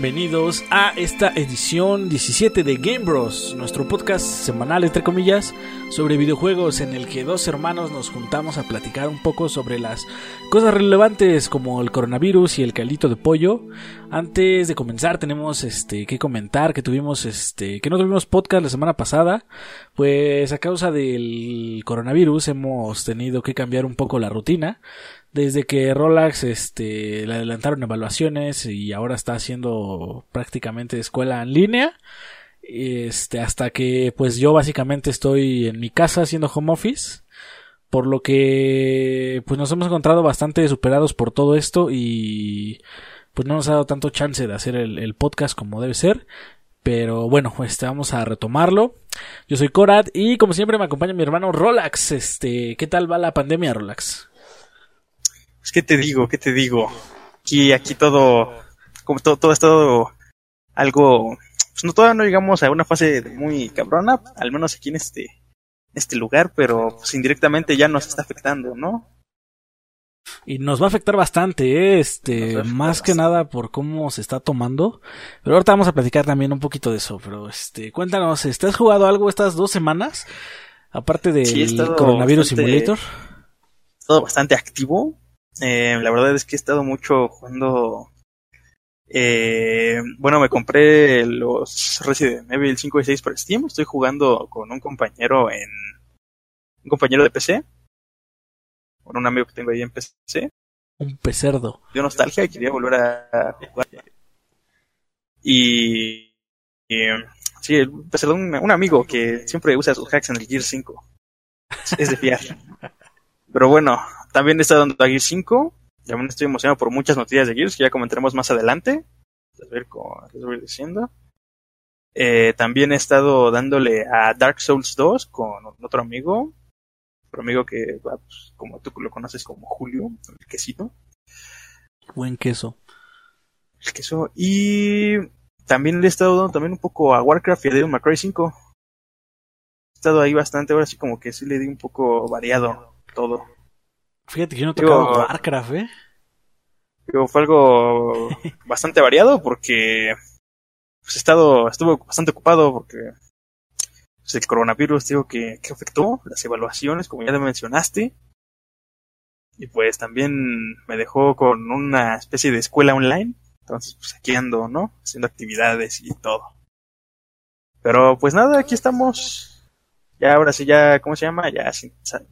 bienvenidos a esta edición 17 de Game Bros, nuestro podcast semanal entre comillas sobre videojuegos en el que dos hermanos nos juntamos a platicar un poco sobre las cosas relevantes como el coronavirus y el caldito de pollo. Antes de comenzar tenemos este que comentar que tuvimos este que no tuvimos podcast la semana pasada, pues a causa del coronavirus hemos tenido que cambiar un poco la rutina desde que Rolax este, le adelantaron evaluaciones y ahora está haciendo prácticamente escuela en línea. Este, hasta que pues yo básicamente estoy en mi casa haciendo home office. Por lo que pues nos hemos encontrado bastante superados por todo esto y pues no nos ha dado tanto chance de hacer el, podcast como debe ser. Pero bueno, este, vamos a retomarlo. Yo soy Korat y como siempre me acompaña mi hermano Rolax. Este, ¿qué tal va la pandemia, Rolax? Pues, ¿qué te digo? ¿Qué te digo? Aquí, aquí todo, como todo, todo es todo algo, pues no todavía no llegamos a una fase muy cabrona, al menos aquí en este, este lugar, pero pues indirectamente ya nos está afectando, ¿no? Y nos va a afectar bastante, ¿eh? este, más que nada por cómo se está tomando. Pero ahorita vamos a platicar también un poquito de eso. Pero este, cuéntanos, ¿estás jugado algo estas dos semanas? Aparte del coronavirus simulator. Todo bastante activo. Eh, la verdad es que he estado mucho jugando. Eh, bueno, me compré los Resident Evil 5 y 6 por Steam. Estoy jugando con un compañero en. Un compañero de PC. Con un amigo que tengo ahí en PC. Un pecerdo. Dio nostalgia y quería volver a jugar. Y. sí, el pecerdo, un, un, amigo que siempre usa sus hacks en el Gear 5. Es de fiar. Pero bueno, también he estado dando a Gears 5. Ya me estoy emocionado por muchas noticias de Gears que ya comentaremos más adelante. A ver cómo les voy diciendo. Eh, también he estado dándole a Dark Souls 2 con otro amigo. Otro amigo que, pues, como tú lo conoces como Julio, el quesito. Buen queso. El queso. Y también le he estado dando también un poco a Warcraft y a Devil May Cry 5. He estado ahí bastante, ahora sí como que sí le di un poco variado todo. Fíjate que yo no tocaba Warcraft, ¿eh? fue algo bastante variado porque pues, he estado, estuve bastante ocupado porque pues, el coronavirus digo que, que afectó las evaluaciones, como ya te mencionaste. Y pues también me dejó con una especie de escuela online. Entonces, pues aquí ando, ¿no? Haciendo actividades y todo. Pero pues nada, aquí estamos ya ahora sí, ya, ¿cómo se llama? Ya,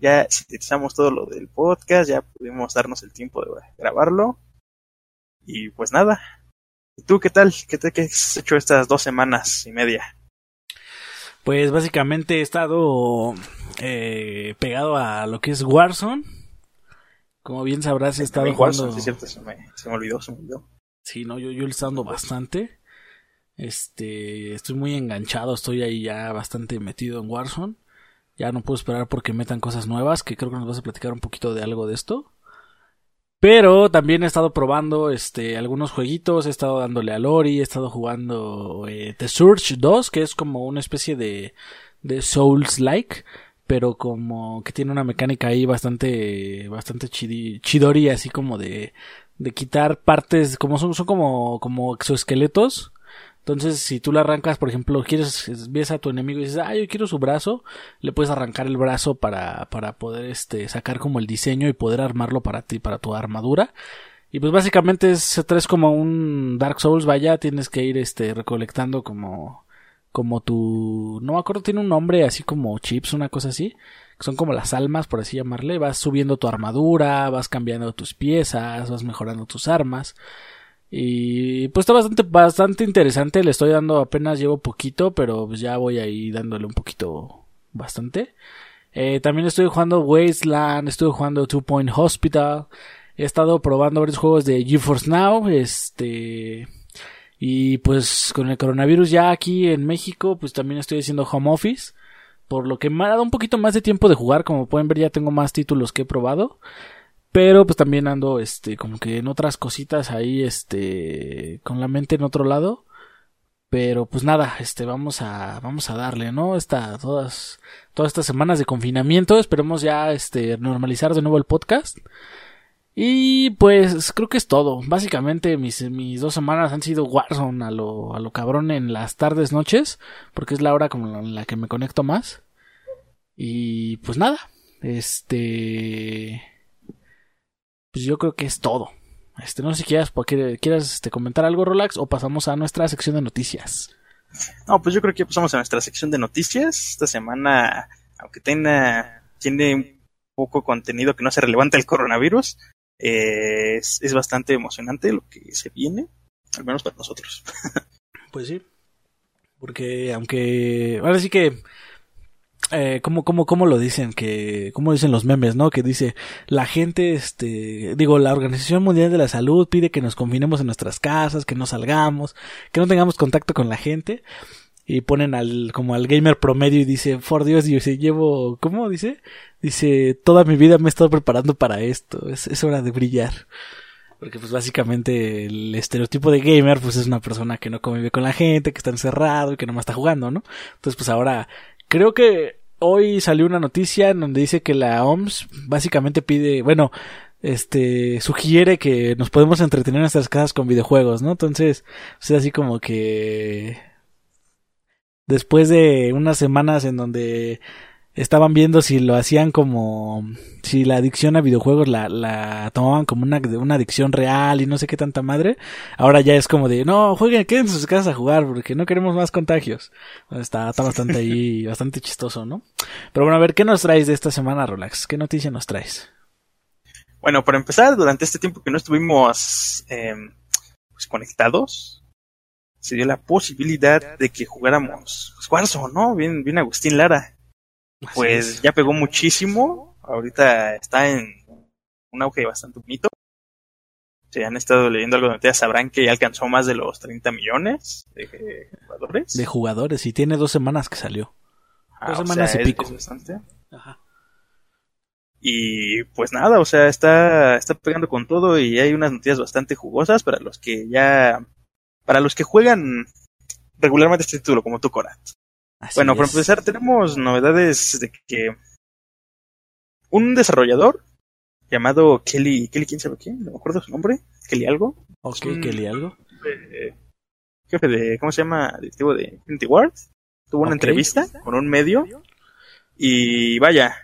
ya sintetizamos todo lo del podcast, ya pudimos darnos el tiempo de grabarlo. Y pues nada. ¿Y tú qué tal? ¿Qué, te, qué has hecho estas dos semanas y media? Pues básicamente he estado eh, pegado a lo que es Warzone. Como bien sabrás, he estado jugando... sí, cierto, se me, se me olvidó, se me olvidó. Sí, no, yo, yo estado dando bastante. Este, estoy muy enganchado, estoy ahí ya bastante metido en Warzone. Ya no puedo esperar porque metan cosas nuevas, que creo que nos vas a platicar un poquito de algo de esto. Pero también he estado probando este algunos jueguitos, he estado dándole a Lori, he estado jugando eh, The Surge 2, que es como una especie de, de Souls like, pero como que tiene una mecánica ahí bastante bastante chidori, así como de de quitar partes, como son, son como como exoesqueletos entonces, si tú le arrancas, por ejemplo, quieres, ves a tu enemigo y dices, ah, yo quiero su brazo, le puedes arrancar el brazo para, para poder, este, sacar como el diseño y poder armarlo para ti, para tu armadura. Y pues básicamente es, traes como un Dark Souls, vaya, tienes que ir, este, recolectando como, como tu, no me acuerdo, tiene un nombre así como chips, una cosa así, que son como las almas, por así llamarle, vas subiendo tu armadura, vas cambiando tus piezas, vas mejorando tus armas. Y pues está bastante, bastante interesante. Le estoy dando apenas llevo poquito, pero pues ya voy ahí dándole un poquito bastante. Eh, también estoy jugando Wasteland, estoy jugando Two Point Hospital. He estado probando varios juegos de GeForce Now. Este. Y pues con el coronavirus ya aquí en México, pues también estoy haciendo home office. Por lo que me ha dado un poquito más de tiempo de jugar. Como pueden ver, ya tengo más títulos que he probado. Pero pues también ando, este, como que en otras cositas ahí, este, con la mente en otro lado. Pero pues nada, este, vamos a, vamos a darle, ¿no? Esta, todas, todas estas semanas de confinamiento, esperemos ya, este, normalizar de nuevo el podcast. Y pues creo que es todo. Básicamente mis, mis dos semanas han sido Warzone a lo, a lo cabrón en las tardes, noches, porque es la hora como en la que me conecto más. Y pues nada, este... Pues yo creo que es todo. Este, no sé si quieras, quieras este, comentar algo, Rolax, o pasamos a nuestra sección de noticias. No, pues yo creo que pasamos a nuestra sección de noticias. Esta semana, aunque tenga, tiene un poco contenido que no se relevante al coronavirus, eh, es, bastante emocionante lo que se viene, al menos para nosotros. pues sí, porque aunque ahora sí que eh, ¿cómo, cómo, cómo lo dicen? Que, ¿cómo dicen los memes, no? Que dice, la gente, este, digo, la Organización Mundial de la Salud pide que nos confinemos en nuestras casas, que no salgamos, que no tengamos contacto con la gente. Y ponen al, como al gamer promedio y dice, por Dios, yo se llevo, ¿cómo dice? Dice, toda mi vida me he estado preparando para esto, es, hora de brillar. Porque pues básicamente el estereotipo de gamer pues es una persona que no convive con la gente, que está encerrado y que nomás está jugando, ¿no? Entonces pues ahora creo que hoy salió una noticia en donde dice que la OMS básicamente pide, bueno, este, sugiere que nos podemos entretener en nuestras casas con videojuegos, ¿no? Entonces, es así como que después de unas semanas en donde estaban viendo si lo hacían como si la adicción a videojuegos la, la tomaban como una, una adicción real y no sé qué tanta madre. Ahora ya es como de, no, jueguen, quédense en sus casas a jugar porque no queremos más contagios. Está, está bastante ahí, bastante chistoso, ¿no? Pero bueno, a ver, ¿qué nos traes de esta semana, Rolax? ¿Qué noticia nos traes? Bueno, para empezar, durante este tiempo que no estuvimos eh, pues, conectados, se dio la posibilidad de que jugáramos pues, Warzone, ¿no? Bien, bien Agustín Lara pues ya pegó muchísimo. Ahorita está en un auge bastante bonito. Si han estado leyendo algo de noticias, sabrán que ya alcanzó más de los 30 millones de jugadores. De jugadores, y tiene dos semanas que salió. Ah, dos semanas y pico. Ajá. Y pues nada, o sea, está, está pegando con todo y hay unas noticias bastante jugosas para los que ya, para los que juegan regularmente este título, como tú, Corat bueno, para empezar, tenemos novedades de que un desarrollador llamado Kelly, Kelly, ¿quién sabe quién? No me acuerdo su nombre. Kelly algo. Ok, Kelly algo. jefe de, ¿cómo se llama? Directivo de Infinity Ward. Tuvo una entrevista con un medio. Y vaya,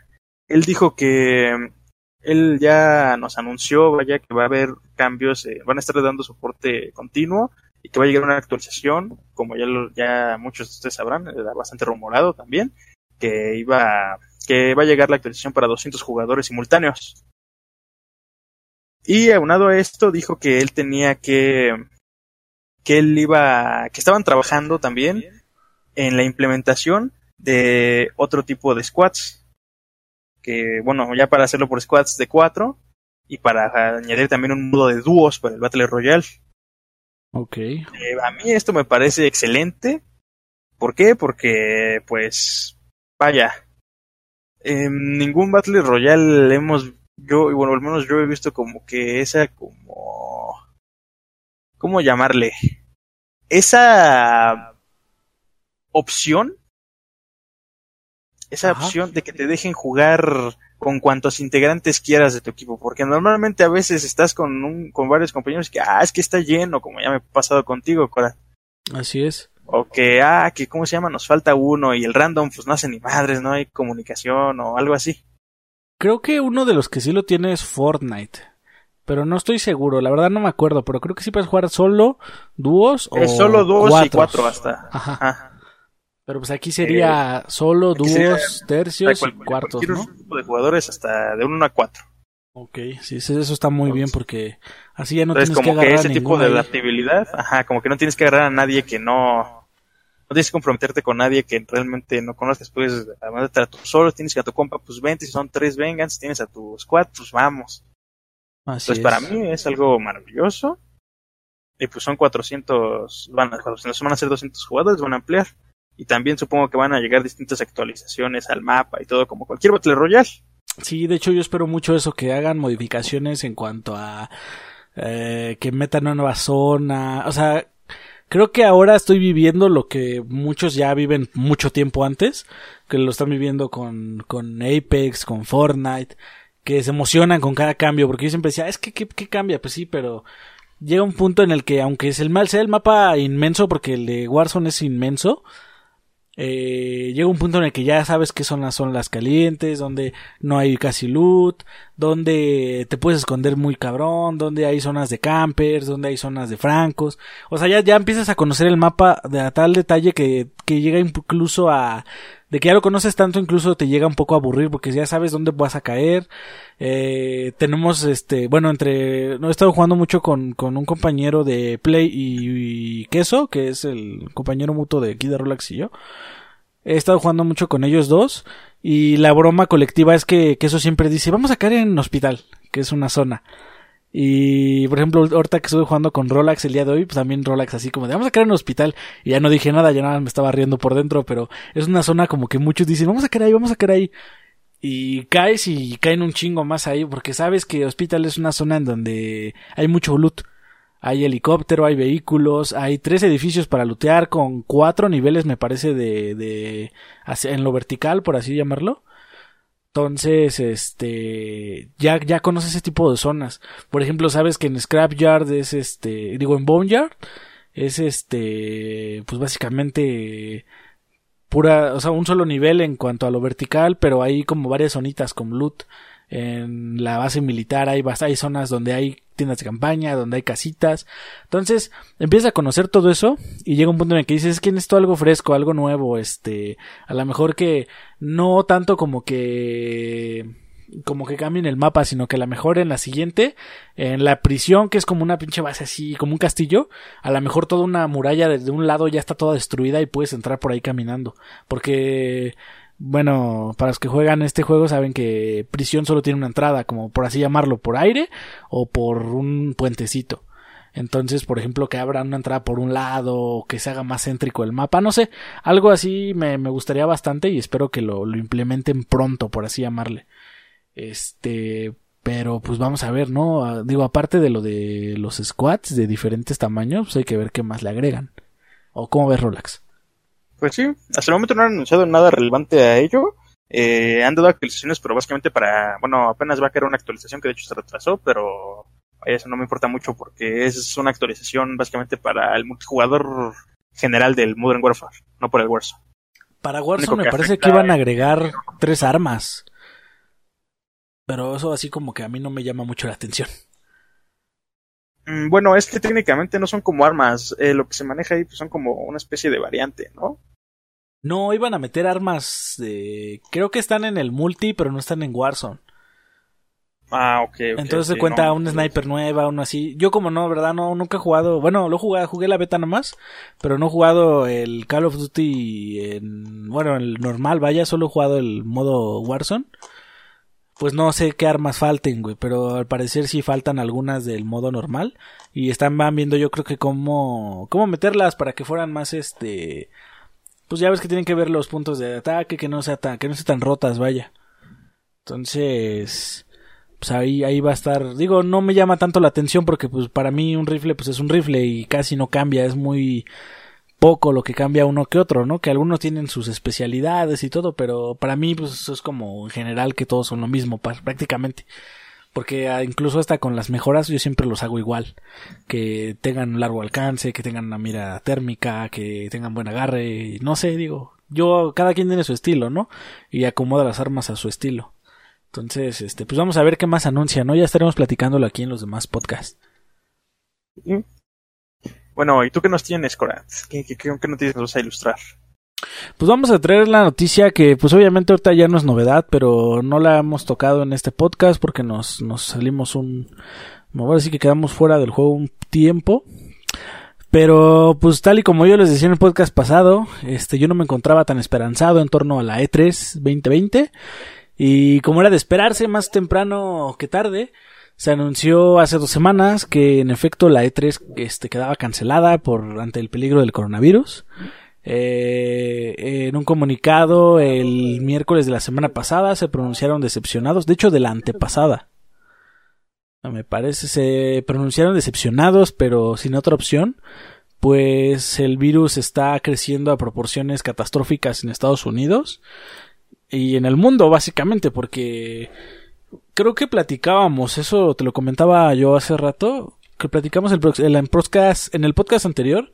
él dijo que él ya nos anunció, vaya, que va a haber cambios, eh, van a estar dando soporte continuo y que va a llegar una actualización, como ya, ya muchos de ustedes sabrán, era bastante rumorado también, que iba que va a llegar la actualización para 200 jugadores simultáneos. Y aunado a esto dijo que él tenía que que él iba que estaban trabajando también en la implementación de otro tipo de squads que bueno ya para hacerlo por squads de cuatro y para añadir también un modo de dúos para el Battle Royale Ok. Eh, a mí esto me parece excelente. ¿Por qué? Porque, pues, vaya, en ningún Battle Royale hemos, yo, y bueno, al menos yo he visto como que esa, como, ¿cómo llamarle? Esa opción, esa opción de que te dejen jugar con cuantos integrantes quieras de tu equipo, porque normalmente a veces estás con un, con varios compañeros que, ah, es que está lleno, como ya me he pasado contigo, Cora. Así es. O que, ah, que, ¿cómo se llama? Nos falta uno y el random, pues no hace ni madres, no hay comunicación o algo así. Creo que uno de los que sí lo tiene es Fortnite. Pero no estoy seguro, la verdad no me acuerdo, pero creo que sí puedes jugar solo, dúos o. Es solo dúos y cuatro hasta. Ajá. Pero pues aquí sería eh, solo dúos, tercios y cuartos, ¿no? tipo de jugadores hasta de 1 a 4. Ok, sí, eso está muy bien porque así ya no tienes que agarrar que ese tipo de adaptabilidad, ajá, como que no tienes que agarrar a nadie que no no tienes que comprometerte con nadie que realmente no conozcas, pues además de a tú solo, tienes que a tu compa, pues vente, si son tres vengan, si tienes a tu squad, pues vamos. Así Entonces para mí es algo maravilloso. Y pues son 400, van, a, van a ser 200 jugadores, van a ampliar. Y también supongo que van a llegar distintas actualizaciones al mapa y todo, como cualquier Battle Royale. Sí, de hecho yo espero mucho eso, que hagan modificaciones en cuanto a eh, que metan una nueva zona. O sea, creo que ahora estoy viviendo lo que muchos ya viven mucho tiempo antes, que lo están viviendo con, con Apex, con Fortnite, que se emocionan con cada cambio, porque yo siempre decía, es que, ¿qué, qué cambia? Pues sí, pero llega un punto en el que, aunque es el mal, sea el mapa inmenso, porque el de Warzone es inmenso, eh, llega un punto en el que ya sabes qué zonas son las calientes, donde no hay casi loot, donde te puedes esconder muy cabrón, donde hay zonas de campers, donde hay zonas de francos. O sea, ya, ya empiezas a conocer el mapa de a tal detalle que, que llega incluso a de que ya lo conoces tanto incluso te llega un poco a aburrir porque ya sabes dónde vas a caer. Eh, tenemos este, bueno, entre, no he estado jugando mucho con, con un compañero de Play y, Queso, que es el compañero mutuo de de Relax y yo. He estado jugando mucho con ellos dos y la broma colectiva es que Queso siempre dice, vamos a caer en hospital, que es una zona. Y, por ejemplo, ahorita que estuve jugando con Rolax el día de hoy, pues también Rolax así como de vamos a en el hospital. Y ya no dije nada, ya nada me estaba riendo por dentro, pero es una zona como que muchos dicen, vamos a caer ahí, vamos a caer ahí. Y caes y caen un chingo más ahí, porque sabes que hospital es una zona en donde hay mucho loot. Hay helicóptero, hay vehículos, hay tres edificios para lootear con cuatro niveles, me parece, de, de, en lo vertical, por así llamarlo. Entonces, este, ya, ya conoces ese tipo de zonas. Por ejemplo, sabes que en Scrapyard es este, digo, en Boneyard es este, pues básicamente pura, o sea, un solo nivel en cuanto a lo vertical, pero hay como varias zonitas con loot. En la base militar hay, hay zonas donde hay tiendas de campaña, donde hay casitas. Entonces, empiezas a conocer todo eso y llega un punto en el que dices, es que necesito algo fresco, algo nuevo, este, a lo mejor que no tanto como que como que cambien el mapa, sino que a lo mejor en la siguiente, en la prisión, que es como una pinche base así, como un castillo, a lo mejor toda una muralla desde un lado ya está toda destruida y puedes entrar por ahí caminando. Porque bueno, para los que juegan este juego saben que prisión solo tiene una entrada, como por así llamarlo, por aire o por un puentecito. Entonces, por ejemplo, que abra una entrada por un lado, o que se haga más céntrico el mapa, no sé, algo así me, me gustaría bastante y espero que lo, lo implementen pronto, por así llamarle. Este, pero pues vamos a ver, ¿no? Ah, digo, aparte de lo de los squats de diferentes tamaños, pues hay que ver qué más le agregan. ¿O cómo ves Rolex? Pues sí, hasta el momento no han anunciado nada relevante a ello. Eh, han dado actualizaciones, pero básicamente para, bueno, apenas va a quedar una actualización que de hecho se retrasó, pero eso no me importa mucho porque es una actualización básicamente para el multijugador general del Modern Warfare, no por el Warzone. Para Warzone me parece que iban a agregar tres armas. Pero eso así como que a mí no me llama mucho la atención. Mm, bueno, es que técnicamente no son como armas. Eh, lo que se maneja ahí pues, son como una especie de variante, ¿no? No, iban a meter armas de... Creo que están en el multi, pero no están en Warzone. Ah, ok. Entonces se cuenta un sniper nueva, uno así. Yo como no, ¿verdad? No, nunca he jugado... Bueno, lo jugué, jugué la beta nomás, pero no he jugado el Call of Duty en... Bueno, el normal, vaya, solo he jugado el modo Warzone. Pues no sé qué armas falten, güey, pero al parecer sí faltan algunas del modo normal. Y están van viendo yo creo que cómo... Cómo meterlas para que fueran más este pues ya ves que tienen que ver los puntos de ataque, que no se que no sean tan rotas, vaya. Entonces, pues ahí, ahí va a estar, digo, no me llama tanto la atención porque pues para mí un rifle pues es un rifle y casi no cambia, es muy poco lo que cambia uno que otro, ¿no? Que algunos tienen sus especialidades y todo, pero para mí pues es como en general que todos son lo mismo prácticamente. Porque ah, incluso hasta con las mejoras yo siempre los hago igual. Que tengan largo alcance, que tengan una mira térmica, que tengan buen agarre, no sé, digo. Yo, cada quien tiene su estilo, ¿no? Y acomoda las armas a su estilo. Entonces, este, pues vamos a ver qué más anuncia, ¿no? Ya estaremos platicándolo aquí en los demás podcasts. Bueno, ¿y tú qué nos tienes, Corat? ¿Qué, qué, qué, qué noticias vas a ilustrar? Pues vamos a traer la noticia que pues obviamente ahorita ya no es novedad, pero no la hemos tocado en este podcast porque nos, nos salimos un... Me voy a decir que quedamos fuera del juego un tiempo. Pero pues tal y como yo les decía en el podcast pasado, este yo no me encontraba tan esperanzado en torno a la E3 2020 y como era de esperarse más temprano que tarde, se anunció hace dos semanas que en efecto la E3 este, quedaba cancelada por ante el peligro del coronavirus. Eh, en un comunicado el miércoles de la semana pasada se pronunciaron decepcionados, de hecho de la antepasada. Me parece, se pronunciaron decepcionados, pero sin otra opción, pues el virus está creciendo a proporciones catastróficas en Estados Unidos y en el mundo, básicamente, porque creo que platicábamos, eso te lo comentaba yo hace rato, que platicamos el, en, el podcast, en el podcast anterior,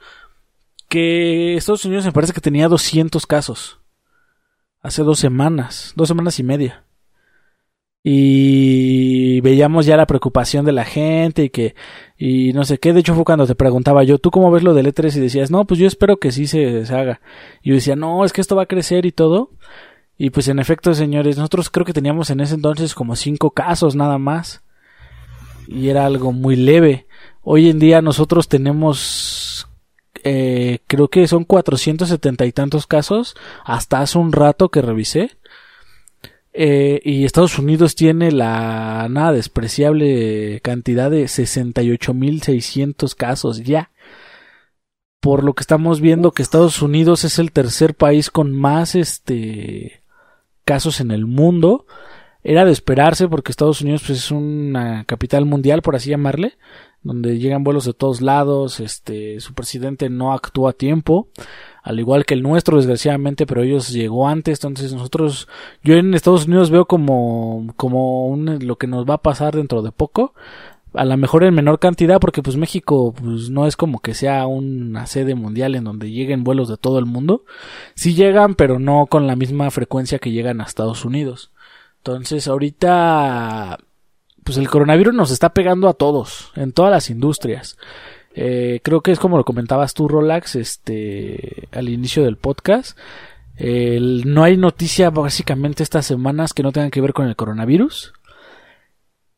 que Estados Unidos me parece que tenía 200 casos. Hace dos semanas, dos semanas y media. Y veíamos ya la preocupación de la gente y que, y no sé qué. De hecho fue cuando te preguntaba yo, ¿tú cómo ves lo del E3? Y decías, no, pues yo espero que sí se, se haga. Y yo decía, no, es que esto va a crecer y todo. Y pues en efecto, señores, nosotros creo que teníamos en ese entonces como cinco casos nada más. Y era algo muy leve. Hoy en día nosotros tenemos, eh, creo que son 470 y tantos casos, hasta hace un rato que revisé. Eh, y Estados Unidos tiene la nada despreciable cantidad de 68.600 casos ya. Por lo que estamos viendo que Estados Unidos es el tercer país con más este casos en el mundo. Era de esperarse porque Estados Unidos pues, es una capital mundial, por así llamarle, donde llegan vuelos de todos lados, este, su presidente no actúa a tiempo, al igual que el nuestro, desgraciadamente, pero ellos llegó antes, entonces nosotros, yo en Estados Unidos veo como, como lo que nos va a pasar dentro de poco, a lo mejor en menor cantidad porque pues México pues no es como que sea una sede mundial en donde lleguen vuelos de todo el mundo. Sí llegan, pero no con la misma frecuencia que llegan a Estados Unidos. Entonces ahorita pues el coronavirus nos está pegando a todos, en todas las industrias. Eh, creo que es como lo comentabas tú, Rolax, este, al inicio del podcast. no hay noticia básicamente estas semanas que no tengan que ver con el coronavirus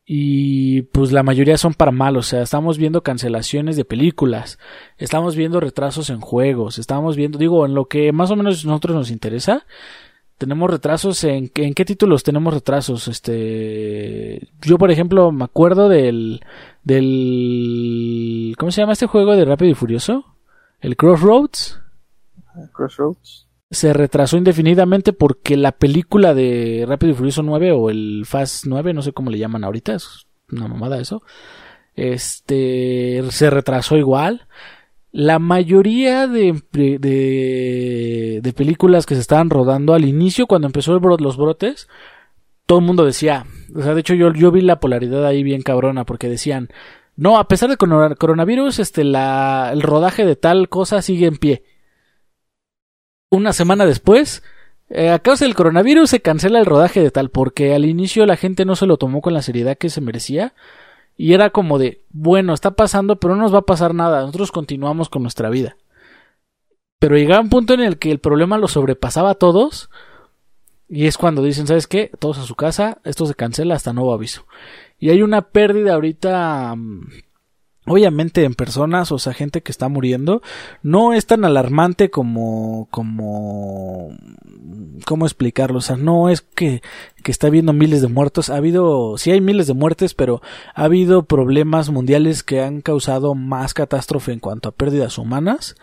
y pues la mayoría son para mal, o sea, estamos viendo cancelaciones de películas, estamos viendo retrasos en juegos, estamos viendo, digo, en lo que más o menos nosotros nos interesa, tenemos retrasos en, en qué títulos tenemos retrasos, este, yo por ejemplo me acuerdo del, del, ¿cómo se llama este juego de Rápido y Furioso? El Crossroads. Crossroads se retrasó indefinidamente porque la película de Rápido y Furioso 9 o el Fast 9, no sé cómo le llaman ahorita, es una mamada eso. Este se retrasó igual. La mayoría de, de, películas que se estaban rodando al inicio, cuando empezó el los brotes, todo el mundo decía, o sea, de hecho yo, yo vi la polaridad ahí bien cabrona, porque decían, no, a pesar de coronavirus, este, la, el rodaje de tal cosa sigue en pie una semana después, a causa del coronavirus se cancela el rodaje de tal, porque al inicio la gente no se lo tomó con la seriedad que se merecía. Y era como de, bueno, está pasando, pero no nos va a pasar nada, nosotros continuamos con nuestra vida. Pero llegaba un punto en el que el problema lo sobrepasaba a todos. Y es cuando dicen, ¿sabes qué? Todos a su casa, esto se cancela hasta nuevo aviso. Y hay una pérdida ahorita mm, obviamente en personas, o sea, gente que está muriendo, no es tan alarmante como, como, ¿cómo explicarlo? O sea, no es que, que está habiendo miles de muertos, ha habido, sí hay miles de muertes, pero ha habido problemas mundiales que han causado más catástrofe en cuanto a pérdidas humanas.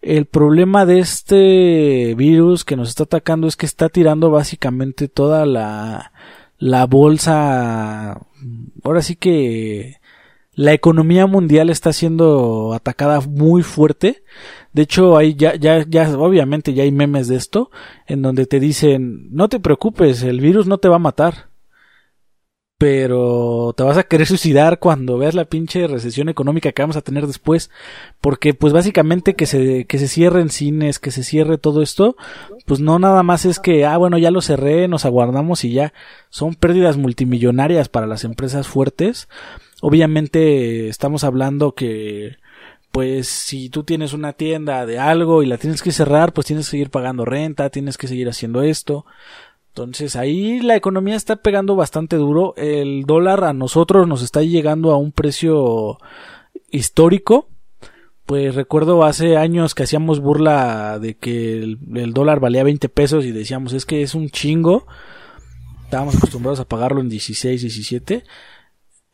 El problema de este virus que nos está atacando es que está tirando básicamente toda la, la bolsa, ahora sí que, la economía mundial está siendo atacada muy fuerte. De hecho, hay ya, ya, ya, obviamente ya hay memes de esto, en donde te dicen, no te preocupes, el virus no te va a matar. Pero te vas a querer suicidar cuando veas la pinche recesión económica que vamos a tener después. Porque, pues básicamente que se, que se cierren cines, que se cierre todo esto, pues no nada más es que, ah, bueno, ya lo cerré, nos aguardamos y ya. Son pérdidas multimillonarias para las empresas fuertes Obviamente estamos hablando que pues si tú tienes una tienda de algo y la tienes que cerrar, pues tienes que seguir pagando renta, tienes que seguir haciendo esto. Entonces ahí la economía está pegando bastante duro. El dólar a nosotros nos está llegando a un precio histórico. Pues recuerdo hace años que hacíamos burla de que el, dólar valía 20 pesos y decíamos es que es un chingo. Estábamos acostumbrados a pagarlo en 16, 17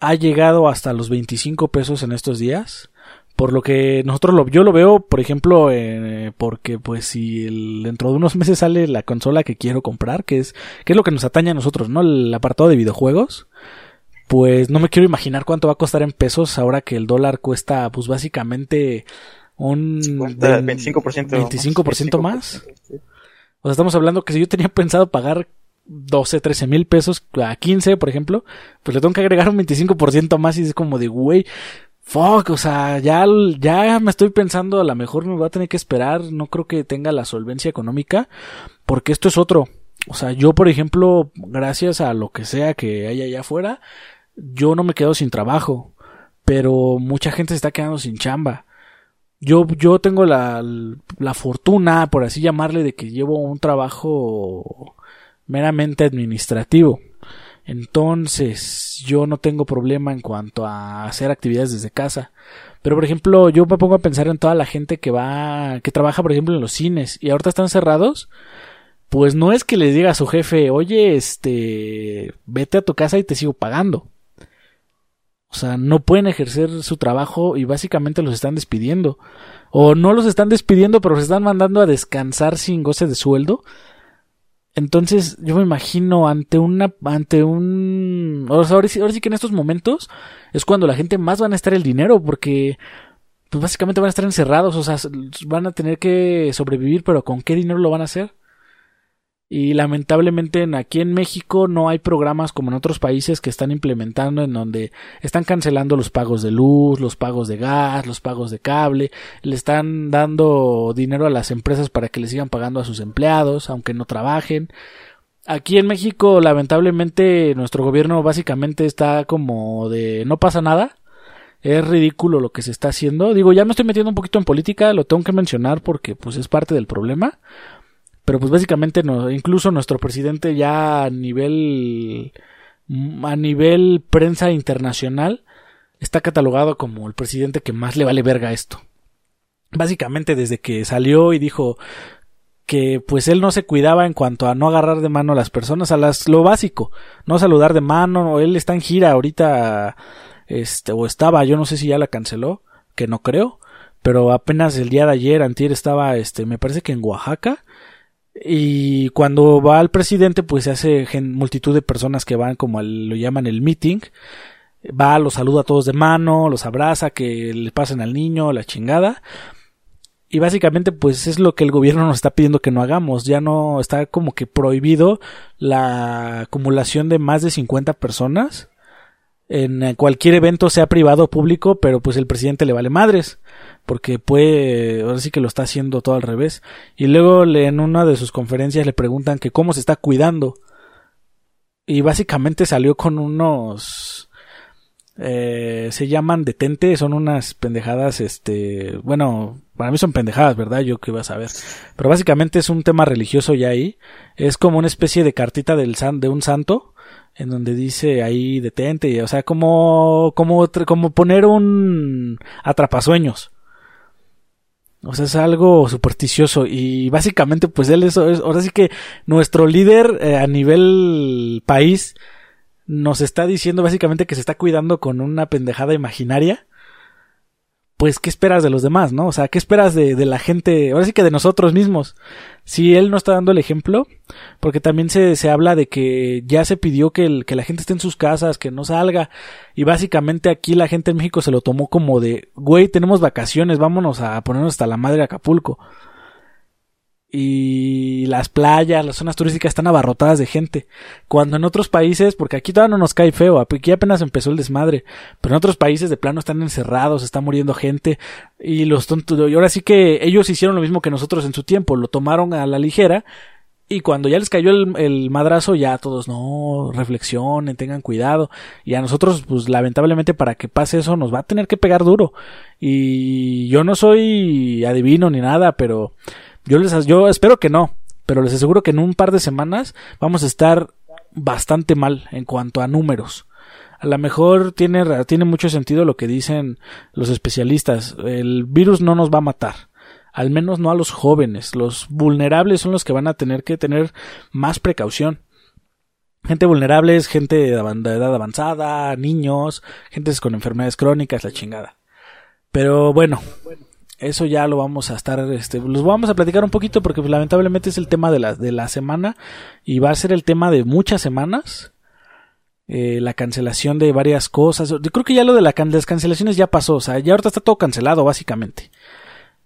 ha llegado hasta los 25 pesos en estos días. Por lo que nosotros lo, yo lo veo, por ejemplo, eh, porque pues si dentro de unos meses sale la consola que quiero comprar, que es, que es lo que nos atañe a nosotros, ¿no? El apartado de videojuegos. Pues no me quiero imaginar cuánto va a costar en pesos ahora que el dólar cuesta, pues básicamente un 25%, 25 más. O sea, estamos hablando que si yo tenía pensado pagar 12, 13 mil pesos a 15, por ejemplo, pues le tengo que agregar un 25% más y es como de, güey, fuck, o sea, ya, ya me estoy pensando, a lo mejor me va a tener que esperar, no creo que tenga la solvencia económica, porque esto es otro. O sea, yo, por ejemplo, gracias a lo que sea que haya allá afuera, yo no me quedo sin trabajo, pero mucha gente se está quedando sin chamba. Yo, yo tengo la, la fortuna, por así llamarle, de que llevo un trabajo meramente administrativo. Entonces, yo no tengo problema en cuanto a hacer actividades desde casa. Pero, por ejemplo, yo me pongo a pensar en toda la gente que va, que trabaja, por ejemplo, en los cines y ahorita están cerrados. Pues no es que le diga a su jefe, oye, este, vete a tu casa y te sigo pagando. O sea, no pueden ejercer su trabajo y básicamente los están despidiendo. O no los están despidiendo, pero los están mandando a descansar sin goce de sueldo. Entonces, yo me imagino ante una, ante un, ahora sí, ahora sí que en estos momentos es cuando la gente más van a estar el dinero, porque, pues básicamente van a estar encerrados, o sea, van a tener que sobrevivir, pero ¿con qué dinero lo van a hacer? Y lamentablemente aquí en México no hay programas como en otros países que están implementando en donde están cancelando los pagos de luz, los pagos de gas, los pagos de cable, le están dando dinero a las empresas para que le sigan pagando a sus empleados, aunque no trabajen. Aquí en México, lamentablemente, nuestro gobierno básicamente está como de no pasa nada. Es ridículo lo que se está haciendo. Digo, ya me estoy metiendo un poquito en política, lo tengo que mencionar porque pues es parte del problema pero pues básicamente no, incluso nuestro presidente ya a nivel a nivel prensa internacional está catalogado como el presidente que más le vale verga esto. Básicamente desde que salió y dijo que pues él no se cuidaba en cuanto a no agarrar de mano a las personas, a las lo básico, no saludar de mano, él está en gira ahorita este o estaba, yo no sé si ya la canceló, que no creo, pero apenas el día de ayer antier estaba este me parece que en Oaxaca y cuando va al presidente, pues se hace multitud de personas que van como lo llaman el meeting. Va, los saluda a todos de mano, los abraza, que le pasen al niño, la chingada. Y básicamente, pues es lo que el gobierno nos está pidiendo que no hagamos. Ya no está como que prohibido la acumulación de más de 50 personas en cualquier evento, sea privado o público, pero pues el presidente le vale madres porque puede, ahora sí que lo está haciendo todo al revés. Y luego en una de sus conferencias le preguntan que cómo se está cuidando. Y básicamente salió con unos, eh, se llaman detente, son unas pendejadas, este, bueno, para mí son pendejadas, ¿verdad? Yo qué vas a ver. Pero básicamente es un tema religioso ya ahí. Es como una especie de cartita del san, de un santo, en donde dice ahí detente, o sea, como, como, como poner un atrapasueños. O sea, es algo supersticioso y básicamente pues él es, ahora sí que nuestro líder eh, a nivel país nos está diciendo básicamente que se está cuidando con una pendejada imaginaria pues, ¿qué esperas de los demás, no? O sea, ¿qué esperas de, de, la gente, ahora sí que de nosotros mismos? Si él no está dando el ejemplo, porque también se, se habla de que ya se pidió que, el, que la gente esté en sus casas, que no salga, y básicamente aquí la gente en México se lo tomó como de, güey, tenemos vacaciones, vámonos a ponernos hasta la madre de Acapulco y las playas, las zonas turísticas están abarrotadas de gente. Cuando en otros países, porque aquí todavía no nos cae feo, aquí apenas empezó el desmadre, pero en otros países de plano están encerrados, está muriendo gente y los tontos, y ahora sí que ellos hicieron lo mismo que nosotros en su tiempo, lo tomaron a la ligera y cuando ya les cayó el, madrazo, ya todos no, reflexionen, tengan cuidado. Y a nosotros, pues lamentablemente para que pase eso nos va a tener que pegar duro. Y yo no soy adivino ni nada, pero yo les yo espero que no, pero les aseguro que en un par de semanas vamos a estar bastante mal en cuanto a números. A lo mejor tiene, tiene mucho sentido lo que dicen los especialistas. El virus no nos va a matar. Al menos no a los jóvenes. Los vulnerables son los que van a tener que tener más precaución. Gente vulnerable es gente de edad avanzada, niños, gente con enfermedades crónicas, la chingada. Pero bueno, eso ya lo vamos a estar, este, los vamos a platicar un poquito porque pues, lamentablemente es el tema de la, de la semana y va a ser el tema de muchas semanas. Eh, la cancelación de varias cosas. Yo creo que ya lo de, la las cancelaciones ya pasó, o sea, ya ahorita está todo cancelado básicamente.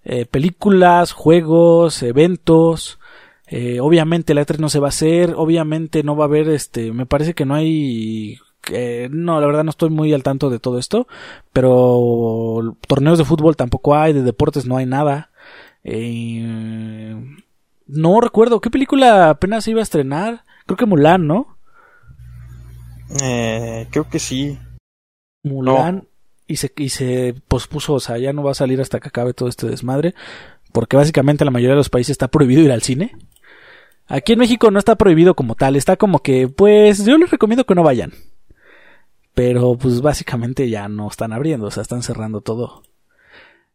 Eh, películas, juegos, eventos, Eh, obviamente la E3 no se va a hacer, obviamente no va a haber, este, me parece que no hay eh, no, la verdad no estoy muy al tanto de todo esto, pero torneos de fútbol tampoco hay, de deportes no hay nada. Eh, no recuerdo, ¿qué película apenas iba a estrenar? Creo que Mulan, ¿no? Eh, creo que sí. Mulan y, se, y se pospuso, o sea, ya no va a salir hasta que acabe todo este desmadre, porque básicamente la mayoría de los países está prohibido ir al cine. Aquí en México no está prohibido como tal, está como que, pues yo les recomiendo que no vayan. Pero pues básicamente ya no están abriendo, o sea, están cerrando todo.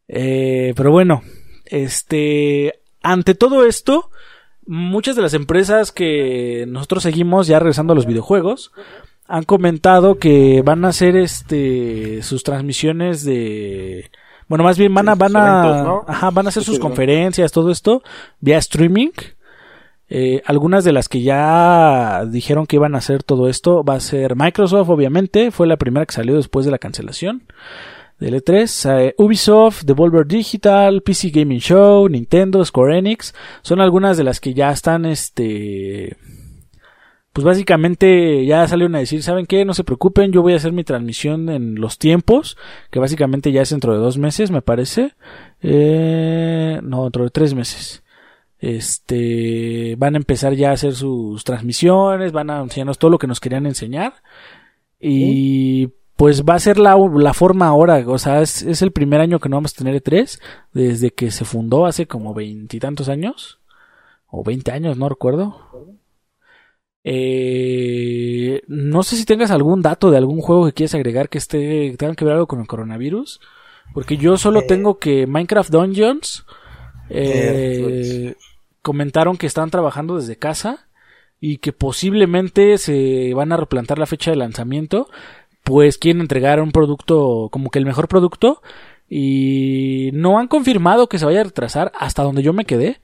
Eh, pero bueno, este, ante todo esto, muchas de las empresas que nosotros seguimos, ya regresando a los videojuegos, han comentado que van a hacer este sus transmisiones de bueno más bien van a van a ajá, van a hacer sus conferencias todo esto vía streaming eh, algunas de las que ya dijeron que iban a hacer todo esto va a ser Microsoft, obviamente, fue la primera que salió después de la cancelación del E3. Eh, Ubisoft, Devolver Digital, PC Gaming Show, Nintendo, Square Enix, son algunas de las que ya están, este, pues básicamente ya salieron a decir, ¿saben qué? No se preocupen, yo voy a hacer mi transmisión en los tiempos, que básicamente ya es dentro de dos meses, me parece. Eh, no, dentro de tres meses este van a empezar ya a hacer sus transmisiones, van a enseñarnos todo lo que nos querían enseñar. Y pues va a ser la, la forma ahora, o sea, es, es, el primer año que no vamos a tener E3 desde que se fundó hace como veintitantos años o veinte años, no recuerdo. Eh, no sé si tengas algún dato de algún juego que quieras agregar que esté tenga que ver algo con el coronavirus, porque yo solo tengo que Minecraft Dungeons eh, comentaron que están trabajando desde casa y que posiblemente se van a replantar la fecha de lanzamiento, pues quieren entregar un producto como que el mejor producto y no han confirmado que se vaya a retrasar hasta donde yo me quedé,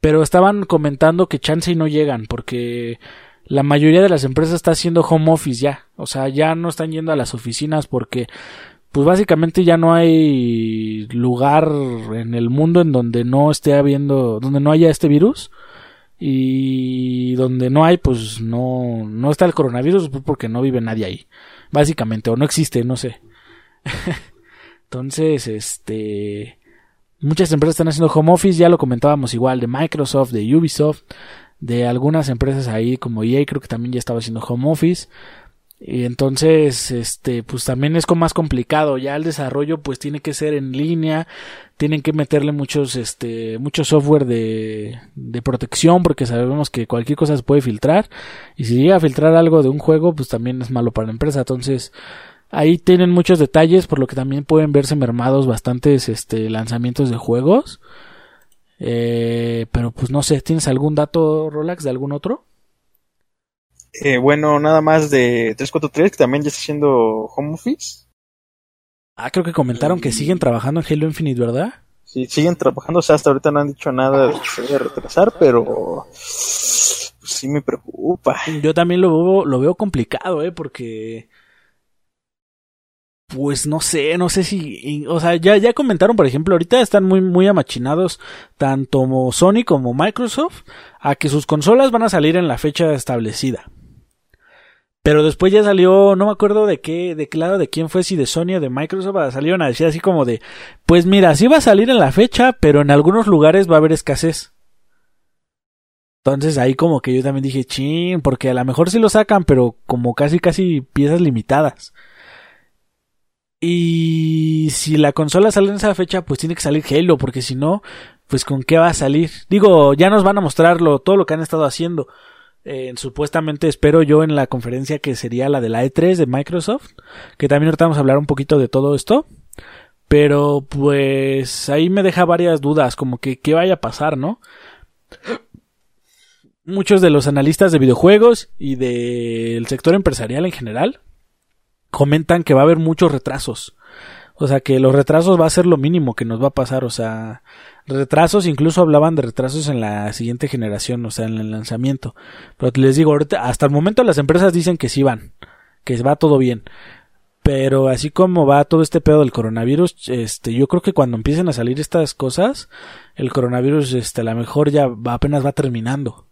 pero estaban comentando que chance y no llegan porque la mayoría de las empresas está haciendo home office ya, o sea, ya no están yendo a las oficinas porque pues básicamente ya no hay lugar en el mundo en donde no esté habiendo, donde no haya este virus y donde no hay, pues no, no está el coronavirus porque no vive nadie ahí, básicamente, o no existe, no sé. Entonces, este, muchas empresas están haciendo home office, ya lo comentábamos igual, de Microsoft, de Ubisoft, de algunas empresas ahí como EA creo que también ya estaba haciendo home office. Y entonces, este, pues también es más complicado. Ya el desarrollo, pues tiene que ser en línea. Tienen que meterle muchos, este, mucho software de, de protección porque sabemos que cualquier cosa se puede filtrar. Y si llega a filtrar algo de un juego, pues también es malo para la empresa. Entonces, ahí tienen muchos detalles, por lo que también pueden verse mermados bastantes, este, lanzamientos de juegos. Eh, pero pues no sé, ¿tienes algún dato, Rolax, de algún otro? Eh, bueno, nada más de 343, que también ya está haciendo home office. Ah, creo que comentaron que siguen trabajando en Halo Infinite, ¿verdad? Sí, siguen trabajando, o sea, hasta ahorita no han dicho nada de que se vaya a retrasar, pero pues, sí me preocupa. Yo también lo veo, lo veo complicado, ¿eh? Porque... Pues no sé, no sé si, o sea, ya, ya comentaron, por ejemplo, ahorita están muy, muy amachinados tanto Sony como Microsoft a que sus consolas van a salir en la fecha establecida. Pero después ya salió, no me acuerdo de qué, de claro de quién fue, si de Sony o de Microsoft, salieron a decir así como de, pues mira, sí va a salir en la fecha, pero en algunos lugares va a haber escasez. Entonces ahí como que yo también dije, chin, porque a lo mejor sí lo sacan, pero como casi casi piezas limitadas. Y si la consola sale en esa fecha, pues tiene que salir Halo, porque si no, pues con qué va a salir. Digo, ya nos van a mostrarlo, todo lo que han estado haciendo. Supuestamente espero yo en la conferencia que sería la de la E3 de Microsoft, que también ahorita vamos a hablar un poquito de todo esto. Pero pues ahí me deja varias dudas, como que qué vaya a pasar, ¿no? Muchos de los analistas de videojuegos y del sector empresarial en general comentan que va a haber muchos retrasos. O sea que los retrasos va a ser lo mínimo que nos va a pasar. O sea, retrasos, incluso hablaban de retrasos en la siguiente generación, o sea, en el lanzamiento. Pero les digo, ahorita, hasta el momento las empresas dicen que sí van, que va todo bien. Pero así como va todo este pedo del coronavirus, este, yo creo que cuando empiecen a salir estas cosas, el coronavirus, este, a lo mejor ya va, apenas va terminando.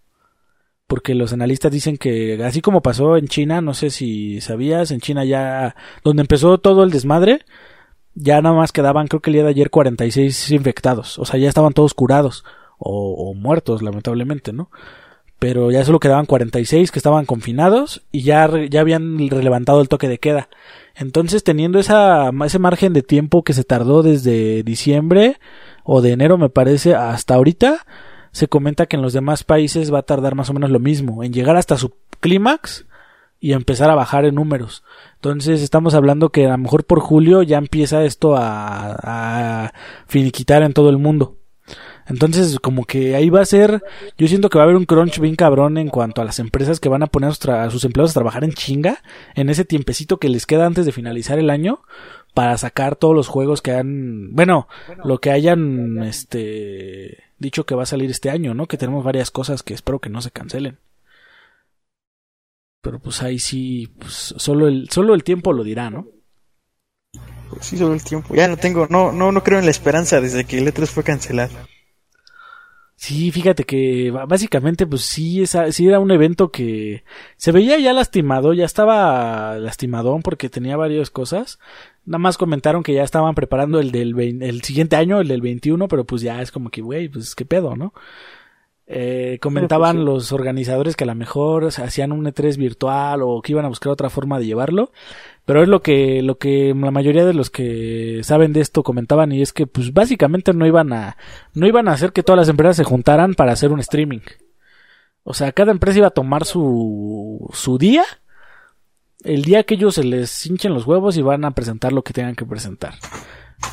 Porque los analistas dicen que, así como pasó en China, no sé si sabías, en China ya, donde empezó todo el desmadre, ya nada más quedaban, creo que el día de ayer, 46 infectados. O sea, ya estaban todos curados. O, muertos, lamentablemente, ¿no? Pero ya solo quedaban 46 que estaban confinados y ya, ya habían levantado el toque de queda. Entonces, teniendo esa, ese margen de tiempo que se tardó desde diciembre o de enero, me parece, hasta ahorita, se comenta que en los demás países va a tardar más o menos lo mismo, en llegar hasta su clímax y empezar a bajar en números. Entonces estamos hablando que a lo mejor por julio ya empieza esto a, a finiquitar en todo el mundo. Entonces, como que ahí va a ser, yo siento que va a haber un crunch bien cabrón en cuanto a las empresas que van a poner a, sus empleados a trabajar en chinga en ese tiempecito que les queda antes de finalizar el año para sacar todos los juegos que han, bueno, lo que hayan, este, dicho que va a salir este año, ¿no? Que tenemos varias cosas que espero que no se cancelen. Pero pues ahí sí, pues solo el, solo el tiempo lo dirá, ¿no? Pues sí, solo el tiempo. Ya no tengo, no, no, no creo en la esperanza desde que el E3 fue cancelado. Sí, fíjate que básicamente pues sí, esa, sí era un evento que se veía ya lastimado, ya estaba lastimadón porque tenía varias cosas. Nada más comentaron que ya estaban preparando el del el siguiente año, el del 21, pero pues ya es como que, güey, pues qué pedo, ¿no? Eh, comentaban pues, los organizadores que a lo mejor hacían un E3 virtual o que iban a buscar otra forma de llevarlo, pero es lo que lo que la mayoría de los que saben de esto comentaban y es que pues básicamente no iban a no iban a hacer que todas las empresas se juntaran para hacer un streaming. O sea, cada empresa iba a tomar su su día, el día que ellos se les hinchen los huevos y van a presentar lo que tengan que presentar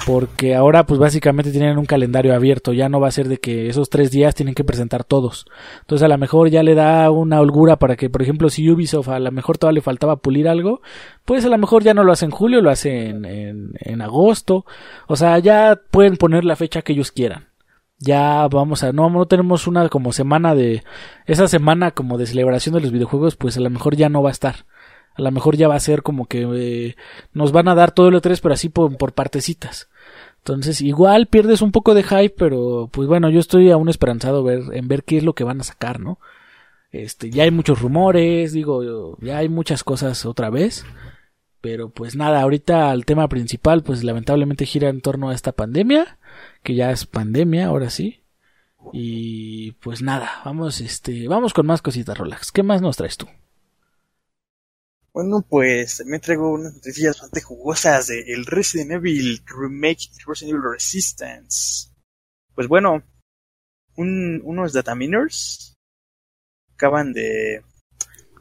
porque ahora pues básicamente tienen un calendario abierto, ya no va a ser de que esos tres días tienen que presentar todos. Entonces a lo mejor ya le da una holgura para que, por ejemplo, si Ubisoft a lo mejor todavía le faltaba pulir algo, pues a lo mejor ya no lo hace en julio, lo hace en, en, en agosto. O sea, ya pueden poner la fecha que ellos quieran. Ya vamos a, no, no tenemos una como semana de, esa semana como de celebración de los videojuegos, pues a lo mejor ya no va a estar a lo mejor ya va a ser como que eh, nos van a dar todo el E3, pero así por, por, partecitas. Entonces, igual pierdes un poco de hype, pero pues bueno, yo estoy aún esperanzado ver, en ver qué es lo que van a sacar, ¿no? Este, ya hay muchos rumores, digo, ya hay muchas cosas otra vez. Pero pues nada, ahorita el tema principal, pues lamentablemente gira en torno a esta pandemia, que ya es pandemia, ahora sí. Y pues nada, vamos, este, vamos con más cositas, Rolax. ¿Qué más nos traes tú? Bueno, pues también traigo unas noticias bastante jugosas de el Resident Evil Remake Resident Evil Resistance. Pues bueno, un, unos dataminers acaban de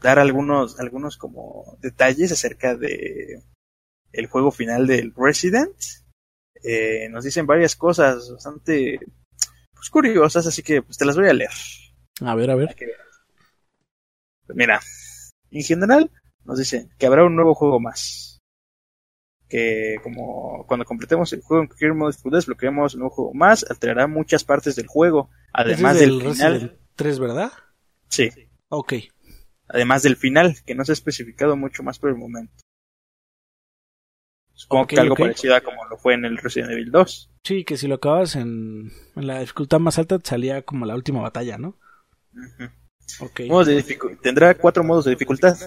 dar algunos, algunos como detalles acerca de el juego final del Resident. Eh, nos dicen varias cosas bastante pues, curiosas, así que pues te las voy a leer. A ver, a ver. Pues mira, en general, nos dicen que habrá un nuevo juego más. Que como cuando completemos el juego en cualquier modo desbloqueemos un nuevo juego más, alterará muchas partes del juego, además del final. 3, ¿verdad? Sí. Ok. Además del final, que no se ha especificado mucho más por el momento. Supongo que algo parecido a como lo fue en el Resident Evil 2. Sí, que si lo acabas en, la dificultad más alta salía como la última batalla, ¿no? okay. Tendrá cuatro modos de dificultad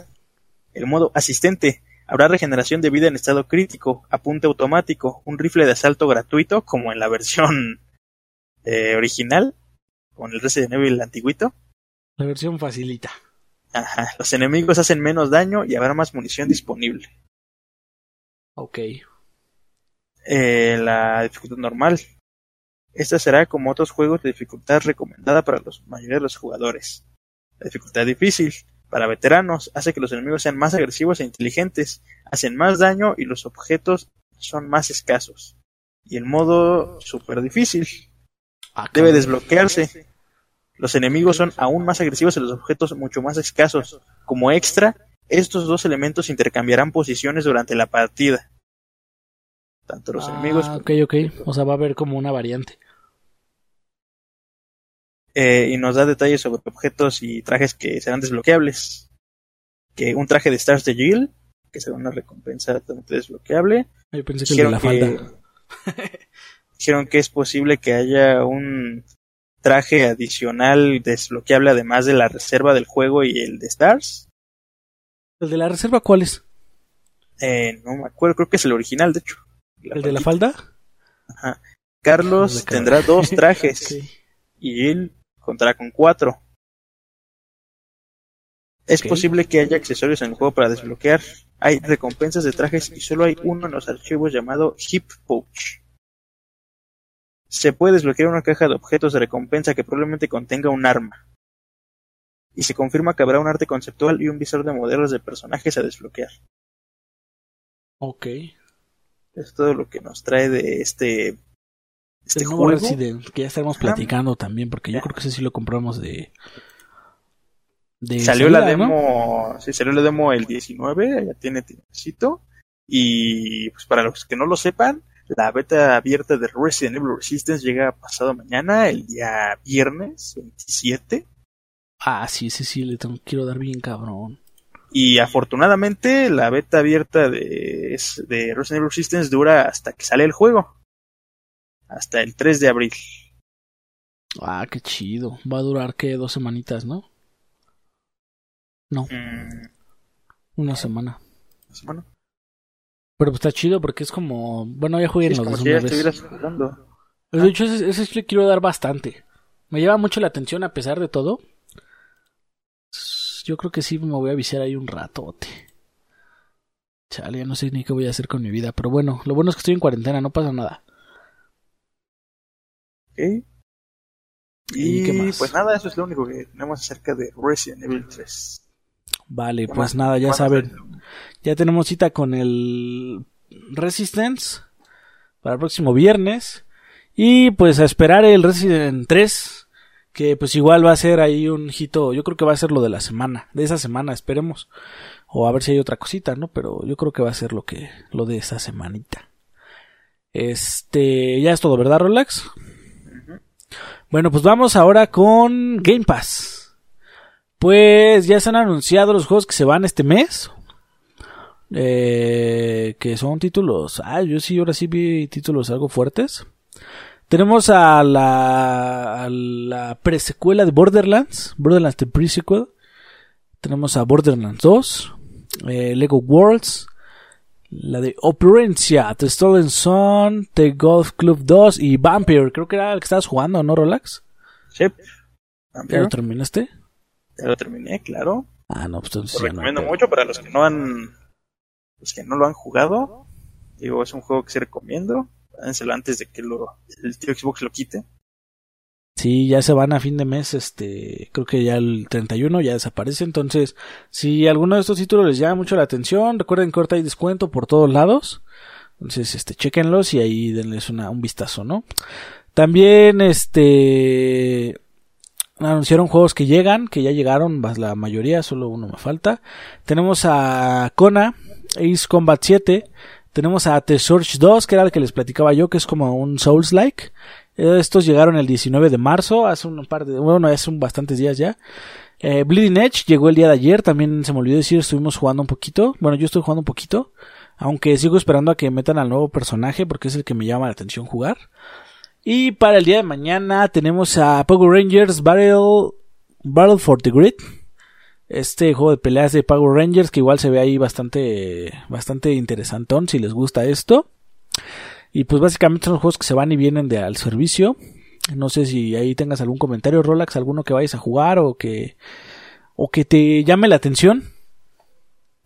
el modo asistente. Habrá regeneración de vida en estado crítico, apunte automático, un rifle de asalto gratuito, como en la versión eh, original, con el Resident Evil antiguito. La versión facilita. Ajá, los enemigos hacen menos daño y habrá más munición disponible. Ok. Eh, la dificultad normal. Esta será como otros juegos de dificultad recomendada para la mayoría de los jugadores. La dificultad difícil. Para veteranos, hace que los enemigos sean más agresivos e inteligentes, hacen más daño y los objetos son más escasos. Y el modo super difícil ah, debe desbloquearse. Los enemigos son aún más agresivos y los objetos mucho más escasos. Como extra, estos dos elementos intercambiarán posiciones durante la partida. Tanto los enemigos. Ah, ok, ok. O sea, va a haber como una variante. Eh, y nos da detalles sobre objetos y trajes que serán desbloqueables. Que un traje de Stars de Jill que sea una recompensa totalmente desbloqueable. Yo pensé que el de la falda. dijeron que es posible que haya un traje adicional desbloqueable además de la reserva del juego y el de Stars. ¿El de la reserva cuál es? Eh, no me acuerdo, creo que es el original, de hecho. ¿El de la falda? Ajá. Carlos tendrá dos trajes y él contará con cuatro. Es posible que haya accesorios en el juego para desbloquear. Hay recompensas de trajes y solo hay uno en los archivos llamado Hip Pouch. Se puede desbloquear una caja de objetos de recompensa que probablemente contenga un arma. Y se confirma que habrá un arte conceptual y un visor de modelos de personajes a desbloquear. Ok. Es todo lo que nos trae de este. Este juego. Resident, que ya estaremos platicando también, porque yo creo que ese sí lo compramos de. salió la demo. Sí, salió la demo el 19, ya tiene tiempecito. Y pues para los que no lo sepan, la beta abierta de Resident Evil Resistance llega pasado mañana, el día viernes 27. Ah, sí, sí, sí, le tengo, quiero dar bien cabrón. Y afortunadamente la beta abierta de, de Resident Evil Resistance dura hasta que sale el juego. Hasta el 3 de abril. Ah, qué chido. Va a durar, ¿qué? Dos semanitas, ¿no? No. Mm. Una semana. ¿Una semana? Pero pues está chido porque es como. Bueno, ya jugué en los dos una vez. De hecho, ese, ese le quiero dar bastante. Me llama mucho la atención a pesar de todo. Yo creo que sí me voy a viciar ahí un ratote. Chale, ya no sé ni qué voy a hacer con mi vida. Pero bueno, lo bueno es que estoy en cuarentena, no pasa nada. ¿Y, ¿Y qué más? pues nada, eso es lo único que tenemos acerca de Resident Evil 3. Vale, pues nada, ya saben. Ya tenemos cita con el Resistance para el próximo viernes. Y pues a esperar el Resident 3. Que pues igual va a ser ahí un hito. Yo creo que va a ser lo de la semana. De esa semana, esperemos. O a ver si hay otra cosita, ¿no? Pero yo creo que va a ser lo que. lo de esa semanita. Este. Ya es todo, ¿verdad, Rolex? Bueno, pues vamos ahora con Game Pass. Pues ya se han anunciado los juegos que se van este mes. Eh, que son títulos. Ah, yo sí, ahora sí vi títulos algo fuertes. Tenemos a la, a la presecuela de Borderlands, Borderlands The Pre-Sequel. Tenemos a Borderlands 2, eh, Lego Worlds, la de Operencia, The Stolen Sun, The Golf Club 2 y Vampire. Creo que era el que estabas jugando, ¿no, Relax? Sí. ¿Ya lo terminaste? Ya lo terminé, claro. Ah, no, pues entonces. Lo recomiendo mucho para los que no han los que no lo han jugado, digo, es un juego que se recomiendo. Háganselo antes de que lo, el tío Xbox lo quite. Sí, ya se van a fin de mes, este, creo que ya el 31 ya desaparece, entonces, si alguno de estos títulos les llama mucho la atención, recuerden que ahorita hay descuento por todos lados, entonces, este, chequenlos y ahí denles un vistazo, ¿no? También, este, anunciaron juegos que llegan, que ya llegaron, la mayoría, solo uno me falta. Tenemos a Kona, Ace Combat 7. Tenemos a The Surge 2, que era el que les platicaba yo, que es como un Souls-like. Estos llegaron el 19 de marzo, hace un par de, bueno, hace un bastantes días ya. Eh, Bleeding Edge llegó el día de ayer, también se me olvidó decir, estuvimos jugando un poquito. Bueno, yo estoy jugando un poquito, aunque sigo esperando a que metan al nuevo personaje porque es el que me llama la atención jugar. Y para el día de mañana tenemos a Power Rangers Battle, Battle for the Grid, este juego de peleas de Power Rangers que igual se ve ahí bastante bastante interesantón si les gusta esto y pues básicamente son juegos que se van y vienen de al servicio. No sé si ahí tengas algún comentario Rolax alguno que vayas a jugar o que o que te llame la atención.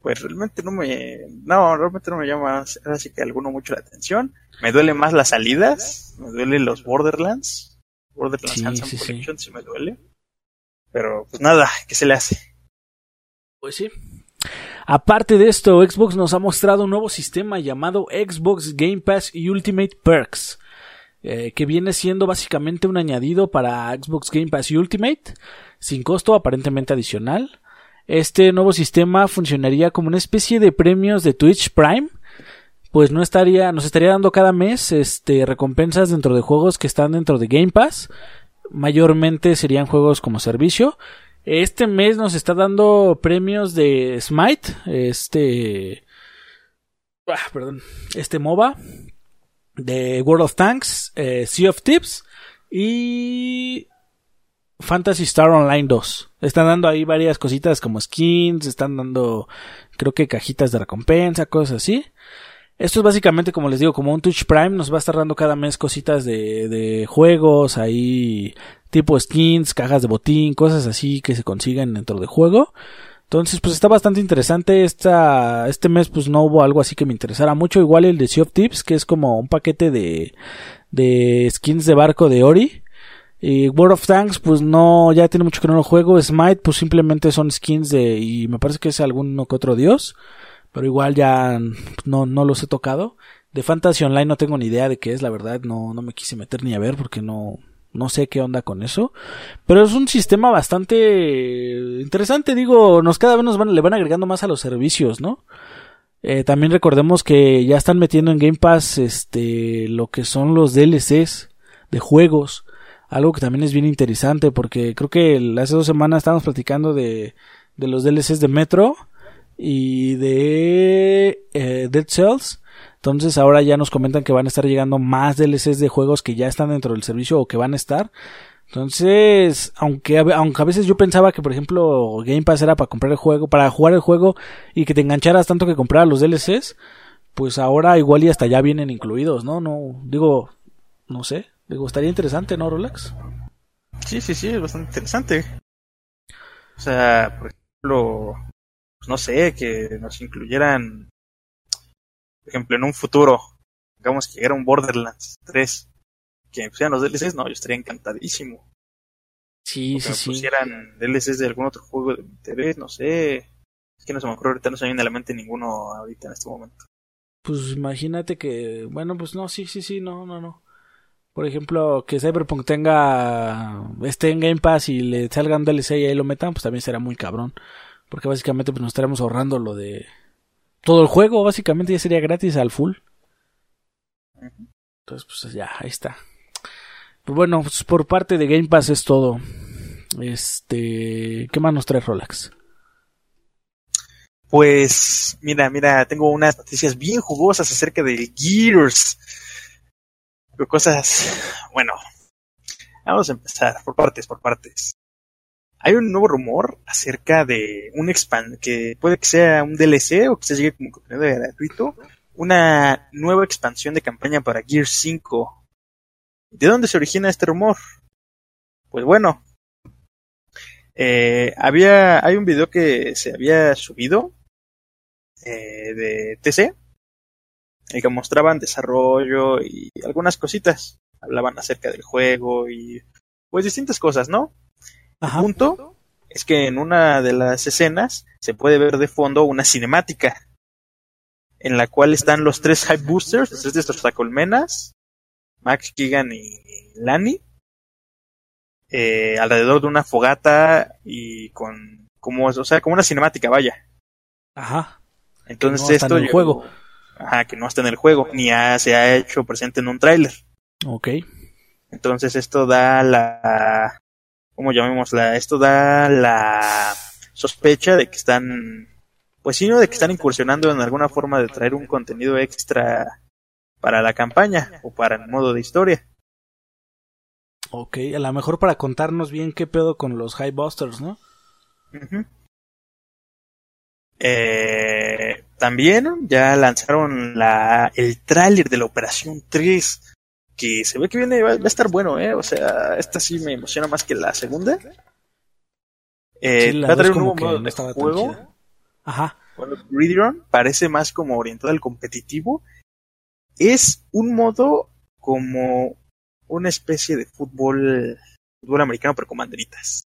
Pues realmente no me no realmente no me llama así que alguno mucho la atención. Me duele más las salidas me duele los Borderlands. Borderlands sí, sí, sí. me duele. Pero pues nada qué se le hace pues sí. Aparte de esto, Xbox nos ha mostrado un nuevo sistema llamado Xbox Game Pass Ultimate Perks, eh, que viene siendo básicamente un añadido para Xbox Game Pass Ultimate, sin costo aparentemente adicional. Este nuevo sistema funcionaría como una especie de premios de Twitch Prime, pues no estaría, nos estaría dando cada mes este recompensas dentro de juegos que están dentro de Game Pass. Mayormente serían juegos como servicio este mes nos está dando premios de Smite, este ah, perdón, este MOBA de World of Tanks, eh, Sea of Tips y Fantasy Star Online 2. Están dando ahí varias cositas como skins, están dando creo que cajitas de recompensa, cosas así. Esto es básicamente, como les digo, como un Twitch Prime, nos va a estar dando cada mes cositas de, de juegos, ahí tipo skins, cajas de botín, cosas así que se consiguen dentro de juego. Entonces, pues está bastante interesante. Esta, este mes, pues no hubo algo así que me interesara mucho. Igual el de Sea of Tips, que es como un paquete de, de skins de barco de Ori. Y World of Tanks, pues no, ya tiene mucho que no lo juego. Smite, pues simplemente son skins de, y me parece que es alguno que otro dios. Pero igual ya no, no los he tocado. De Fantasy Online no tengo ni idea de qué es, la verdad, no, no me quise meter ni a ver porque no, no sé qué onda con eso. Pero es un sistema bastante interesante, digo, nos cada vez nos van, le van agregando más a los servicios, ¿no? Eh, también recordemos que ya están metiendo en Game Pass este lo que son los DLCs de juegos algo que también es bien interesante porque creo que hace dos semanas estábamos platicando de, de los DLCs de Metro y de eh, Dead Cells. Entonces ahora ya nos comentan que van a estar llegando más DLCs de juegos que ya están dentro del servicio o que van a estar. Entonces, aunque, aunque a veces yo pensaba que, por ejemplo, Game Pass era para comprar el juego, para jugar el juego y que te engancharas tanto que comprar los DLCs, pues ahora igual y hasta ya vienen incluidos, ¿no? No, digo, no sé. Digo, estaría interesante, ¿no, Rolex? Sí, sí, sí, es bastante interesante. O sea, por ejemplo, pues no sé, que nos incluyeran, por ejemplo, en un futuro, digamos que llegara un Borderlands 3, que pusieran los DLCs, no, yo estaría encantadísimo. Sí, sí, sí. pusieran DLCs de algún otro juego de interés, no sé. Es que no se me ocurre ahorita, no se me viene a la mente ninguno ahorita en este momento. Pues imagínate que, bueno, pues no, sí, sí, sí, no, no, no. Por ejemplo, que Cyberpunk tenga, esté en Game Pass y le salgan DLC y ahí lo metan, pues también será muy cabrón. Porque básicamente pues nos estaremos ahorrando lo de todo el juego, básicamente ya sería gratis al full. Entonces, pues ya, ahí está. Pues bueno, pues por parte de Game Pass es todo. Este, ¿qué más nos trae Rolex? Pues, mira, mira, tengo unas noticias bien jugosas acerca de Gears cosas, bueno, vamos a empezar por partes, por partes. Hay un nuevo rumor acerca de un expand que puede que sea un DLC o que se llegue como contenido gratuito, una nueva expansión de campaña para Gear 5. ¿De dónde se origina este rumor? Pues bueno, eh, había, hay un video que se había subido eh, de TC el que mostraban desarrollo y algunas cositas. Hablaban acerca del juego y pues distintas cosas, ¿no? El punto es que en una de las escenas se puede ver de fondo una cinemática en la cual están los tres Hype Boosters, los tres de estos tacolmenas, Max, Keegan y Lani, eh, alrededor de una fogata y con, como, o sea, como una cinemática, vaya. Ajá. Entonces esto en el juego Ajá, que no está en el juego, ni se ha hecho presente en un tráiler. Ok. Entonces esto da la... ¿Cómo llamémosla? Esto da la sospecha de que están... Pues sí, ¿no? De que están incursionando en alguna forma de traer un contenido extra para la campaña o para el modo de historia. Ok, a lo mejor para contarnos bien qué pedo con los High Busters, ¿no? Eh, también ya lanzaron la, el tráiler de la Operación 3, que se ve que viene, va, a estar bueno, ¿eh? O sea, esta sí me emociona más que la segunda. Eh, va a traer un nuevo modo de juego. Ajá. Bueno, parece más como orientado al competitivo. Es un modo como una especie de fútbol, fútbol americano, pero con banderitas.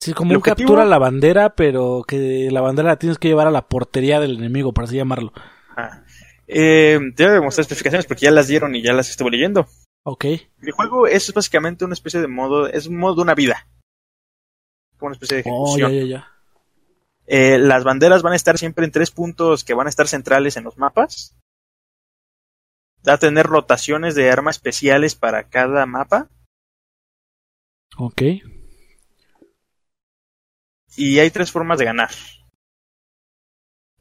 Sí, como un captura la bandera, pero que la bandera la tienes que llevar a la portería del enemigo, por así llamarlo. Ah. Eh, a mostrar especificaciones porque ya las dieron y ya las estuve leyendo. Ok. El juego es básicamente una especie de modo, es un modo de una vida. Como una especie de oh, ejecución. ya, ya, ya. Eh, las banderas van a estar siempre en tres puntos que van a estar centrales en los mapas. Va a tener rotaciones de armas especiales para cada mapa. Ok. Y hay tres formas de ganar.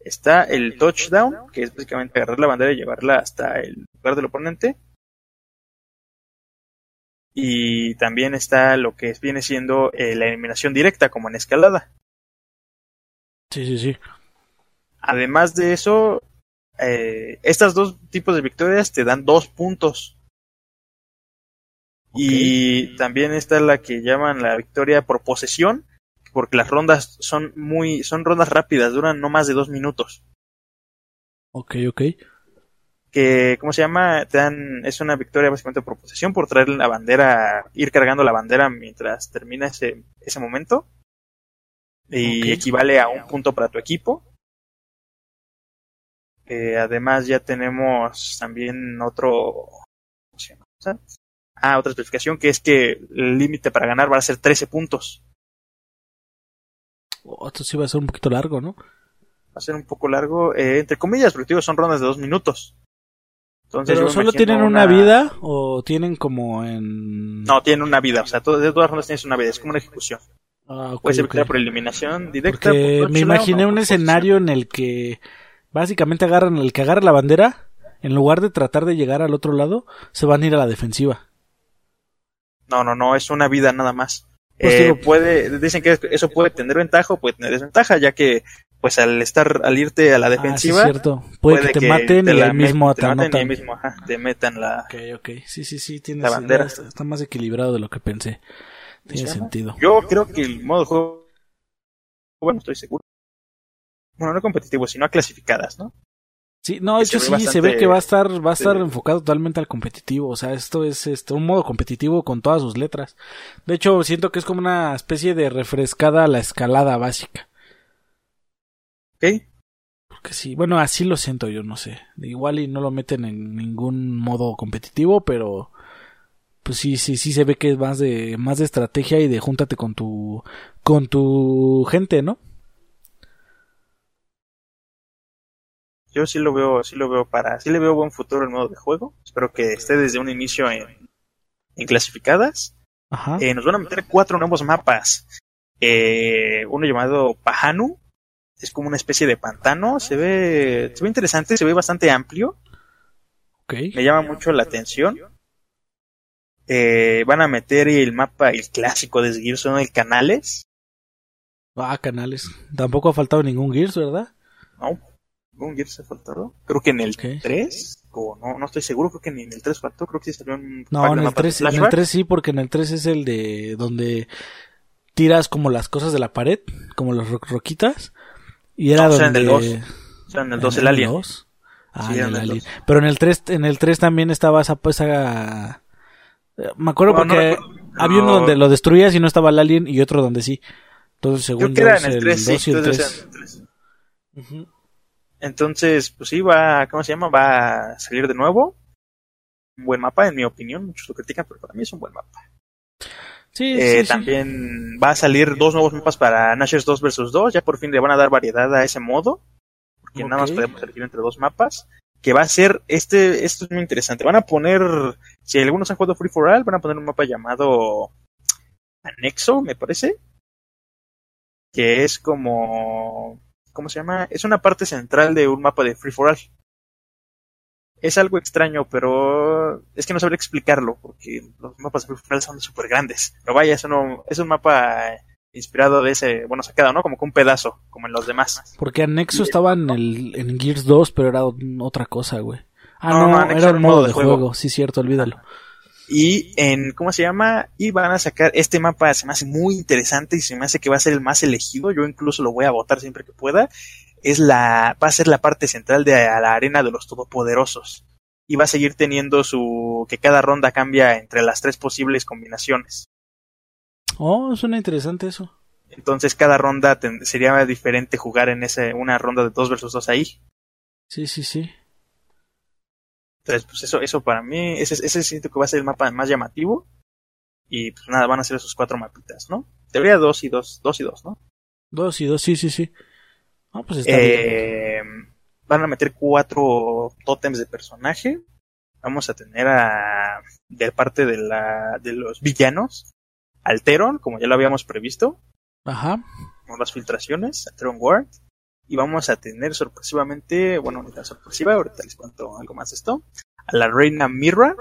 Está el touchdown, que es básicamente agarrar la bandera y llevarla hasta el lugar del oponente. Y también está lo que viene siendo eh, la eliminación directa, como en escalada. Sí, sí, sí. Además de eso, eh, estas dos tipos de victorias te dan dos puntos. Y también está la que llaman la victoria por posesión, porque las rondas son muy, son rondas rápidas, duran no más de dos minutos. Ok, ok. Que, ¿cómo se llama? Te dan, es una victoria básicamente por posesión, por traer la bandera, ir cargando la bandera mientras termina ese, ese momento. Y equivale a un punto para tu equipo. Eh, además ya tenemos también otro, ¿cómo se llama? Ah, otra especificación que es que el límite para ganar va a ser 13 puntos. Oh, esto sí va a ser un poquito largo, ¿no? Va a ser un poco largo, eh, entre comillas, porque digo, son rondas de dos minutos. Entonces, Pero solo tienen una... vida o tienen como en... No, tienen una vida, o sea, todo- de todas rondas tienes una vida, es como una ejecución. Ah, ok, Puede ser por eliminación directa. Porque por me imaginé un escenario en el que básicamente agarran el que agarra la bandera, en lugar de tratar de llegar al otro lado, se van a ir a la defensiva. No, no, no, es una vida nada más. Pues Eh, digo- puede, dicen que eso puede tener ventaja o puede tener desventaja, ya que pues al estar, al irte a la Ah, sí, defensiva, es cierto. Puede, que te maten te y ahí mismo te te maten y ahí anotan. mismo, ajá, te metan la, Ok, ok. Sí, sí, sí, tienes La bandera. Está, está más equilibrado de lo que pensé. Tiene sentido. Yo creo que el modo de juego, bueno, estoy seguro. Bueno, no competitivo, sino a clasificadas, ¿no? Sí, no, de hecho sí, se ve que va a estar, va a estar enfocado totalmente al competitivo. O sea, esto es este, un modo competitivo con todas sus letras. De hecho, siento que es como una especie de refrescada a la escalada básica. ¿Ok? Porque sí, bueno, así lo siento yo, no sé. Igual y no lo meten en ningún modo competitivo, pero pues sí, sí, sí se ve que es más de, más de estrategia y de júntate con tu, con tu gente, ¿no? Yo sí lo veo, sí lo veo para, sí le veo buen futuro el modo de juego. Espero que esté desde un inicio en, en clasificadas. Ajá. Eh, nos van a meter cuatro nuevos mapas. Eh, uno llamado Pahanu. Es como una especie de pantano. Se ve, se ve interesante, se ve bastante amplio. ok. Me llama mucho la atención. Eh, van a meter el mapa, el clásico de Gears, el Canales. Ah, canales. Tampoco ha faltado ningún Gears, ¿verdad? No, ¿algún Gears ha faltado? Creo que en el Ok. 3, o no, no estoy seguro, creo que ni en el 3 faltó, creo que sí salió un No, pack de en el, de 3, en el flashback. 3 sí, porque en el 3 es el de donde tiras como las cosas de la pared, como las ro- roquitas. Y era No, o sea, en donde... el O sea, en el 2 el Alien. 2? Ah, Sí, en el el Alien. 2. Pero en el 3, en el 3 también estaba esa, esa... eh, Me acuerdo No, no porque recuerdo. había uno No. donde lo destruías y no estaba el alien y otro donde sí. Entonces, según Creo que yo, era en el 3, sí, 2 y el entonces 3. Entonces, pues sí, va, ¿cómo se llama? Va a salir de nuevo. Un buen mapa, en mi opinión. Muchos lo critican, pero para mí es un buen mapa. Sí, Eh, sí, sí. también va a salir dos nuevos mapas para Nashers 2 vs 2. Ya por fin le van a dar variedad a ese modo. Porque nada más podemos elegir entre dos mapas. Que va a ser este, esto es muy interesante. Van a poner, si algunos han jugado Free for All, van a poner un mapa llamado Anexo, me parece. Que es como, ¿cómo se llama? Es una parte central de un mapa de Free for All. Es algo extraño, pero es que no sabría explicarlo, porque los mapas de Free for All son súper grandes. Pero vaya, es, uno, es un mapa inspirado de ese, bueno, sacado, ¿no? Como que un pedazo, como en los demás. Porque Anexo estaba en el en Gears 2, pero era otra cosa, güey. Ah, No, no, no, era un modo de juego. Sí, cierto, olvídalo. Y en, ¿cómo se llama? Y van a sacar, este mapa se me hace muy interesante y se me hace que va a ser el más elegido. Yo incluso lo voy a votar siempre que pueda. Es la, va a ser la parte central de la arena de los todopoderosos. Y va a seguir teniendo su, que cada ronda cambia entre las tres posibles combinaciones. Oh, suena interesante eso. Entonces cada ronda ten- sería diferente jugar en ese, una ronda de dos versus dos ahí. Sí, sí, sí. Entonces, pues eso, eso para mí, ese, ese siento que va a ser el mapa más llamativo. Y pues nada, van a ser esos cuatro mapitas, ¿no? Teoría dos y dos, dos y dos, ¿no? Dos y dos, sí, sí, sí. Ah, pues está bien. Eh, van a meter cuatro tótems de personaje. Vamos a tener a, de parte de la, de los villanos, Alteron, como ya lo habíamos previsto, Ajá. con las filtraciones, Alteron Ward. Y vamos a tener sorpresivamente, bueno, no sorpresiva, ahorita les cuento algo más de esto, a la reina Mirra,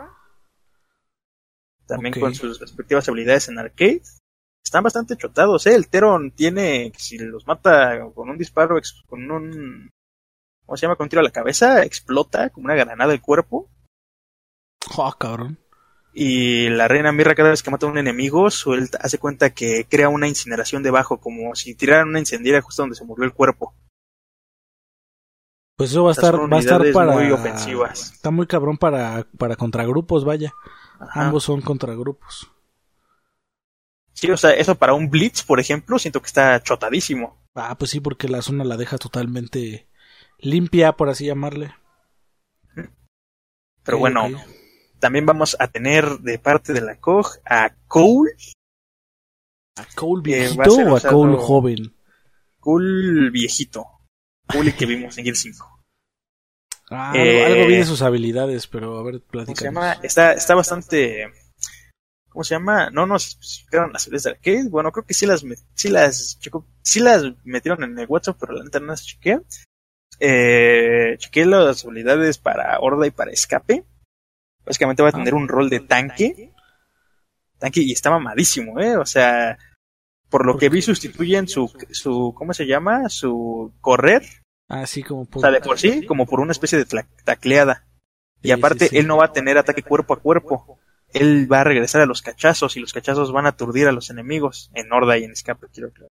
también con sus respectivas habilidades en arcade. Están bastante chotados, ¿eh? El Teron tiene, si los mata con un disparo, con un, ¿cómo se llama? Con un tiro a la cabeza, explota como una granada el cuerpo. Oh, cabrón. Y la reina Mirra cada vez que mata a un enemigo, suelta, hace cuenta que crea una incineración debajo, como si tiraran una incendiaria justo donde se murió el cuerpo. Pues eso va a estar, va a estar para. Muy ofensivas. Está muy cabrón para, para contragrupos, vaya. Ambos son contragrupos. Sí, o sea, eso para un Blitz, por ejemplo, siento que está chotadísimo. Ah, pues sí, porque la zona la deja totalmente limpia, por así llamarle. Pero bueno, también vamos a tener de parte de la COG a Cole. ¿A Cole viejito o a Cole joven? Cole viejito. Cole que vimos en Gear 5. Ah, algo, vi de sus habilidades, pero a ver, platicamos. Está, está bastante... ¿Cómo se llama? No nos especificaron las habilidades de arcade. Bueno, creo que sí las, sí las, sí las metieron en el WhatsApp, pero la neta no las chequeé. Eh, chequeé las habilidades para horda y para escape. Básicamente va a tener un rol de tanque. Tanque y está mamadísimo, ¿eh? O sea, por lo que vi sustituyen su, su ¿cómo se llama? Su correr. Así como por... O sea, de por sí, como por una especie de tacleada. Y aparte, él no va a tener ataque cuerpo a cuerpo. Él va a regresar a los cachazos y los cachazos van a aturdir a los enemigos en horda y en escape, quiero creer.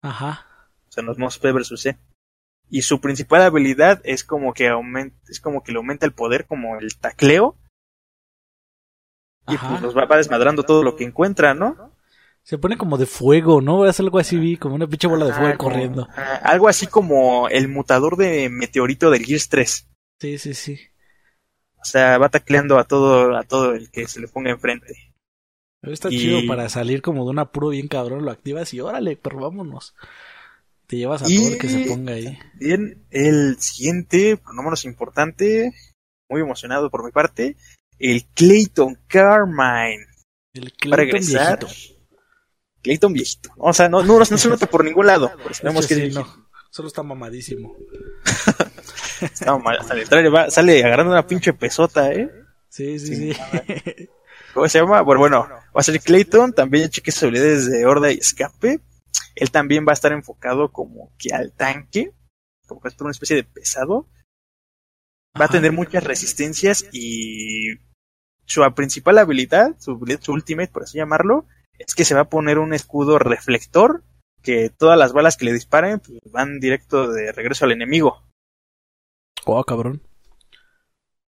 Ajá. O sea, los P versus C y su principal habilidad es como que aumenta, es como que le aumenta el poder como el tacleo y pues nos va, desmadrando todo lo que encuentra, ¿no? Se pone como de fuego, ¿no? Es algo así, vi, como una pinche bola de fuego corriendo. algo así como el mutador de meteorito del Gears 3. Sí, sí, sí. O sea, va tacleando a todo, a todo el que se le ponga enfrente. está chido para salir como de un apuro bien cabrón, lo activas y órale, pero vámonos. Te llevas a todo el que se ponga ahí. Bien, el siguiente, no menos importante, muy emocionado por mi parte, el Clayton Carmine. El Clayton viejito. Clayton viejito. O sea, no, no, no se nota por ningún lado. tenemos que no. Solo está mamadísimo. está sale, sale agarrando una pinche pesota, ¿eh? Sí, sí, sí. ¿Cómo se llama? Bueno, bueno, va a ser Clayton, también cheque sus habilidades de horda y escape. Él también va a estar enfocado como que al tanque, como que es una especie de pesado va a tener muchas resistencias y su principal habilidad, su, ultimate, por así llamarlo, es que se va a poner un escudo reflector que todas las balas que le disparen pues, van directo de regreso al enemigo. Oh, cabrón.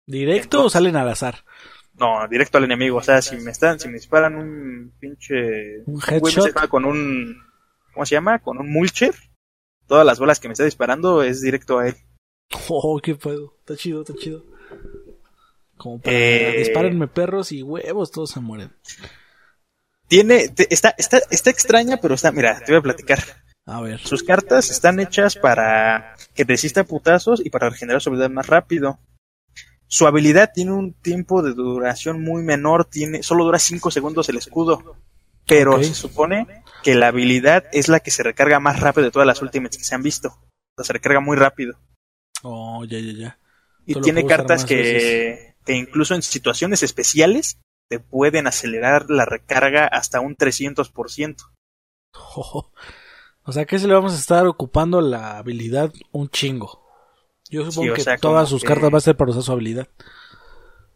¿Directo o salen al azar? No, directo al enemigo. O sea, si me están, si me disparan un pinche. Un headshot. con un. ¿Cómo se llama? Con un mulcher. Todas las balas que me está disparando es directo a él. Oh, qué puedo. Está chido, está chido. Como para eh... dispárenme perros y huevos, todos se mueren. Tiene, está, está, está extraña, pero está, mira, te voy a platicar. A ver. Sus cartas están hechas para que resista putazos y para regenerar su habilidad más rápido. Su habilidad tiene un tiempo de duración muy menor, tiene, solo dura 5 segundos el escudo. Pero se supone que la habilidad es la que se recarga más rápido de todas las últimas que se han visto. O sea, se recarga muy rápido. Oh, ya, ya, ya. Y tiene cartas que, que, incluso en situaciones especiales te pueden acelerar la recarga hasta un 300%. Oh, o sea que se le vamos a estar ocupando la habilidad un chingo. Yo supongo que todas sus cartas van a ser para usar su habilidad.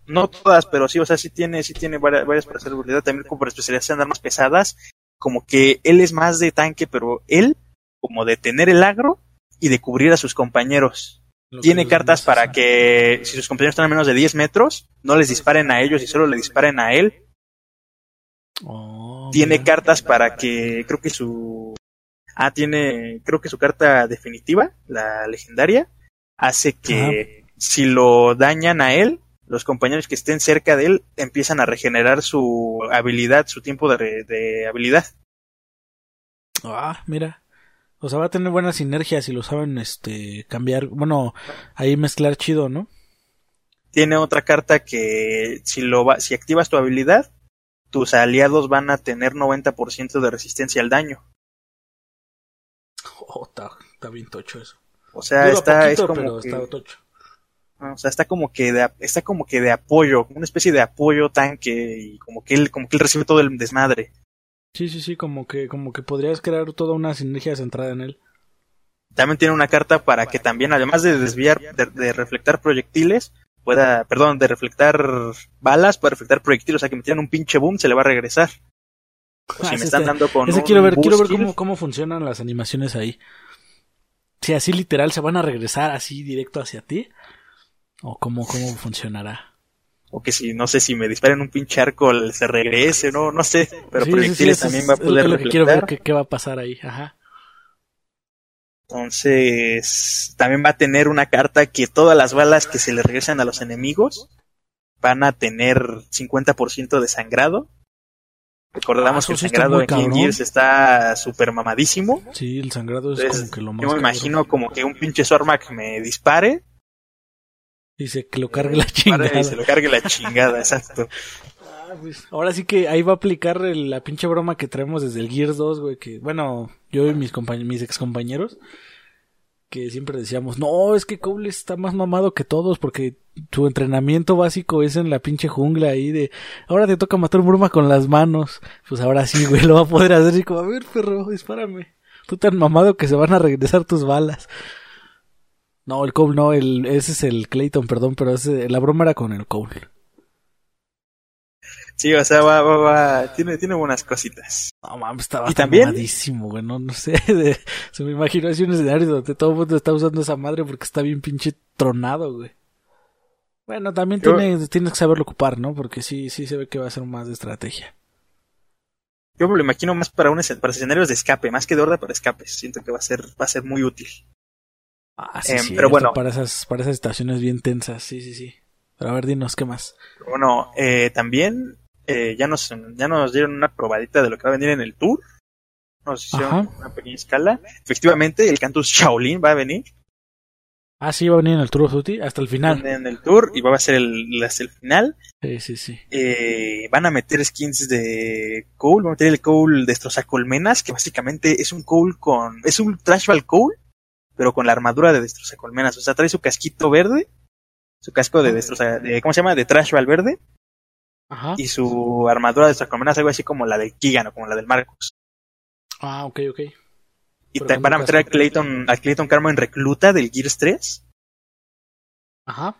No todas, pero sí, o sea, sí tiene, sí tiene varias, varias para hacer habilidad, también como para especializarse en armas pesadas, como que él es más de tanque, pero él, como de tener el agro y de cubrir a sus compañeros tiene cartas para que si sus compañeros están a menos de 10 metros, no les disparen a ellos y solo le disparen a él. Oh, tiene cartas para que creo que su ah tiene creo que su carta definitiva, la legendaria, hace que si lo dañan a él, los compañeros que estén cerca de él empiezan a regenerar su habilidad, su tiempo de, de habilidad. Ah, mira. O sea, va a tener buena sinergia si lo saben este cambiar, bueno, ahí mezclar chido, ¿no? Tiene otra carta que si lo va, si activas tu habilidad, tus aliados van a tener 90% de resistencia al daño. Oh, está, bien tocho eso. O sea, Dura está, poquito, es como pero que, está tocho. Ah, o sea, está como que de, está como que de apoyo, una especie de apoyo tanque y como que él, como que él recibe todo el desmadre. Sí, sí, sí, como que, como que podrías crear toda una sinergia centrada en él. También tiene una carta para que también, además de desviar, de, de reflectar proyectiles, pueda, perdón, de reflectar balas, puede reflectar proyectiles, o sea que me tiran un pinche boom, se le va a regresar. O Ah, si ese me están está- dando con Ese un quiero ver, quiero ver cómo, cómo funcionan las animaciones ahí. Si así literal se van a regresar así directo hacia ti. O cómo, cómo funcionará. O que si, no sé, si me disparen un pinche arco se regrese, no, no sé, pero Sí, sí, sí, proyectiles eso también es- va a es lo poder que- lo que quiero ver qué, qué va a pasar ahí. Ajá. Entonces, también va a tener una carta que todas las balas que se le regresan a los enemigos van a tener 50% de sangrado. Recordamos Ah, que el sí sangrado en King. Gears está súper mamadísimo. Sí, el sangrado es Entonces, como que lo más. yo me cabrón. imagino como que un pinche Swarmack me dispare, Dice que lo cargue la chingada. y se lo cargue la chingada, exacto. Ah, pues, ahora sí que ahí va a aplicar el- la pinche broma que traemos desde el Gears 2, güey, que bueno, yo y mis mis ex compañeros que siempre decíamos, "No, es que Cole está más mamado que todos porque su entrenamiento básico es en la pinche jungla ahí de, ahora te toca matar un broma con las manos." Pues ahora sí, güey, lo va a poder hacer y como, "A ver, perro, dispárame." Tú tan mamado que se van a regresar tus balas. No, el Cole no, el ese es el Clayton, perdón, pero ese, la broma era con el Cole. Sí, o sea, va, va, va, tiene, tiene buenas cositas. No mames, estaba ¿Y también? güey. No, no sé. de- se me imaginó así un escenario donde todo el mundo está usando esa madre porque está bien pinche tronado, güey. Bueno, también Yo- tiene, tienes que saberlo ocupar, ¿no? Porque sí, sí se ve que va a ser más de estrategia. Yo me lo imagino más para un para escenarios de escape, más que de horda para escapes. Siento que va a ser, va a ser muy útil. Ah, sí, Em, sí. pero bueno. Para esas, para esas situaciones bien tensas, sí, sí, sí. Pero a ver, dinos, ¿qué más? Bueno, eh, también eh, ya nos ya nos dieron una probadita de lo que va a venir en el tour. Nos hicieron Ajá. una pequeña escala. Efectivamente, el Cantus Shaolin va a venir Ah, sí, va a venir en el Tour of Duty hasta el final. en el tour y va a ser el, hasta el final. Sí, sí, sí. Eh, van a meter skins de Cole, van a meter el Cole destrozacolmenas, que básicamente es un Cole con. es un Trashball Cole, pero con la armadura de destrozacolmenas. O sea, trae su casquito verde, su casco de destroza. De, ¿Cómo se llama? De Trashball verde, Ajá. y su armadura de destrozacolmenas, algo así como la del Kigan o como la del Marcus. Ah, ok, ok. Y con van a meter a. Clayton, a Clayton Carmo en recluta del Gears 3. Ajá.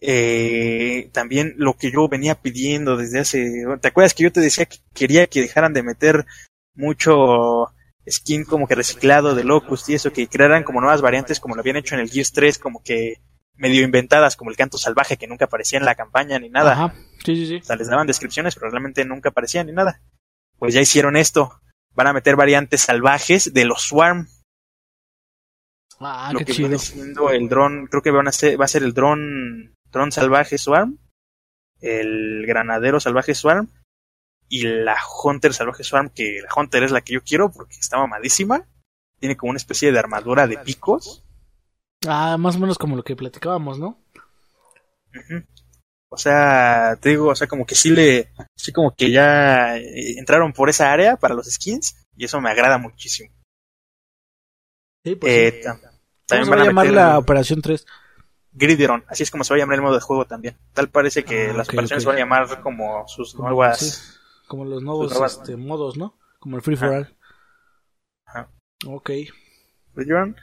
Eh, también lo que yo venía pidiendo desde hace. ¿Te acuerdas que yo te decía que quería que dejaran de meter mucho skin como que reciclado de Locust y eso, que crearan como nuevas variantes como lo habían hecho en el Gears 3, como que medio inventadas, como el canto salvaje que nunca aparecía en la campaña ni nada. Ajá. Sí, sí, sí. O sea, les daban descripciones, pero realmente nunca aparecían ni nada. Pues ya hicieron esto. Van a meter variantes salvajes de los Swarm. Ah, lo qué que chido. siendo el dron, creo que van a ser, va a ser el dron, dron salvaje Swarm, el granadero salvaje Swarm y la Hunter salvaje Swarm, que la Hunter es la que yo quiero porque está mamadísima. Tiene como una especie de armadura de picos. Ah, más o menos como lo que platicábamos, ¿no? O sea, te digo, o sea, como que sí le, sí como que ya eh, entraron por esa área para los skins y eso me agrada muchísimo. Sí, pues Eh, sí. tam- ¿Cómo también se va van a llamar meter la Operación 3? Gridiron, así es como se va a llamar el modo de juego también. Tal parece que Ah, las ok, operaciones ok. van a llamar como sus nuevas. sí, como los nuevos nuevas- este, modos, ¿no? Como el Free for. All. Ajá. Ok. Gridiron.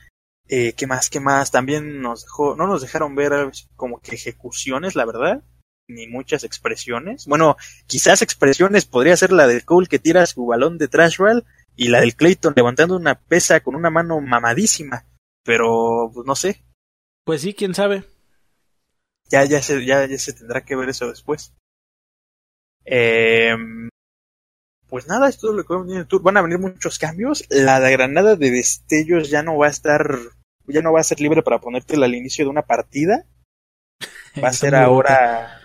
Eh, ¿Qué más? ¿Qué más? También nos dejó, no nos dejaron ver como que ejecuciones, la verdad, ni muchas expresiones. Bueno, quizás expresiones podría ser la del Cole que tira su balón de Trashball y la del Clayton levantando una pesa con una mano mamadísima. Pero, pues no sé, Pues sí, quién sabe. ya, ya, se, ya, ya se tendrá que ver eso después. Eh, pues nada, esto es lo que va a venir en el tour. Van a venir muchos cambios. La granada de destellos ya no va a estar, ya no va a ser libre para ponértela al inicio de una partida. Va a ser ahora,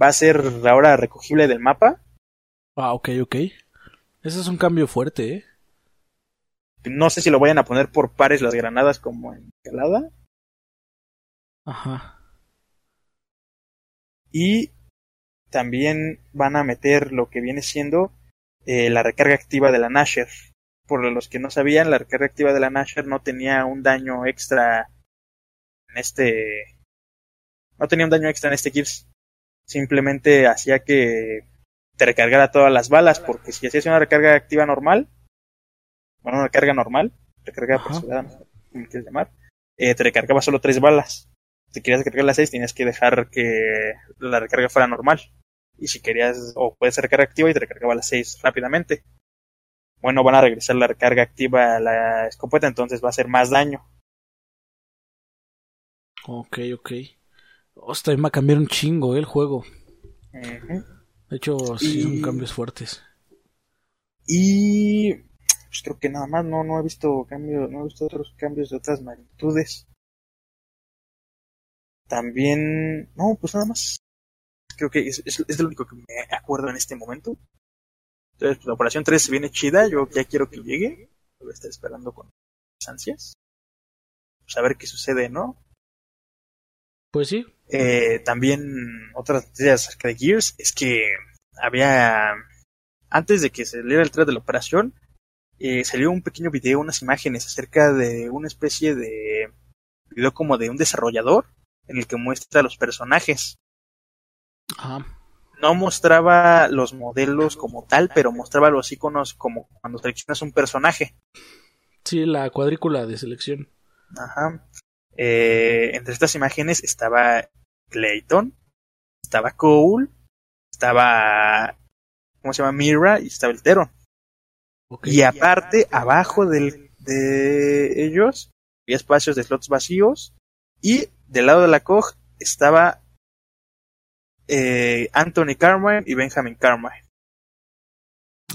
va a ser ahora recogible del mapa. Ah, ok, ok. Ese es un cambio fuerte, ¿eh? No sé si lo vayan a poner por pares las granadas como en escalada. Ajá. Y también van a meter lo que viene siendo eh, la recarga activa de la Nasher. por los que no sabían, la recarga activa de la Nashor no tenía un daño extra en este. No tenía un daño extra en este Gears. Simplemente hacía que te recargara todas las balas, porque si hacías una recarga activa normal, bueno, una recarga normal, recarga apresurada, como quieres llamar, eh, te recargaba solo tres balas. Si querías recargar las seis, tenías que dejar que la recarga fuera normal. Y si querías, o puedes recarga activa y te recargaba las seis rápidamente. Bueno, van a regresar la recarga activa a la escopeta, entonces va a hacer más daño. Ok, ok. Hostia, va a cambiar un chingo eh, el juego. De hecho, sí, son cambios fuertes. Y pues creo que nada más, no, no he visto cambios, no he visto otros cambios de otras magnitudes. También, no, pues nada más. Creo que es, es, lo único que me acuerdo en este momento. Entonces, pues, la operación 3 se viene chida, yo ya quiero que llegue. Voy a estar esperando con ansias. Pues a ver qué sucede, ¿no? Pues sí. Eh, también otras noticias acerca de Gears es que había, antes de que se saliera el 3 de la operación, eh, salió un pequeño video, unas imágenes acerca de una especie de video como de un desarrollador en el que muestra los personajes. No mostraba los modelos como tal, pero mostraba los iconos como cuando seleccionas un personaje. Sí, la cuadrícula de selección. Ajá. Eh, entre estas imágenes estaba Clayton, estaba Cole, estaba, ¿cómo se llama? Mira y estaba el Teron. Y aparte, abajo del, de ellos, había espacios de slots vacíos. Y del lado de la COG estaba eh, Anthony Carmine y Benjamin Carmine.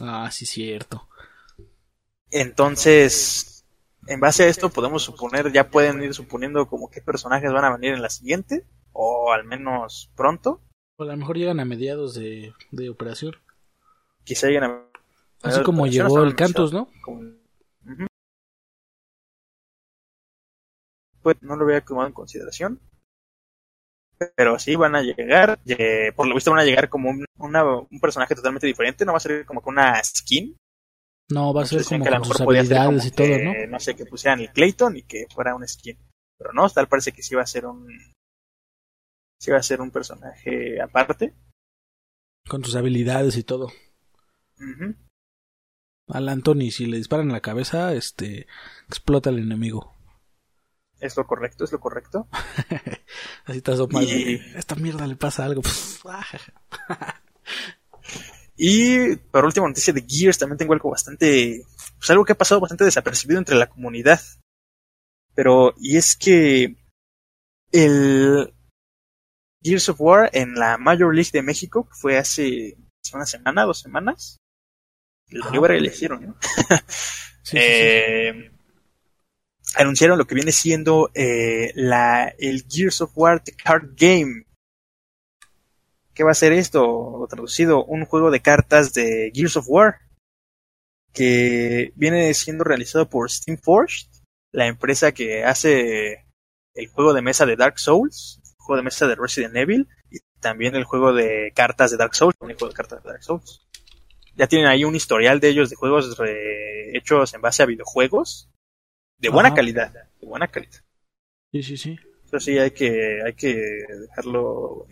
Ah, sí, cierto. Entonces, en base a esto podemos suponer, ya pueden ir suponiendo como qué personajes van a venir en la siguiente, o al menos pronto. O a lo mejor llegan a mediados de, de operación. Quizá lleguen a Así como llegó el Cantos, ¿no? Pues no lo había tomado en consideración. Pero sí van a llegar, por lo visto van a llegar como un, un personaje totalmente diferente, no va a ser como con una skin. No, va a ser como con sus habilidades y todo, ¿no? No sé, que pusieran el Clayton y que fuera un skin. Pero no, tal parece que sí va a ser un... Sí va a ser un personaje aparte. Con sus habilidades y todo. Al Anthony, si le disparan en la cabeza, este explota el enemigo. Es lo correcto, es lo correcto. Así te mal. Esta mierda le pasa algo. y por última noticia de Gears, también tengo algo bastante. Pues algo que ha pasado bastante desapercibido entre la comunidad. Pero, y es que. El. Gears of War en la Major League de México, que fue hace una semana, dos semanas, el ah, le hicieron, eh, anunciaron lo que viene siendo eh, la, el Gears of War The Card Game. ¿Qué va a ser esto? traducido, un juego de cartas de Gears of War que viene siendo realizado por Steamforged, la empresa que hace el juego de mesa de Dark Souls, el juego de mesa de Resident Evil y también el juego de cartas de Dark Souls, el juego de cartas de Dark Souls ya tienen ahí un historial de ellos de juegos hechos en base a videojuegos de buena calidad, de buena calidad. Sí, sí, sí. Eso sí hay que hay que dejarlo.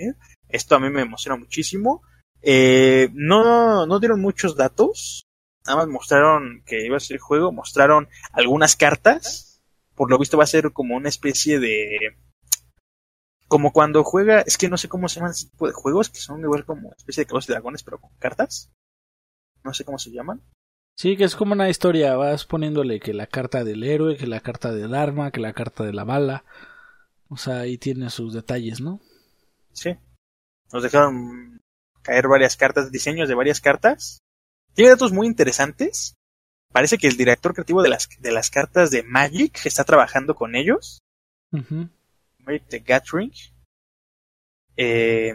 Esto a mí me emociona muchísimo. Eh, no no dieron muchos datos, nada más mostraron que iba a ser el juego, mostraron algunas cartas. Por lo visto va a ser como una especie de como cuando juega, es que no sé cómo se llaman ese tipo de juegos, que son igual como especie de caballos de dragones, pero con cartas no sé cómo se llaman. Sí, que es como una historia, vas poniéndole que la carta del héroe, que la carta del arma, que la carta de la bala. O sea, ahí tiene sus detalles, ¿no? Sí. Nos dejaron caer varias cartas, diseños de varias cartas. Tiene datos muy interesantes. Parece que el director creativo de las, de las cartas de Magic está trabajando con ellos. Magic the Gathering. Eh,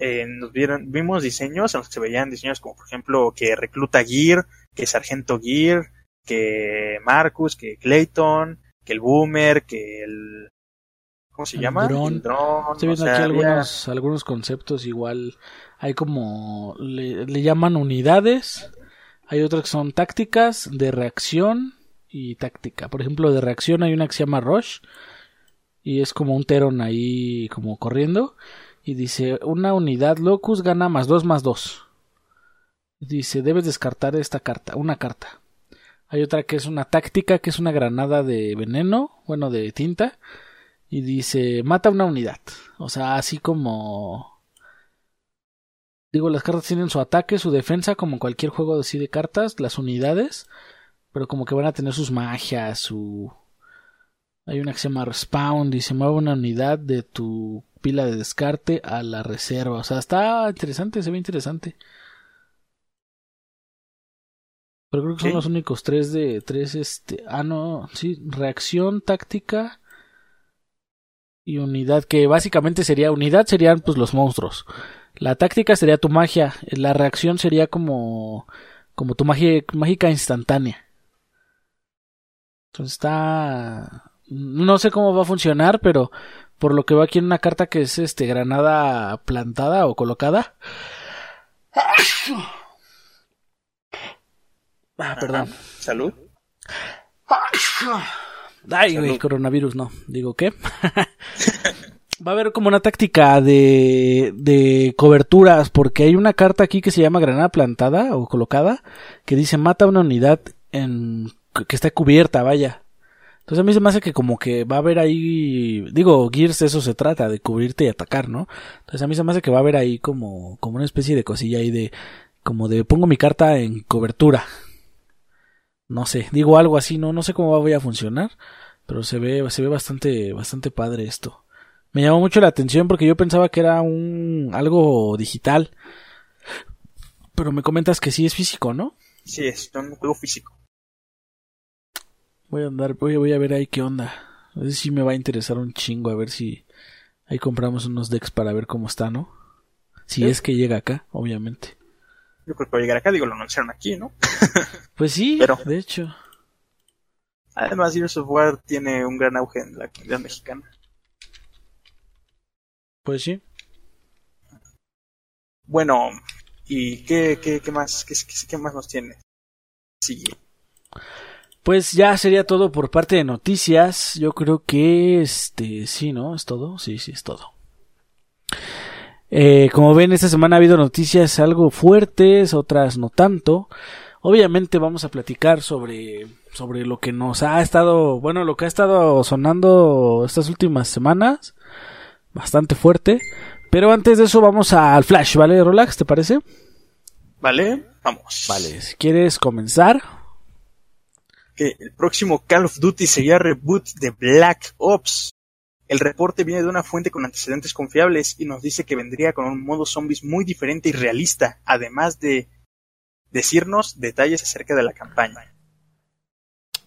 eh, nos vieron, vimos diseños en los que se veían diseños como por ejemplo que recluta Gear, que Sargento Gear, que Marcus, que Clayton, que el Boomer, que el ¿cómo se llama? El drone. Estoy viendo aquí algunos, algunos conceptos igual hay como le, llaman unidades Hay otras que son tácticas, de reacción y táctica. Por ejemplo, de reacción hay una que se llama Rush y es como un Teron ahí como corriendo y dice una unidad Locus gana más 2 más 2. Dice, debes descartar esta carta, una carta. Hay otra que es una táctica, que es una granada de veneno, bueno, de tinta. Y dice, mata una unidad. O sea, así como... Digo, las cartas tienen su ataque, su defensa, como cualquier juego así de cartas, las unidades. Pero como que van a tener sus magias, su... Hay una que se llama Respawn, dice, mueve una unidad de tu pila de descarte a la reserva. O sea, está interesante, se ve interesante. Pero creo que son los únicos tres de tres, este, ah no, sí, reacción táctica y unidad, que básicamente sería unidad serían pues los monstruos. La táctica sería tu magia, la reacción sería como como tu magia mágica instantánea. Entonces está no sé cómo va a funcionar, pero por lo que veo aquí en una carta que es este granada plantada o colocada. Ah, perdón. Salud. Ay, güey, coronavirus, no. Digo, ¿qué? Va a haber como una táctica de, de coberturas, porque hay una carta aquí que se llama granada plantada o colocada, que dice mata una unidad en, que está cubierta, vaya. Entonces a mí se me hace que como que va a haber ahí, digo, Gears eso se trata, de cubrirte y atacar, ¿no? Entonces a mí se me hace que va a haber ahí como, como una especie de cosilla ahí de, como de pongo mi carta en cobertura, no sé, digo algo así, no, no sé cómo voy a funcionar, pero se ve, se ve bastante, bastante padre esto. Me llamó mucho la atención porque yo pensaba que era un algo digital. Pero me comentas que sí es físico, ¿no? Sí, es un juego físico. Voy a andar, voy, voy a ver ahí qué onda. A ver si me va a interesar un chingo, a ver si ahí compramos unos decks para ver cómo está, ¿no? Si es que llega acá, obviamente. Yo creo que va a llegar acá, digo, lo anunciaron aquí, ¿no? pues sí, de hecho. Además, Gears of War tiene un gran auge en la comunidad mexicana. Pues sí. Bueno, ¿y qué, qué, qué más, qué, qué, más nos tiene? Sigue. Pues ya sería todo por parte de noticias. Yo creo que este sí, ¿no? Es todo. Sí, sí, es todo. Eh, como ven, esta semana ha habido noticias algo fuertes, otras no tanto. Obviamente vamos a platicar sobre, sobre lo que nos ha estado, bueno, lo que ha estado sonando estas últimas semanas. Bastante fuerte. Pero antes de eso vamos al Flash, ¿vale, Rolax? ¿Te parece? Vale, vamos. Vale, si quieres comenzar. Que el próximo Call of Duty sería reboot de Black Ops. El reporte viene de una fuente con antecedentes confiables y nos dice que vendría con un modo zombies muy diferente y realista, además de decirnos detalles acerca de la campaña.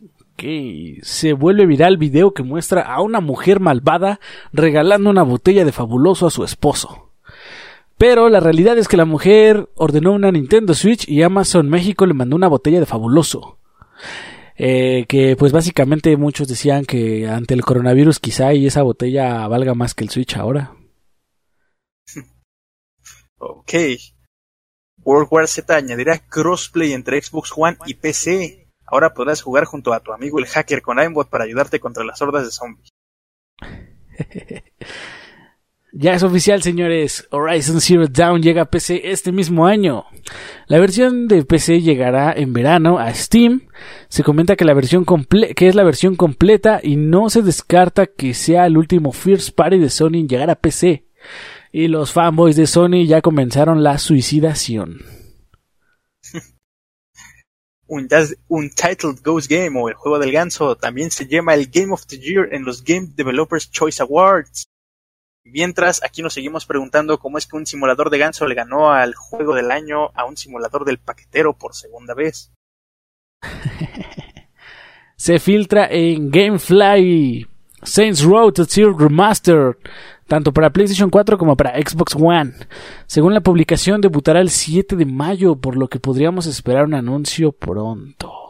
Ok, se vuelve viral video que muestra a una mujer malvada regalando una botella de fabuloso a su esposo. Pero la realidad es que la mujer ordenó una Nintendo Switch y Amazon México le mandó una botella de fabuloso. Eh, que pues básicamente muchos decían que ante el coronavirus quizá y esa botella valga más que el Switch ahora. Ok. World War Z añadirá crossplay entre Xbox One y PC. Ahora podrás jugar junto a tu amigo el hacker con aimbot para ayudarte contra las hordas de zombies. Ya es oficial, señores. Horizon Zero Dawn llega a PC este mismo año. La versión de PC llegará en verano a Steam. Se comenta que la versión que es la versión completa y no se descarta que sea el último First Party de Sony en llegar a PC. Y los fanboys de Sony ya comenzaron la suicidación. un, un Titled Ghost Game o el juego del ganso también se llama el Game of the Year en los Game Developers Choice Awards. Mientras, aquí nos seguimos preguntando cómo es que un simulador de ganso le ganó al juego del año a un simulador del paquetero por segunda vez. Se filtra en Gamefly Saints Row to Zero Remastered, tanto para PlayStation 4 como para Xbox One. Según la publicación, debutará el 7 de mayo, por lo que podríamos esperar un anuncio pronto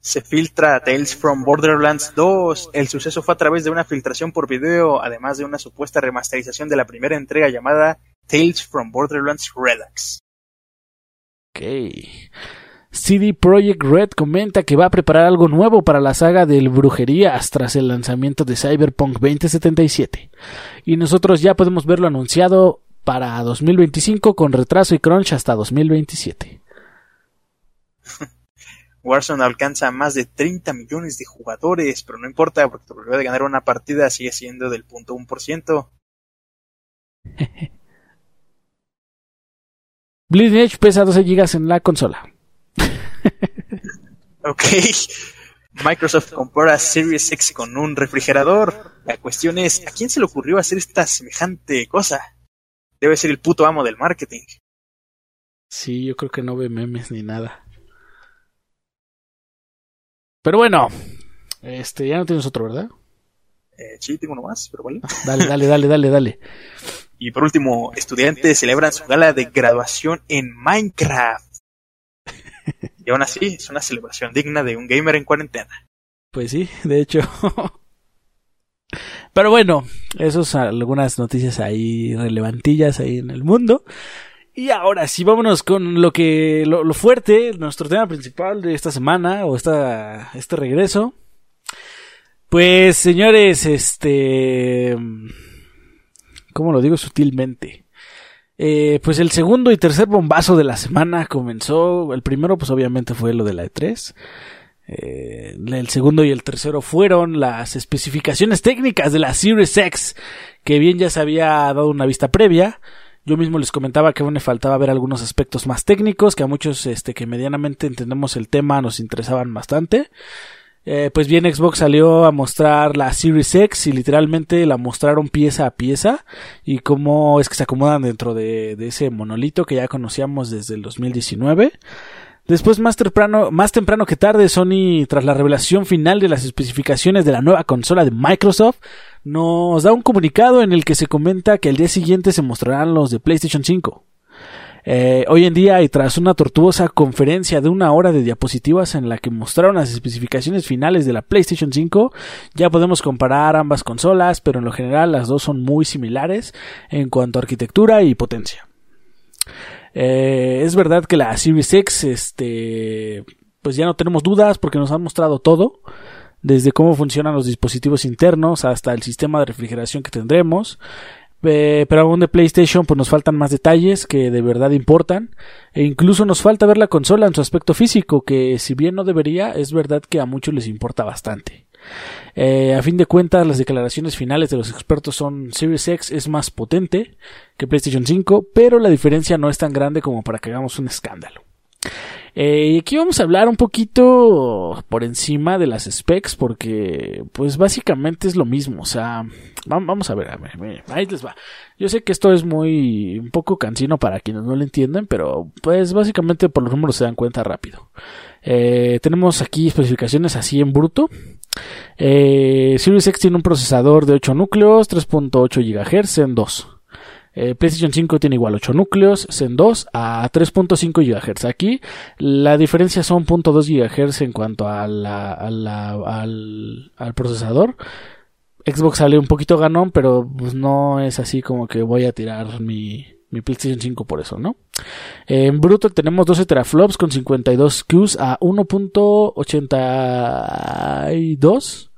se filtra Tales from Borderlands 2. El suceso fue a través de una filtración por video, además de una supuesta remasterización de la primera entrega llamada Tales from Borderlands Redux. Ok. CD Projekt Red comenta que va a preparar algo nuevo para la saga del Brujerías tras el lanzamiento de Cyberpunk 2077. Y nosotros ya podemos verlo anunciado para 2025 con retraso y crunch hasta 2027. Warzone alcanza más de 30 millones de jugadores, pero no importa porque tu probabilidad de ganar una partida sigue siendo del punto 1%. Bleeding Edge pesa 12 GB en la consola. ok. Microsoft compara Series X con un refrigerador. La cuestión es, ¿a quién se le ocurrió hacer esta semejante cosa? Debe ser el puto amo del marketing. Sí, yo creo que no ve memes ni nada. Pero bueno, este, ya no tienes otro, ¿verdad? Eh, sí, tengo uno más, pero vale. Dale, dale, dale, dale, dale. Y por último, estudiantes celebran su gala de graduación en Minecraft. Y aún así, es una celebración digna de un gamer en cuarentena. Pues sí, de hecho. Pero bueno, esas son algunas noticias ahí relevantillas ahí en el mundo. Y ahora sí, vámonos con lo que, lo, fuerte, nuestro tema principal de esta semana, o esta, este regreso. Pues, señores, este, ¿cómo lo digo sutilmente? Eh, pues el segundo y tercer bombazo de la semana comenzó. El primero, pues obviamente fue lo de la E3. Eh, el segundo y el tercero fueron las especificaciones técnicas de la Series X, que bien ya se había dado una vista previa. Yo mismo les comentaba que aún me faltaba ver algunos aspectos más técnicos, que a muchos este, que medianamente entendemos el tema nos interesaban bastante. Eh, pues bien, Xbox salió a mostrar la Series X y literalmente la mostraron pieza a pieza y cómo es que se acomodan dentro de, de ese monolito que ya conocíamos desde el 2019. Después, más temprano, que tarde, Sony, tras la revelación final de las especificaciones de la nueva consola de Microsoft, nos da un comunicado en el que se comenta que al día siguiente se mostrarán los de PlayStation 5. Eh, hoy en día, y tras una tortuosa conferencia de una hora de diapositivas en la que mostraron las especificaciones finales de la PlayStation 5, ya podemos comparar ambas consolas, pero en lo general las dos son muy similares en cuanto a arquitectura y potencia. Eh, es verdad que la Series X, este, pues ya no tenemos dudas porque nos han mostrado todo desde cómo funcionan los dispositivos internos hasta el sistema de refrigeración que tendremos. Eh, pero aún de PlayStation pues nos faltan más detalles que de verdad importan e incluso nos falta ver la consola en su aspecto físico que si bien no debería es verdad que a muchos les importa bastante. Eh, a fin de cuentas las declaraciones finales de los expertos son Series X es más potente que PlayStation 5 pero la diferencia no es tan grande como para que hagamos un escándalo. Eh, y aquí vamos a hablar un poquito por encima de las specs porque pues básicamente es lo mismo, o sea, vamos a ver, ahí les va. Yo sé que esto es muy un poco cansino para quienes no lo entienden, pero pues básicamente por los números se dan cuenta rápido. Eh, tenemos aquí especificaciones así en bruto. Eh, Series X tiene un procesador de 8 núcleos, 3.8 GHz en 2. Eh, PlayStation 5 tiene igual 8 núcleos, Zen 2 a 3.5 GHz. Aquí la diferencia son 0.2 GHz en cuanto a la, al, al, procesador. Xbox sale un poquito ganón, pero pues no es así como que voy a tirar mi, mi PlayStation 5 por eso, ¿no? En bruto tenemos 12 teraflops con 52 Qs a 1.82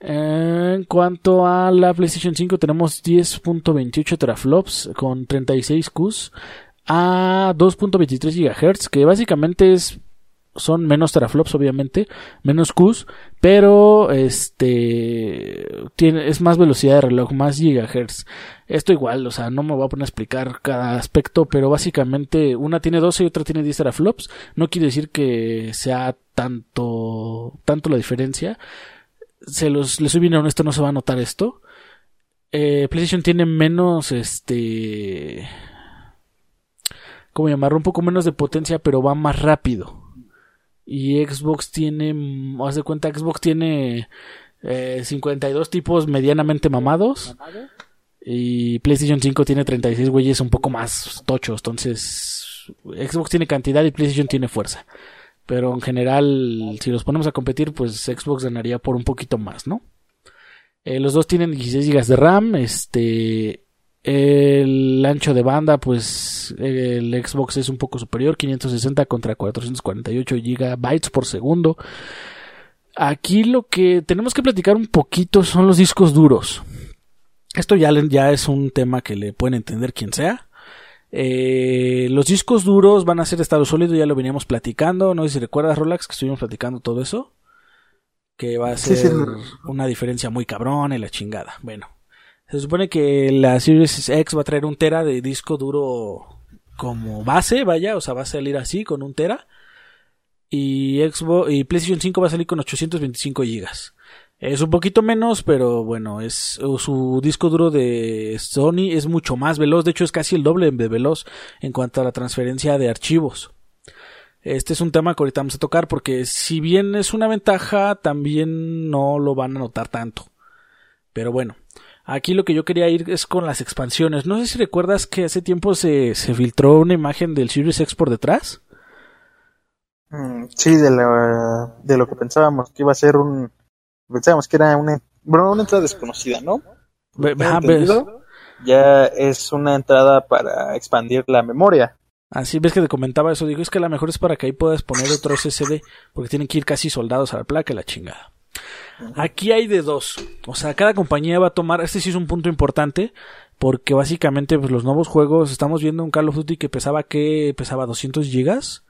en cuanto a la PlayStation 5 tenemos 10.28 teraflops con 36 Qs a 2.23 GHz que básicamente es son menos teraflops obviamente, menos Qs, pero este tiene es más velocidad de reloj, más gigahertz. Esto igual, o sea, no me voy a poner a explicar cada aspecto, pero básicamente una tiene 12 y otra tiene 10 teraflops, no quiere decir que sea tanto tanto la diferencia se los, les soy bien honesto, no se va a notar esto. Eh, PlayStation tiene menos, este, ¿cómo llamarlo? Un poco menos de potencia, pero va más rápido. Y Xbox tiene, haz de cuenta, Xbox tiene eh, 52 tipos medianamente mamados. Y PlayStation 5 tiene 36 güeyes un poco más tochos. Entonces, Xbox tiene cantidad y PlayStation tiene fuerza. Pero en general, si los ponemos a competir, pues Xbox ganaría por un poquito más, ¿no? Eh, los dos tienen 16 GB de RAM. Este. El ancho de banda, pues el Xbox es un poco superior, 560 contra 448 GB por segundo. Aquí lo que tenemos que platicar un poquito son los discos duros. Esto ya, ya es un tema que le pueden entender quien sea. Eh, los discos duros van a ser estado sólido, ya lo veníamos platicando. No sé si recuerdas, Rolex, que estuvimos platicando todo eso. Que va a ser una diferencia muy cabrón y la chingada. Bueno, se supone que la Series X va a traer un tera de disco duro como base, vaya, o sea, va a salir así con un tera. Y Xbox y PlayStation 5 va a salir con 825 gigas. Es un poquito menos, pero bueno, es su disco duro de Sony es mucho más veloz, de hecho es casi el doble de veloz en cuanto a la transferencia de archivos. Este es un tema que ahorita vamos a tocar porque si bien es una ventaja, también no lo van a notar tanto. Pero bueno, aquí lo que yo quería ir es con las expansiones. No sé si recuerdas que hace tiempo se, se filtró una imagen del Series X por detrás. Mm, sí, de, de lo que pensábamos que iba a ser un pensábamos que era una, una entrada desconocida, ¿no? ya es una entrada para expandir la memoria. Así ves que te comentaba eso, digo, es que la mejor es para que ahí puedas poner otro SSD, porque tienen que ir casi soldados a la placa la chingada. Aquí hay de dos, o sea, cada compañía va a tomar, este sí es un punto importante, porque básicamente pues, los nuevos juegos, estamos viendo un Call of Duty que pesaba que pesaba 200 gigas.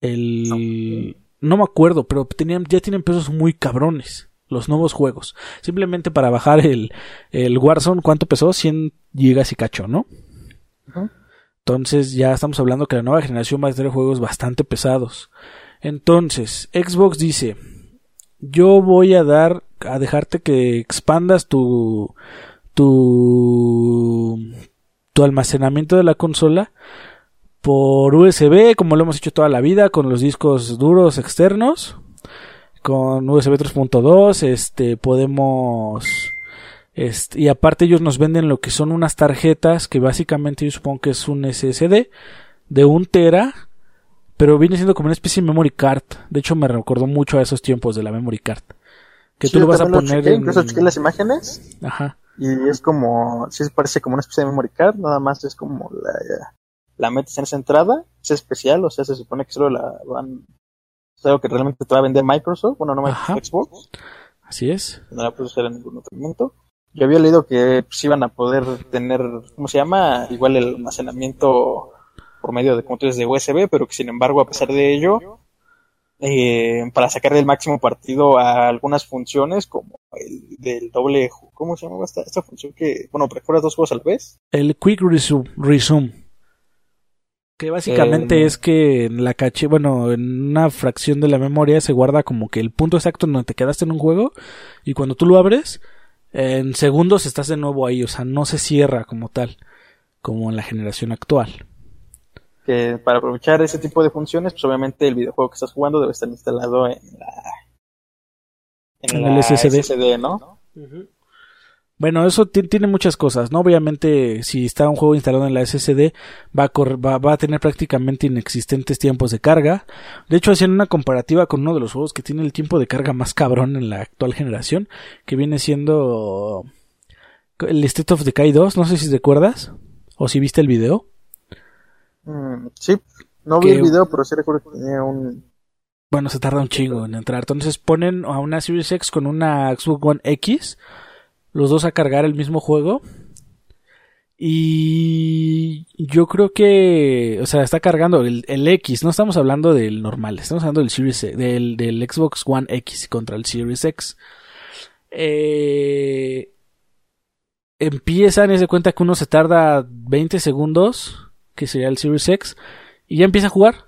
El, no me acuerdo, pero tenían, ya tienen pesos muy cabrones los nuevos juegos. Simplemente para bajar el, el Warzone, ¿cuánto pesó? 100 gigas y cacho, ¿no? Entonces ya estamos hablando que la nueva generación va a tener juegos bastante pesados. Entonces, Xbox dice, yo voy a dar, a dejarte que expandas tu, tu, tu almacenamiento de la consola por USB, como lo hemos hecho toda la vida, con los discos duros externos, con USB 3.2, este, podemos, este, y aparte ellos nos venden lo que son unas tarjetas, que básicamente yo supongo que es un SSD, de un tera, pero viene siendo como una especie de memory card. De hecho, me recordó mucho a esos tiempos de la memory card. Que tú lo vas a poner en... Incluso chequé las imágenes. Ajá. Y es como, sí parece como una especie de memory card, nada más es como la, la metes en esa entrada, es especial, o sea, se supone que solo la van, es algo que realmente te va a vender Microsoft, bueno, no Microsoft, Xbox. Así es. No la puedes usar en ningún otro momento. Yo había leído que pues, iban a poder tener, ¿cómo se llama? Igual el almacenamiento por medio de, como tú dices, de USB, pero que sin embargo, a pesar de ello, eh, para sacar el máximo partido a algunas funciones, como el del doble, ¿cómo se llama esta, esta función que, bueno, recuerdas dos juegos a la vez? El Quick Resume. Que básicamente es que en la caché, bueno, en una fracción de la memoria se guarda como que el punto exacto en donde te quedaste en un juego y cuando tú lo abres, en segundos estás de nuevo ahí, o sea, no se cierra como tal, como en la generación actual. Que para aprovechar ese tipo de funciones, pues obviamente el videojuego que estás jugando debe estar instalado en la en, el SSD. ¿no? Bueno, eso tiene muchas cosas, ¿no? Obviamente, si está un juego instalado en la SSD, va a, va, a tener prácticamente inexistentes tiempos de carga. De hecho, haciendo una comparativa con uno de los juegos que tiene el tiempo de carga más cabrón en la actual generación, que viene siendo el State of Decay 2, no sé si recuerdas, o si viste el video. Mm, sí, no vi el video, pero sí recuerdo que tenía un... Bueno, se tarda un chingo en entrar. Entonces ponen a una Series X con una Xbox One X los dos a cargar el mismo juego. Y yo creo que, o sea, está cargando el, X, no estamos hablando del normal, estamos hablando del Series del, del Xbox One X contra el Series X. Eh, empiezan y se cuenta que uno se tarda 20 segundos, que sería el Series X, y ya empieza a jugar.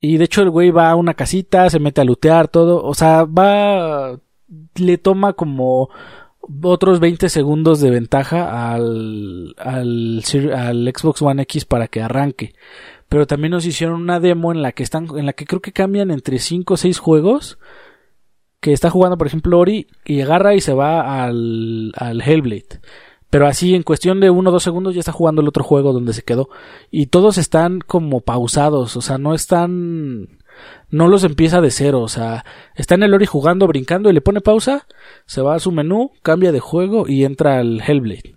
Y de hecho el güey va a una casita, se mete a lootear todo, o sea, va le toma como otros 20 segundos de ventaja al, al, Xbox One X para que arranque. Pero también nos hicieron una demo en la que están, en la que creo que cambian entre 5 o 6 juegos. Que está jugando, por ejemplo, Ori y agarra y se va al, al Hellblade. Pero así en cuestión de 1 o 2 segundos ya está jugando el otro juego donde se quedó. Y todos están como pausados, o sea, no están no los empieza de cero, o sea, está en el Ori jugando, brincando y le pone pausa, se va a su menú, cambia de juego y entra al Hellblade.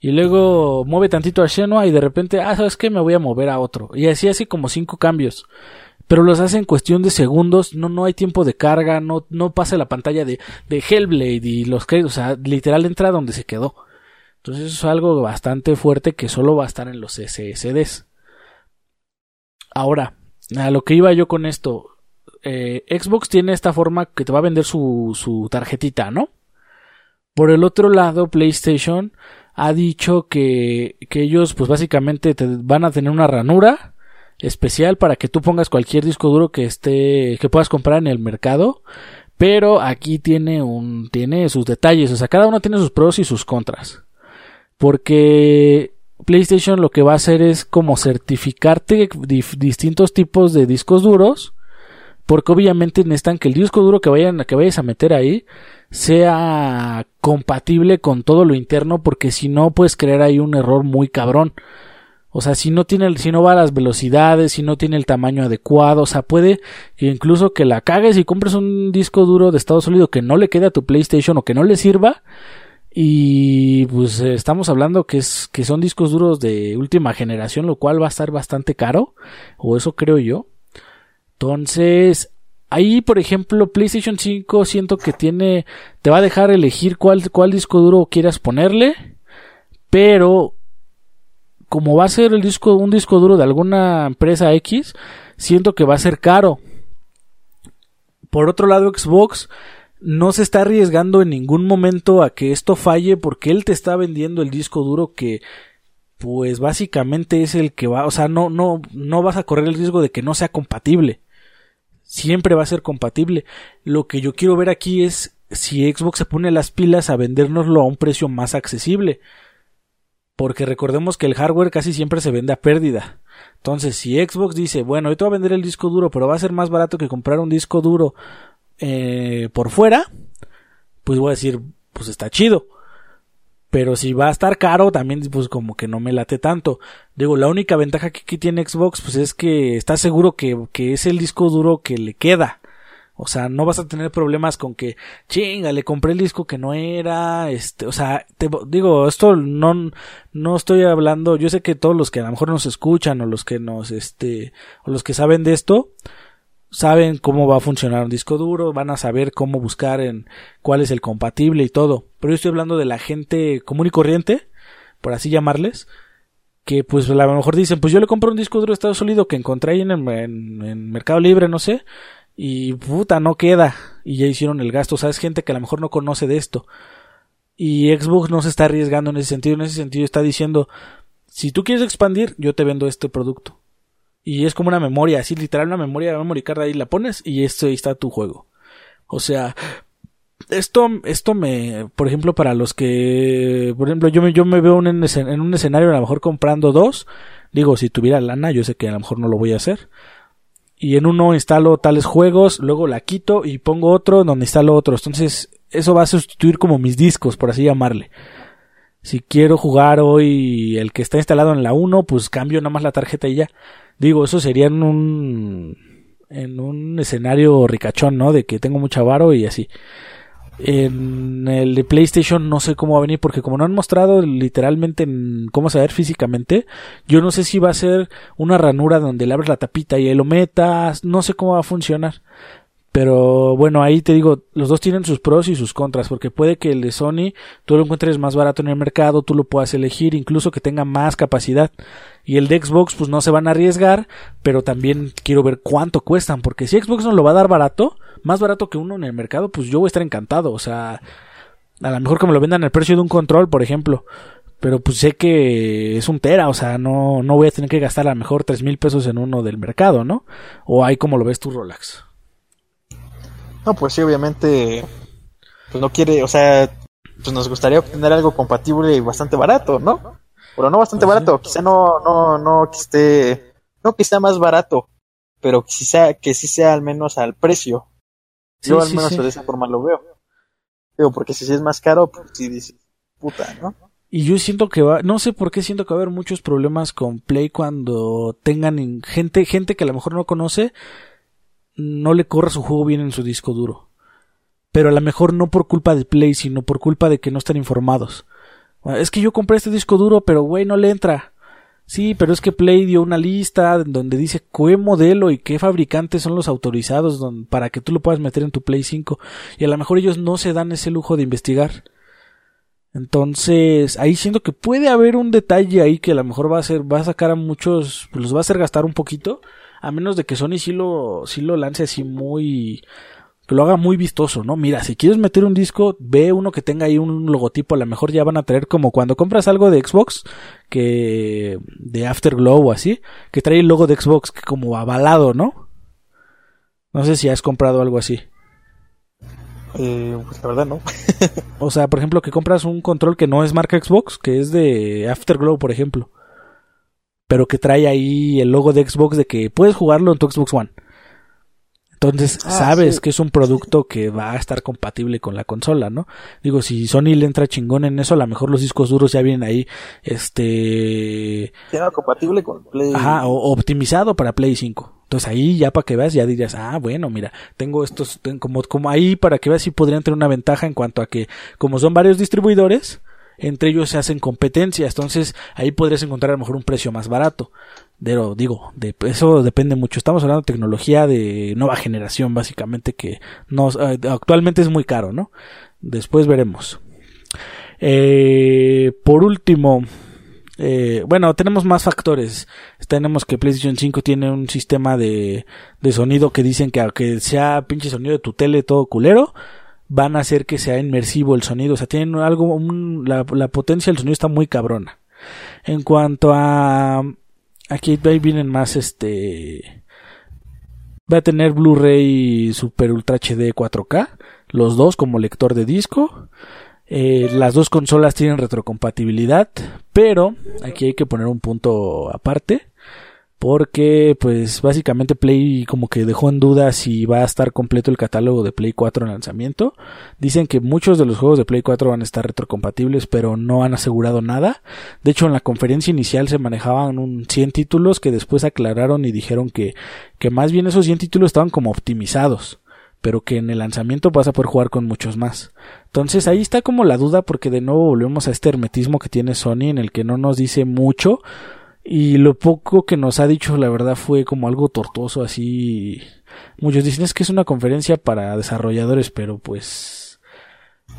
Y luego mueve tantito a Shenua y de repente, ah, ¿sabes qué? Me voy a mover a otro. Y así, así como cinco cambios. Pero los hace en cuestión de segundos, no, no hay tiempo de carga, no, no pasa la pantalla de, de Hellblade y los créditos, o sea, literal entra donde se quedó. Entonces eso es algo bastante fuerte que solo va a estar en los SSDs. Ahora, a lo que iba yo con esto, eh, Xbox tiene esta forma que te va a vender su, tarjetita, ¿no? Por el otro lado, PlayStation ha dicho que, ellos pues básicamente te van a tener una ranura especial para que tú pongas cualquier disco duro que esté que puedas comprar en el mercado pero aquí tiene un tiene sus detalles o sea cada uno tiene sus pros y sus contras porque PlayStation lo que va a hacer es como certificarte distintos tipos de discos duros, porque obviamente necesitan que el disco duro que vayan que vayas a meter ahí sea compatible con todo lo interno, porque si no puedes crear ahí un error muy cabrón. O sea, si no tiene, si no va a las velocidades, si no tiene el tamaño adecuado, o sea, puede incluso que la cagues y compres un disco duro de estado sólido que no le quede a tu PlayStation o que no le sirva y pues estamos hablando que es que son discos duros de última generación, lo cual va a estar bastante caro, o eso creo yo. Entonces, ahí por ejemplo, PlayStation 5 siento que tiene te va a dejar elegir cuál cuál disco duro quieras ponerle, pero como va a ser el disco un disco duro de alguna empresa X, siento que va a ser caro. Por otro lado, Xbox no se está arriesgando en ningún momento a que esto falle porque él te está vendiendo el disco duro que pues básicamente es el que va, o sea, no no no vas a correr el riesgo de que no sea compatible. Siempre va a ser compatible. Lo que yo quiero ver aquí es si Xbox se pone las pilas a vendérnoslo a un precio más accesible. Porque recordemos que el hardware casi siempre se vende a pérdida. Entonces, si Xbox dice, bueno, yo te voy a vender el disco duro, pero va a ser más barato que comprar un disco duro eh, por fuera, pues voy a decir, pues está chido. Pero si va a estar caro, también pues como que no me late tanto. Digo, la única ventaja que aquí tiene Xbox, pues es que está seguro que, que es el disco duro que le queda. O sea, no vas a tener problemas con que, chinga, le compré el disco que no era, este, o sea, te digo, esto no, no estoy hablando, yo sé que todos los que a lo mejor nos escuchan o los que nos, este, o los que saben de esto, saben cómo va a funcionar un disco duro, van a saber cómo buscar en cuál es el compatible y todo. Pero yo estoy hablando de la gente común y corriente, por así llamarles, que pues a lo mejor dicen, pues yo le compro un disco duro de estado sólido que encontré ahí en, en, Mercado Libre, no sé, y puta, no queda. Y ya hicieron el gasto. O sea, es gente que a lo mejor no conoce de esto. Y Xbox no se está arriesgando en ese sentido. En ese sentido está diciendo, si tú quieres expandir, yo te vendo este producto. Y es como una memoria, así literal una memoria, de memory card ahí la pones y esto ahí está tu juego. O sea, esto, esto me, por ejemplo, para los que, por ejemplo, yo me, yo me veo en, en un escenario a lo mejor comprando dos, digo, si tuviera lana, yo sé que a lo mejor no lo voy a hacer. Y en uno instalo tales juegos, luego la quito y pongo otro donde instalo otros. Entonces, eso va a sustituir como mis discos, por así llamarle. Si quiero jugar hoy el que está instalado en la 1, pues cambio nada más la tarjeta y ya. Digo, eso sería en un, en un escenario ricachón, ¿no? De que tengo mucha varo y así. En el de PlayStation no sé cómo va a venir porque como no han mostrado literalmente cómo se físicamente, yo no sé si va a ser una ranura donde le abres la tapita y ahí lo metas, no sé cómo va a funcionar. Pero bueno, ahí te digo, los dos tienen sus pros y sus contras, porque puede que el de Sony tú lo encuentres más barato en el mercado, tú lo puedas elegir, incluso que tenga más capacidad. Y el de Xbox, pues no se van a arriesgar, pero también quiero ver cuánto cuestan, porque si Xbox nos lo va a dar barato, más barato que uno en el mercado, pues yo voy a estar encantado. O sea, a lo mejor que me lo vendan al precio de un control, por ejemplo. Pero pues sé que es un tera, o sea, no, no voy a tener que gastar a lo mejor tres mil pesos en uno del mercado, ¿no? O hay como lo ves tú, Rolex. No, pues sí, obviamente, pues no quiere, o sea, pues nos gustaría obtener algo compatible y bastante barato, ¿no? Pero no bastante pues barato, quizá no, no, no que esté, no que sea más barato, pero sea, que sí sea al menos al precio. Yo al menos de esa forma lo veo. Digo, porque si es más caro, pues sí dices, puta, ¿no? Y yo siento que va, no sé por qué siento que va a haber muchos problemas con Play cuando tengan gente, gente que a lo mejor no conoce, no le corra su juego bien en su disco duro. Pero a lo mejor no por culpa de Play, sino por culpa de que no están informados. Es que yo compré este disco duro, pero güey, no le entra. Sí, pero es que Play dio una lista donde dice qué modelo y qué fabricantes son los autorizados para que tú lo puedas meter en tu Play 5. Y a lo mejor ellos no se dan ese lujo de investigar. Entonces, ahí siento que puede haber un detalle ahí que a lo mejor va a ser, va a sacar a muchos, los va a hacer gastar un poquito, a menos de que Sony sí lo, sí lo lance así muy, que lo haga muy vistoso, ¿no? Mira, si quieres meter un disco, ve uno que tenga ahí un logotipo, a lo mejor ya van a traer como cuando compras algo de Xbox, que de Afterglow o así, que trae el logo de Xbox como avalado, ¿no? No sé si has comprado algo así. Eh, pues la verdad no. o sea, por ejemplo, que compras un control que no es marca Xbox, que es de Afterglow, por ejemplo. Pero que trae ahí el logo de Xbox de que puedes jugarlo en tu Xbox One. Entonces ah, sabes que es un producto que va a estar compatible con la consola, ¿no? Digo, si Sony le entra chingón en eso, a lo mejor los discos duros ya vienen ahí, este... Ya compatible con Play. Ajá, o optimizado para Play 5. Entonces ahí ya para que veas, ya dirías, ah, bueno, mira, tengo estos, como, como ahí para que veas si podrían tener una ventaja en cuanto a que, como son varios distribuidores, entre ellos se hacen competencias, entonces ahí podrías encontrar a lo mejor un precio más barato. Pero digo, de, eso depende mucho. Estamos hablando de tecnología de nueva generación, básicamente, que eh, actualmente es muy caro, ¿no? Después veremos. Eh, por último, eh, bueno, tenemos más factores. Tenemos que PlayStation 5 tiene un sistema de, de sonido que dicen que aunque sea pinche sonido de tu tele todo culero, van a hacer que sea inmersivo el sonido. O sea, tienen algo, la, potencia del sonido está muy cabrona. En cuanto a Aquí vienen más este. Va a tener Blu-ray Super Ultra HD 4K. Los dos como lector de disco. Eh, las dos consolas tienen retrocompatibilidad. Pero aquí hay que poner un punto aparte porque pues básicamente Play como que dejó en duda si va a estar completo el catálogo de Play 4 en lanzamiento. Dicen que muchos de los juegos de Play 4 van a estar retrocompatibles, pero no han asegurado nada. De hecho, en la conferencia inicial se manejaban un 100 títulos que después aclararon y dijeron que, que más bien esos 100 títulos estaban como optimizados pero que en el lanzamiento vas a poder jugar con muchos más. Entonces ahí está como la duda porque de nuevo volvemos a este hermetismo que tiene Sony en el que no nos dice mucho y lo poco que nos ha dicho, la verdad, fue como algo tortuoso, así. Muchos dicen es que es una conferencia para desarrolladores, pero pues.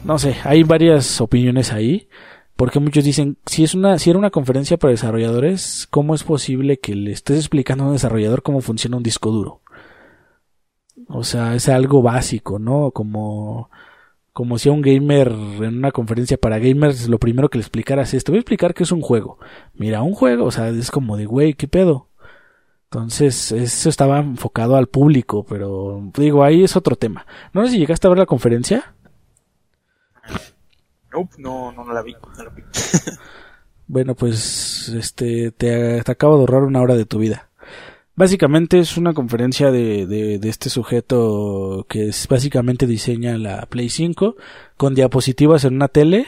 No sé, hay varias opiniones ahí. Porque muchos dicen, si es una, si era una conferencia para desarrolladores, ¿cómo es posible que le estés explicando a un desarrollador cómo funciona un disco duro? O sea, es algo básico, ¿no? Como como si a un gamer en una conferencia para gamers lo primero que le explicaras es, te voy a explicar que es un juego. Mira, un juego, o sea, es como de, güey, ¿qué pedo? Entonces, eso estaba enfocado al público, pero digo, ahí es otro tema. No sé si llegaste a ver la conferencia. no, no, la vi. bueno, pues, este, te, te acabo de ahorrar una hora de tu vida. Básicamente es una conferencia de, de, de, este sujeto que es, básicamente diseña la Play 5 con diapositivas en una tele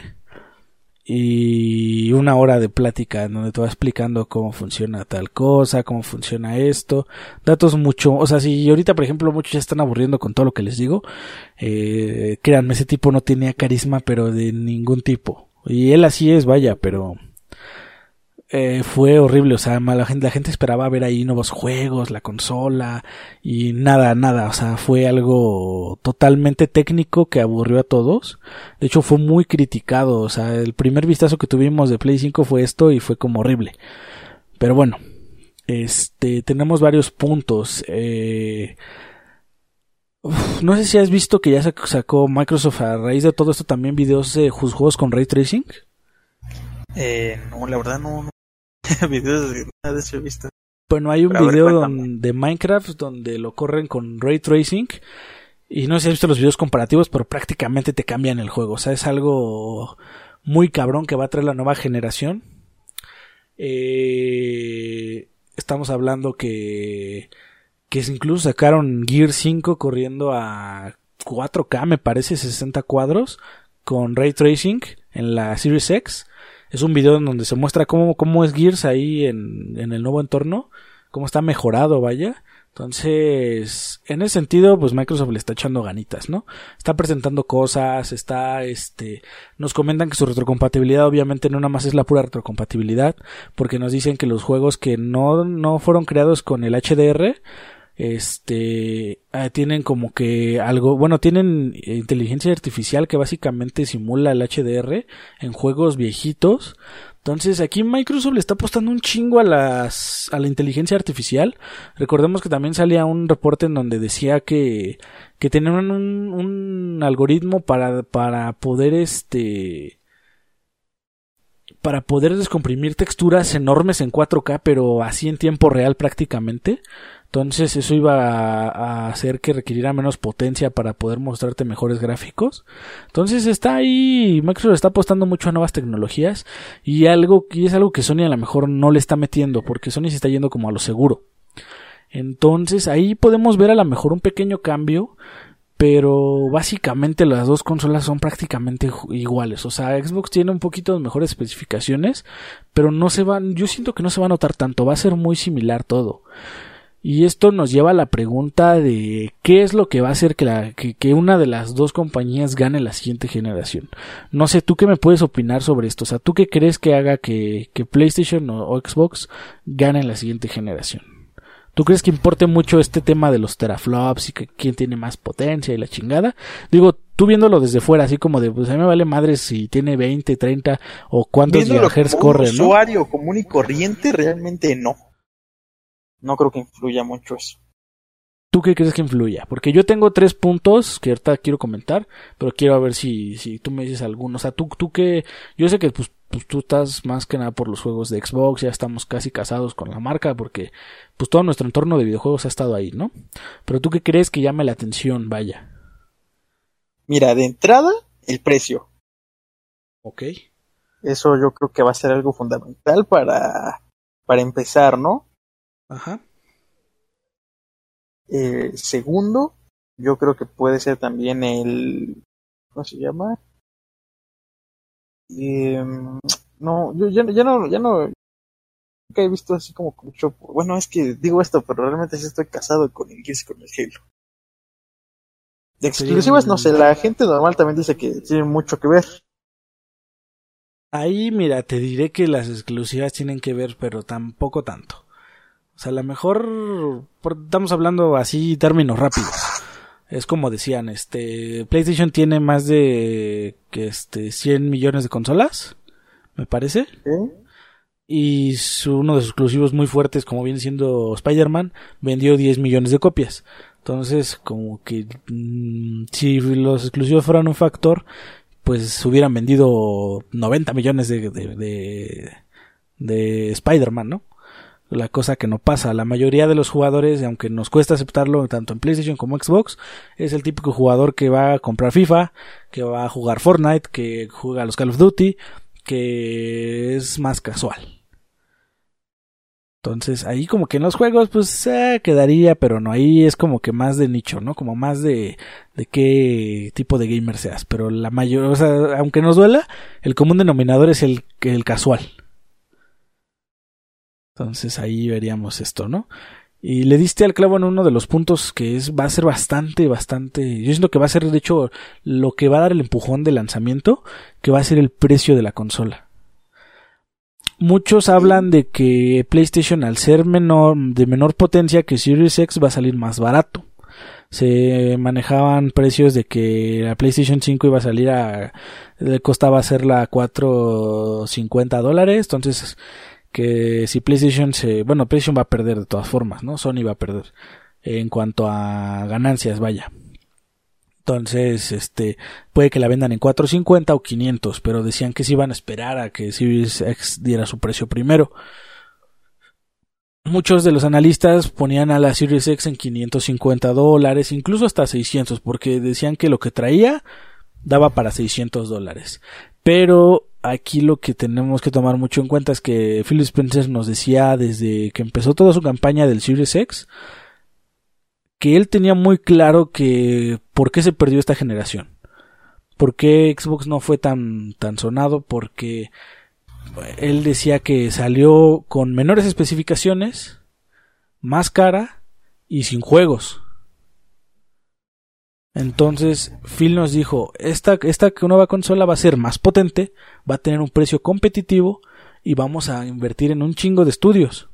y una hora de plática donde te va explicando cómo funciona tal cosa, cómo funciona esto, datos mucho, o sea, si ahorita por ejemplo muchos ya están aburriendo con todo lo que les digo, eh, créanme, ese tipo no tenía carisma pero de ningún tipo. Y él así es, vaya, pero eh, fue horrible, o sea, la gente, la gente esperaba ver ahí nuevos juegos, la consola y nada, nada, o sea, fue algo totalmente técnico que aburrió a todos. De hecho, fue muy criticado, o sea, el primer vistazo que tuvimos de Play 5 fue esto y fue como horrible. Pero bueno, este, tenemos varios puntos. Eh, no sé si has visto que ya sacó Microsoft a raíz de todo esto también videos de juegos con ray tracing. Eh, no, la verdad no, videos de visto. Bueno, hay un video de Minecraft donde lo corren con ray tracing. Y no sé si has visto los videos comparativos, pero prácticamente te cambian el juego. O sea, es algo muy cabrón que va a traer la nueva generación. Eh, estamos hablando que, que incluso sacaron Gear 5 corriendo a 4K, me parece, 60 cuadros, con ray tracing en la Series X es un video en donde se muestra cómo, cómo es Gears ahí en, en el nuevo entorno, cómo está mejorado, vaya. Entonces, en ese sentido, pues Microsoft le está echando ganitas, ¿no? Está presentando cosas, está, este, nos comentan que su retrocompatibilidad obviamente no nada más es la pura retrocompatibilidad, porque nos dicen que los juegos que no, no fueron creados con el HDR, este ah, tienen como que algo bueno tienen inteligencia artificial que básicamente simula el HDR en juegos viejitos. Entonces aquí Microsoft le está apostando un chingo a las a la inteligencia artificial. Recordemos que también salía un reporte en donde decía que que tenían un, un algoritmo para para poder este para poder descomprimir texturas enormes en 4K pero así en tiempo real prácticamente entonces eso iba a, hacer que requiriera menos potencia para poder mostrarte mejores gráficos. Entonces está ahí, Microsoft está apostando mucho a nuevas tecnologías y algo y es algo que Sony a lo mejor no le está metiendo porque Sony se está yendo como a lo seguro. Entonces ahí podemos ver a lo mejor un pequeño cambio, pero básicamente las dos consolas son prácticamente iguales. O sea, Xbox tiene un poquito mejores especificaciones, pero no se van, yo siento que no se va a notar tanto, va a ser muy similar todo. Y esto nos lleva a la pregunta de qué es lo que va a hacer que, la, que, una de las dos compañías gane la siguiente generación. No sé, ¿tú qué me puedes opinar sobre esto? O sea, ¿tú qué crees que haga que, que PlayStation o, Xbox gane la siguiente generación? ¿Tú crees que importe mucho este tema de los teraflops y que quién tiene más potencia y la chingada? Digo, tú viéndolo desde fuera, así como de, pues a mí me vale madre si tiene 20, 30 o cuántos gigahertz corre, ¿no? usuario común y corriente, realmente no no creo que influya mucho eso. ¿Tú qué crees que influya? Porque yo tengo tres puntos que ahorita quiero comentar, pero quiero ver si, si tú me dices alguno. O sea, tú, tú que, yo sé que pues, pues, tú estás más que nada por los juegos de Xbox, ya estamos casi casados con la marca, porque pues todo nuestro entorno de videojuegos ha estado ahí, ¿no? Pero tú qué crees que llame la atención, vaya. Mira, de entrada, el precio. Ok. Eso yo creo que va a ser algo fundamental para, para empezar, ¿no? Ajá. Eh, segundo, yo creo que puede ser también el. ¿Cómo se llama? Em, no, yo ya, ya, no, ya no. Nunca he visto así como mucho. Bueno, es que digo esto, pero realmente sí estoy casado con el Gears con el Halo. De exclusivas, no sé, la gente normal también dice que tiene mucho que ver. Ahí, mira, te diré que las exclusivas tienen que ver, pero tampoco tanto. O sea, a lo mejor estamos hablando así términos rápidos. Es como decían, este PlayStation tiene más de que este 100 millones de consolas, me parece. Y su, uno de sus exclusivos muy fuertes, como viene siendo Spider-Man, vendió 10 millones de copias. Entonces, como que mm, si los exclusivos fueran un factor, pues hubieran vendido 90 millones de, de, de, de Spider-Man, ¿no? La cosa que no pasa. La mayoría de los jugadores, aunque nos cuesta aceptarlo tanto en PlayStation como Xbox, es el típico jugador que va a comprar FIFA, que va a jugar Fortnite, que juega a los Call of Duty, que es más casual. Entonces ahí como que en los juegos pues eh, quedaría, pero no, ahí es como que más de nicho, ¿no? Como más de, de qué tipo de gamer seas. Pero la mayor, o sea, aunque nos duela, el común denominador es el, el casual. Entonces ahí veríamos esto, ¿no? Y le diste al clavo en uno de los puntos que es, va a ser bastante, bastante, yo siento que va a ser de hecho lo que va a dar el empujón de lanzamiento, que va a ser el precio de la consola. Muchos hablan de que PlayStation al ser menor, de menor potencia que Series X va a salir más barato. Se manejaban precios de que la PlayStation 5 iba a salir a, le costaba hacerla a 4.50 dólares, entonces que si PlayStation se, bueno, PlayStation va a perder de todas formas, ¿no? Sony va a perder en cuanto a ganancias, vaya. Entonces, este, puede que la vendan en 450 o 500, pero decían que se iban a esperar a que Series X diera su precio primero. Muchos de los analistas ponían a la Series X en 550 dólares, incluso hasta 600, porque decían que lo que traía daba para 600 dólares. Pero aquí lo que tenemos que tomar mucho en cuenta es que Phil Spencer nos decía desde que empezó toda su campaña del Series X que él tenía muy claro que por qué se perdió esta generación. ¿Por qué Xbox no fue tan, tan sonado? Porque él decía que salió con menores especificaciones, más cara y sin juegos. Entonces Phil nos dijo, esta, esta nueva consola va a ser más potente, va a tener un precio competitivo y vamos a invertir en un chingo de estudios.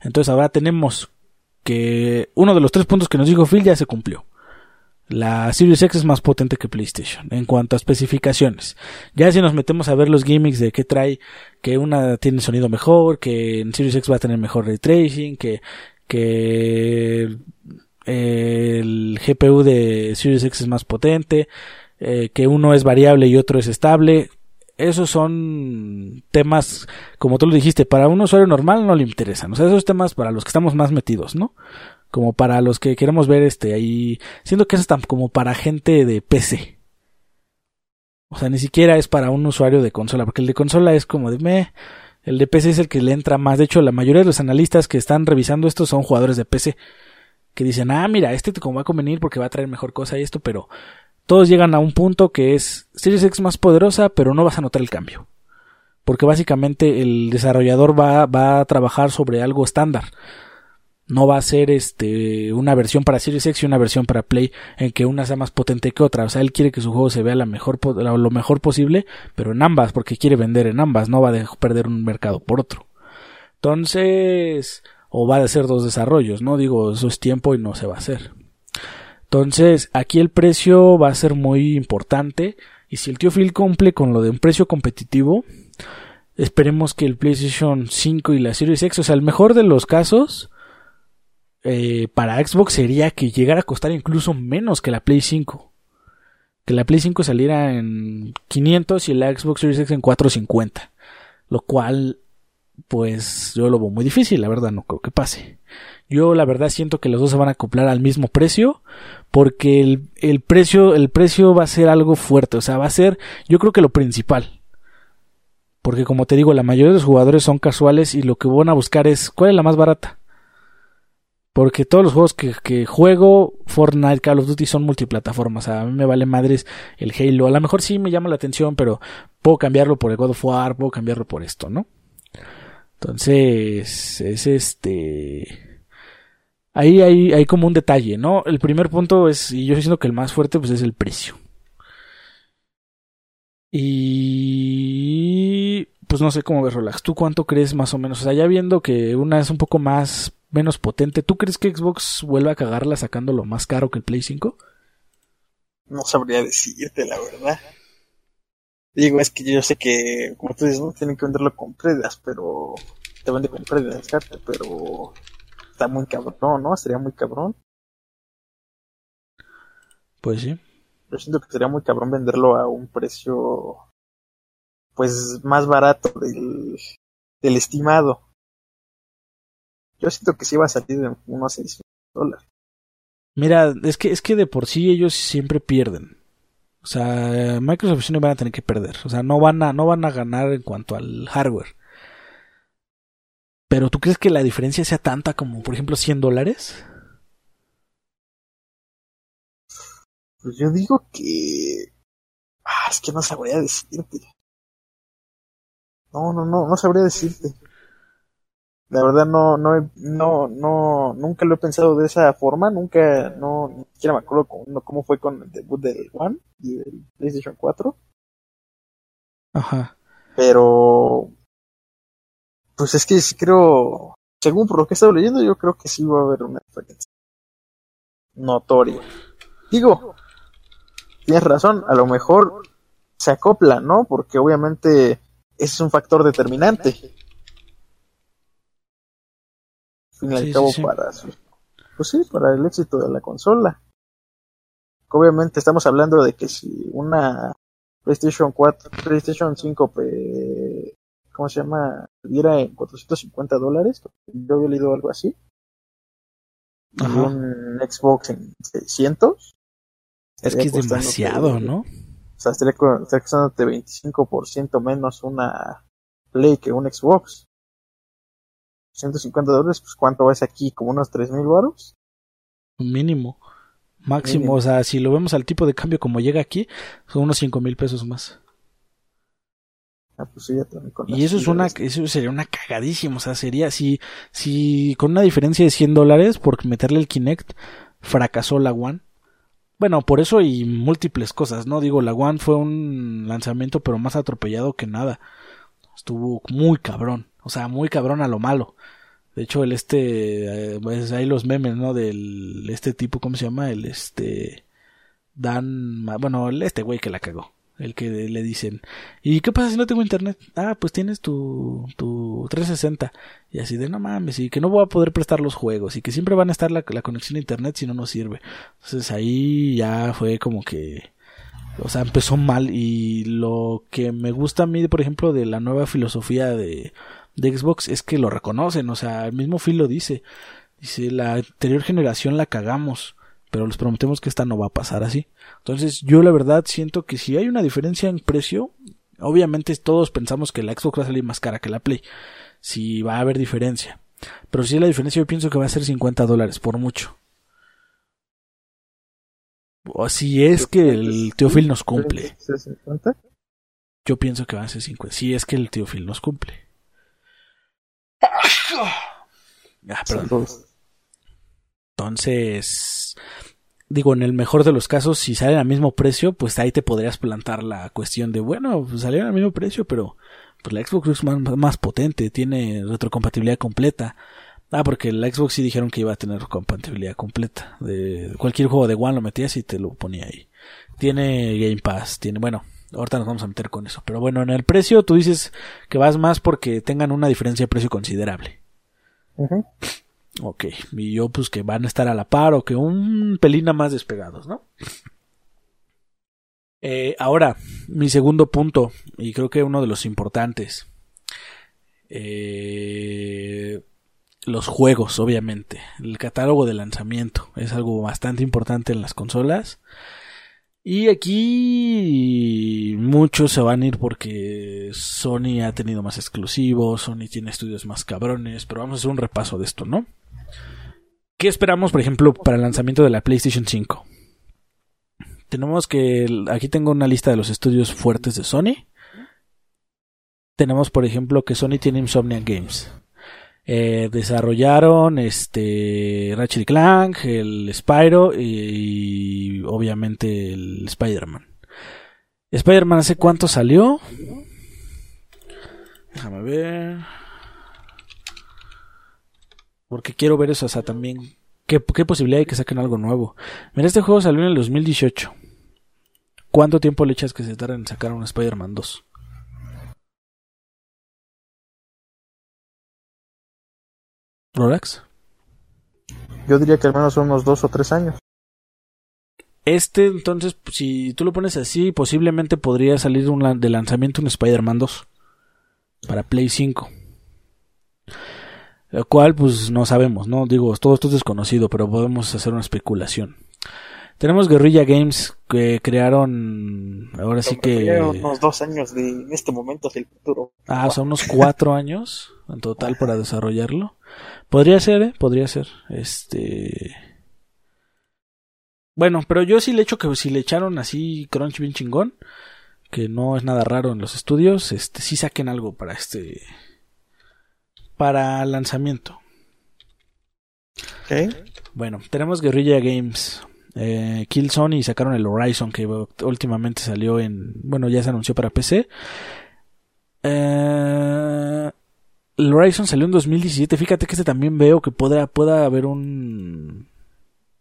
Entonces ahora tenemos que uno de los tres puntos que nos dijo Phil ya se cumplió. La Series X es más potente que PlayStation en cuanto a especificaciones. Ya si nos metemos a ver los gimmicks de que trae, que una tiene sonido mejor, que en Series X va a tener mejor ray tracing, que, que el GPU de Series X es más potente, eh, que uno es variable y otro es estable. Esos son temas, como tú lo dijiste, para un usuario normal no le interesan. O sea, esos temas para los que estamos más metidos, ¿no? Como para los que queremos ver este ahí, siendo que eso está como para gente de PC. O sea, ni siquiera es para un usuario de consola, porque el de consola es como de el de PC es el que le entra más. De hecho, la mayoría de los analistas que están revisando esto son jugadores de PC que dicen, ah, mira, este como va a convenir porque va a traer mejor cosa y esto, pero todos llegan a un punto que es Series X más poderosa, pero no vas a notar el cambio. Porque básicamente el desarrollador va, va a trabajar sobre algo estándar. No va a ser este una versión para Series X y una versión para Play en que una sea más potente que otra. O sea, él quiere que su juego se vea la mejor, lo mejor posible, pero en ambas, porque quiere vender en ambas, no va a perder un mercado por otro. Entonces, o va a ser dos desarrollos, ¿no? Digo, eso es tiempo y no se va a hacer. Entonces, aquí el precio va a ser muy importante y si el tío Phil cumple con lo de un precio competitivo, esperemos que el PlayStation 5 y la Series X, o sea, el mejor de los casos eh, para Xbox sería que llegara a costar incluso menos que la Play 5. Que la Play 5 saliera en 500 y la Xbox Series X en 450. Lo cual pues yo lo veo muy difícil, la verdad no creo que pase. Yo la verdad siento que los dos se van a acoplar al mismo precio porque el, el precio el precio va a ser algo fuerte, o sea, va a ser yo creo que lo principal. Porque como te digo, la mayoría de los jugadores son casuales y lo que van a buscar es cuál es la más barata. Porque todos los juegos que, que, juego, Fortnite, Call of Duty, son multiplataformas. A mí me vale madres el Halo. A lo mejor sí me llama la atención, pero puedo cambiarlo por el God of War, puedo cambiarlo por esto, ¿no? Entonces, es este... Ahí hay, hay como un detalle, ¿no? El primer punto es, y yo estoy diciendo que el más fuerte, pues es el precio. Y... Pues no sé cómo ves, Relax. ¿Tú cuánto crees más o menos? O sea, ya viendo que una es un poco más, menos potente, ¿tú crees que Xbox vuelva a cagarla sacándolo más caro que el Play 5? No sabría decirte, la verdad. Digo, es que yo sé que, como tú dices, ¿no? Tienen que venderlo con pérdidas, pero te vende con pérdidas, pero está muy cabrón, ¿no? Sería muy cabrón. Pues sí. Yo siento que sería muy cabrón venderlo a un precio, pues, más barato del, del estimado. Yo siento que sí va a salir de unos 6 dólares. Mira, es que, es que de por sí ellos siempre pierden. O sea, Microsoft y Sony van a tener que perder. O sea, no van a, no van a ganar en cuanto al hardware. Pero ¿tú crees que la diferencia sea tanta como, por ejemplo, 100 dólares? Pues yo digo que... Ah, es que no sabría decirte. No, no, no, no sabría decirte. La verdad no, no, no, no, nunca lo he pensado de esa forma, nunca, no, ni siquiera me acuerdo cómo, cómo fue con el debut del One y del PlayStation 4. Ajá. Pero, pues es que sí creo, según por lo que he estado leyendo, yo creo que sí va a haber una diferencia notoria. Digo, tienes razón, a lo mejor se acopla, ¿no? Porque obviamente ese es un factor determinante fin y al cabo para pues sí, para el éxito de la consola. Obviamente estamos hablando de que si una PlayStation 4, PlayStation 5, ¿cómo se llama? Diera en 450 dólares, yo había leído algo así. Y un Xbox en 600. Es que es demasiado, ¿no? O sea, estaría, costando 25% menos una Play que un Xbox. 150 dólares, pues ¿cuánto va aquí? ¿Como unos 3 mil baros? Mínimo. Máximo, o sea, si lo vemos al tipo de cambio como llega aquí, son unos 5 mil pesos más. Ah, pues sí, ya con Y eso es una, eso sería una cagadísima, o sea, sería si, si con una diferencia de 100 dólares por meterle el Kinect, fracasó la One. Bueno, por eso y múltiples cosas, ¿no? Digo, la One fue un lanzamiento pero más atropellado que nada. Estuvo muy cabrón, o sea, muy cabrón a lo malo. De hecho, el este, eh, pues hay los memes, ¿no? Del, este tipo, ¿cómo se llama? El este, Dan, bueno, el este güey que la cagó. El que le dicen, ¿y qué pasa si no tengo internet? Ah, pues tienes tu, tu 360. Y así de, no mames, y que no voy a poder prestar los juegos, y que siempre van a estar la, la conexión a internet si no nos sirve. Entonces ahí ya fue como que, o sea, empezó mal. Y lo que me gusta a mí, por ejemplo, de la nueva filosofía de, de Xbox es que lo reconocen, o sea, el mismo Phil lo dice. Dice, la anterior generación la cagamos, pero les prometemos que esta no va a pasar así. Entonces, yo la verdad siento que si hay una diferencia en precio, obviamente todos pensamos que la Xbox va a salir más cara que la Play. Si va a haber diferencia. Pero si la diferencia yo pienso que va a ser 50 dólares, por mucho. O si es que el tío Phil nos cumple. ¿Sí, 50? Yo pienso que van a ser 50. Si es que el tío Phil nos cumple. Ah, perdón. Entonces, digo, en el mejor de los casos, si salen al mismo precio, pues ahí te podrías plantar la cuestión de, bueno, pues salieron al mismo precio, pero pues la Xbox es más, más potente, tiene retrocompatibilidad completa. Ah, porque la Xbox sí dijeron que iba a tener compatibilidad completa. De cualquier juego de One lo metías y te lo ponía ahí. Tiene Game Pass, tiene, bueno, ahorita nos vamos a meter con eso. Pero bueno, en el precio tú dices que vas más porque tengan una diferencia de precio considerable. Ujú. Ok, y yo pues que van a estar a la par o que un pelín más despegados, ¿no? Eh, ahora, mi segundo punto, y creo que uno de los importantes. Eh, los juegos, obviamente. El catálogo de lanzamiento es algo bastante importante en las consolas. Y aquí muchos se van a ir porque Sony ha tenido más exclusivos, Sony tiene estudios más cabrones, pero vamos a hacer un repaso de esto, ¿no? ¿Qué esperamos, por ejemplo, para el lanzamiento de la PlayStation 5? Tenemos que, aquí tengo una lista de los estudios fuertes de Sony. Tenemos, por ejemplo, que Sony tiene Insomnia Games. Eh, desarrollaron este Ratchet Clank, el Spyro y, obviamente el Spider-Man. Spider-Man hace cuánto salió? Déjame ver. Porque quiero ver eso, o sea, también. ¿Qué, posibilidad hay que saquen algo nuevo? Mira, este juego salió en el 2018. ¿Cuánto tiempo le echas que se tarda en sacar un Spider-Man 2? ¿Rolex? Yo diría que al menos unos dos o tres años. Este, entonces, si tú lo pones así, posiblemente podría salir un de lanzamiento un Spider-Man 2 para Play 5. Lo cual, pues no sabemos, ¿no? Digo, todo esto es desconocido, pero podemos hacer una especulación. Tenemos Guerrilla Games que crearon, ahora sí que... Unos dos años de en este momento hacia el futuro. Ah, o sea, unos cuatro años en total para desarrollarlo. Podría ser, ¿eh? Podría ser. Este... Bueno, pero yo sí le echo que si le echaron así crunch bien chingón, que no es nada raro en los estudios, este sí saquen algo para este para lanzamiento. Ok. Bueno, tenemos Guerrilla Games. Eh, Killzone y sacaron el Horizon que últimamente salió en... Bueno, ya se anunció para PC. Eh, el Horizon salió en 2017. Fíjate que este también veo que pueda, pueda haber un...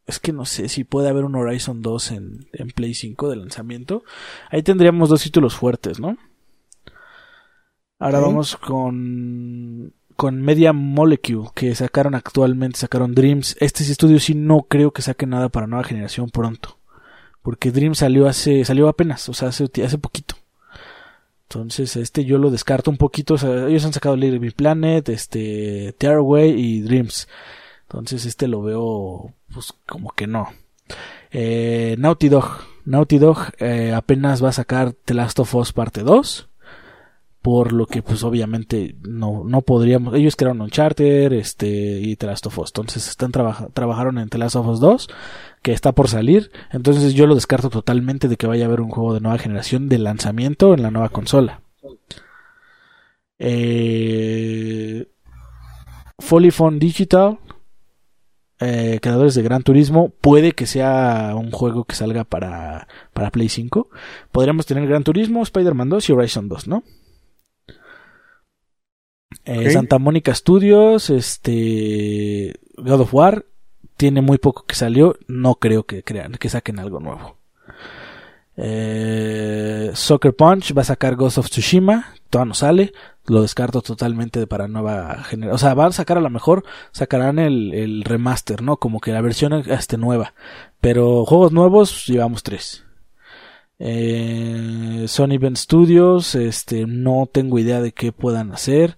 Es que no sé si puede haber un Horizon 2 en, en Play 5 de lanzamiento. Ahí tendríamos dos títulos fuertes, ¿no? Ahora vamos con con Media Molecule que sacaron actualmente, sacaron Dreams. Este estudio sí no creo que saque nada para nueva generación pronto. Porque Dreams salió hace salió apenas, o sea, hace, hace poquito. Entonces, este yo lo descarto un poquito, ellos han sacado Little Big Planet, este Tearaway y Dreams. Entonces, este lo veo pues como que no. Eh, Naughty Dog. Naughty Dog eh, apenas va a sacar The Last of Us parte 2 por lo que pues obviamente no, no podríamos, ellos crearon Uncharted este, y The of Us, entonces están trabaja, trabajaron en The Last of Us 2, que está por salir, entonces yo lo descarto totalmente de que vaya a haber un juego de nueva generación de lanzamiento en la nueva consola. Eh, Digital, eh, creadores de Gran Turismo, puede que sea un juego que salga para, para Play 5. Podríamos tener Gran Turismo, Spider-Man 2 y Horizon 2, ¿no? Eh, Santa Mónica Studios, este God of War, tiene muy poco que salió, no creo que crean, que saquen algo nuevo. Eh, Soccer Punch va a sacar Ghost of Tsushima, todavía no sale, lo descarto totalmente para nueva generación. O sea, van a sacar a lo mejor, sacarán el, remaster, ¿no? Como que la versión este, nueva. Pero juegos nuevos llevamos tres. Eh, Sony Ben Studios, este, no tengo idea de qué puedan hacer.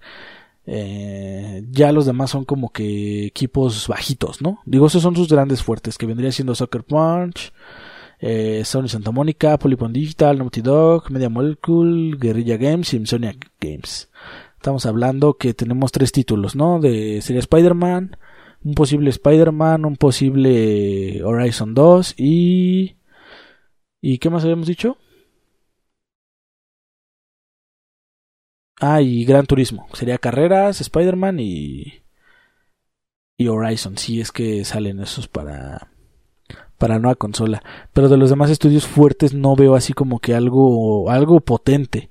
Eh, ya los demás son como que equipos bajitos, ¿no? Digo, esos son sus grandes fuertes, que vendría siendo Soccer Punch, eh, Sony Santa Mónica, Polygon Digital, Naughty Dog, Media Molecule, Guerrilla Games y Insomniac Games. Estamos hablando que tenemos tres títulos, ¿no? De serie Spider-Man, un posible Spider-Man, un posible Horizon 2 y... ¿Y qué más habíamos dicho? Ah, y Gran Turismo. Sería carreras, Spider-Man y... Y Horizon, si es que salen esos para para nueva consola. Pero de los demás estudios fuertes no veo así como que algo, algo potente.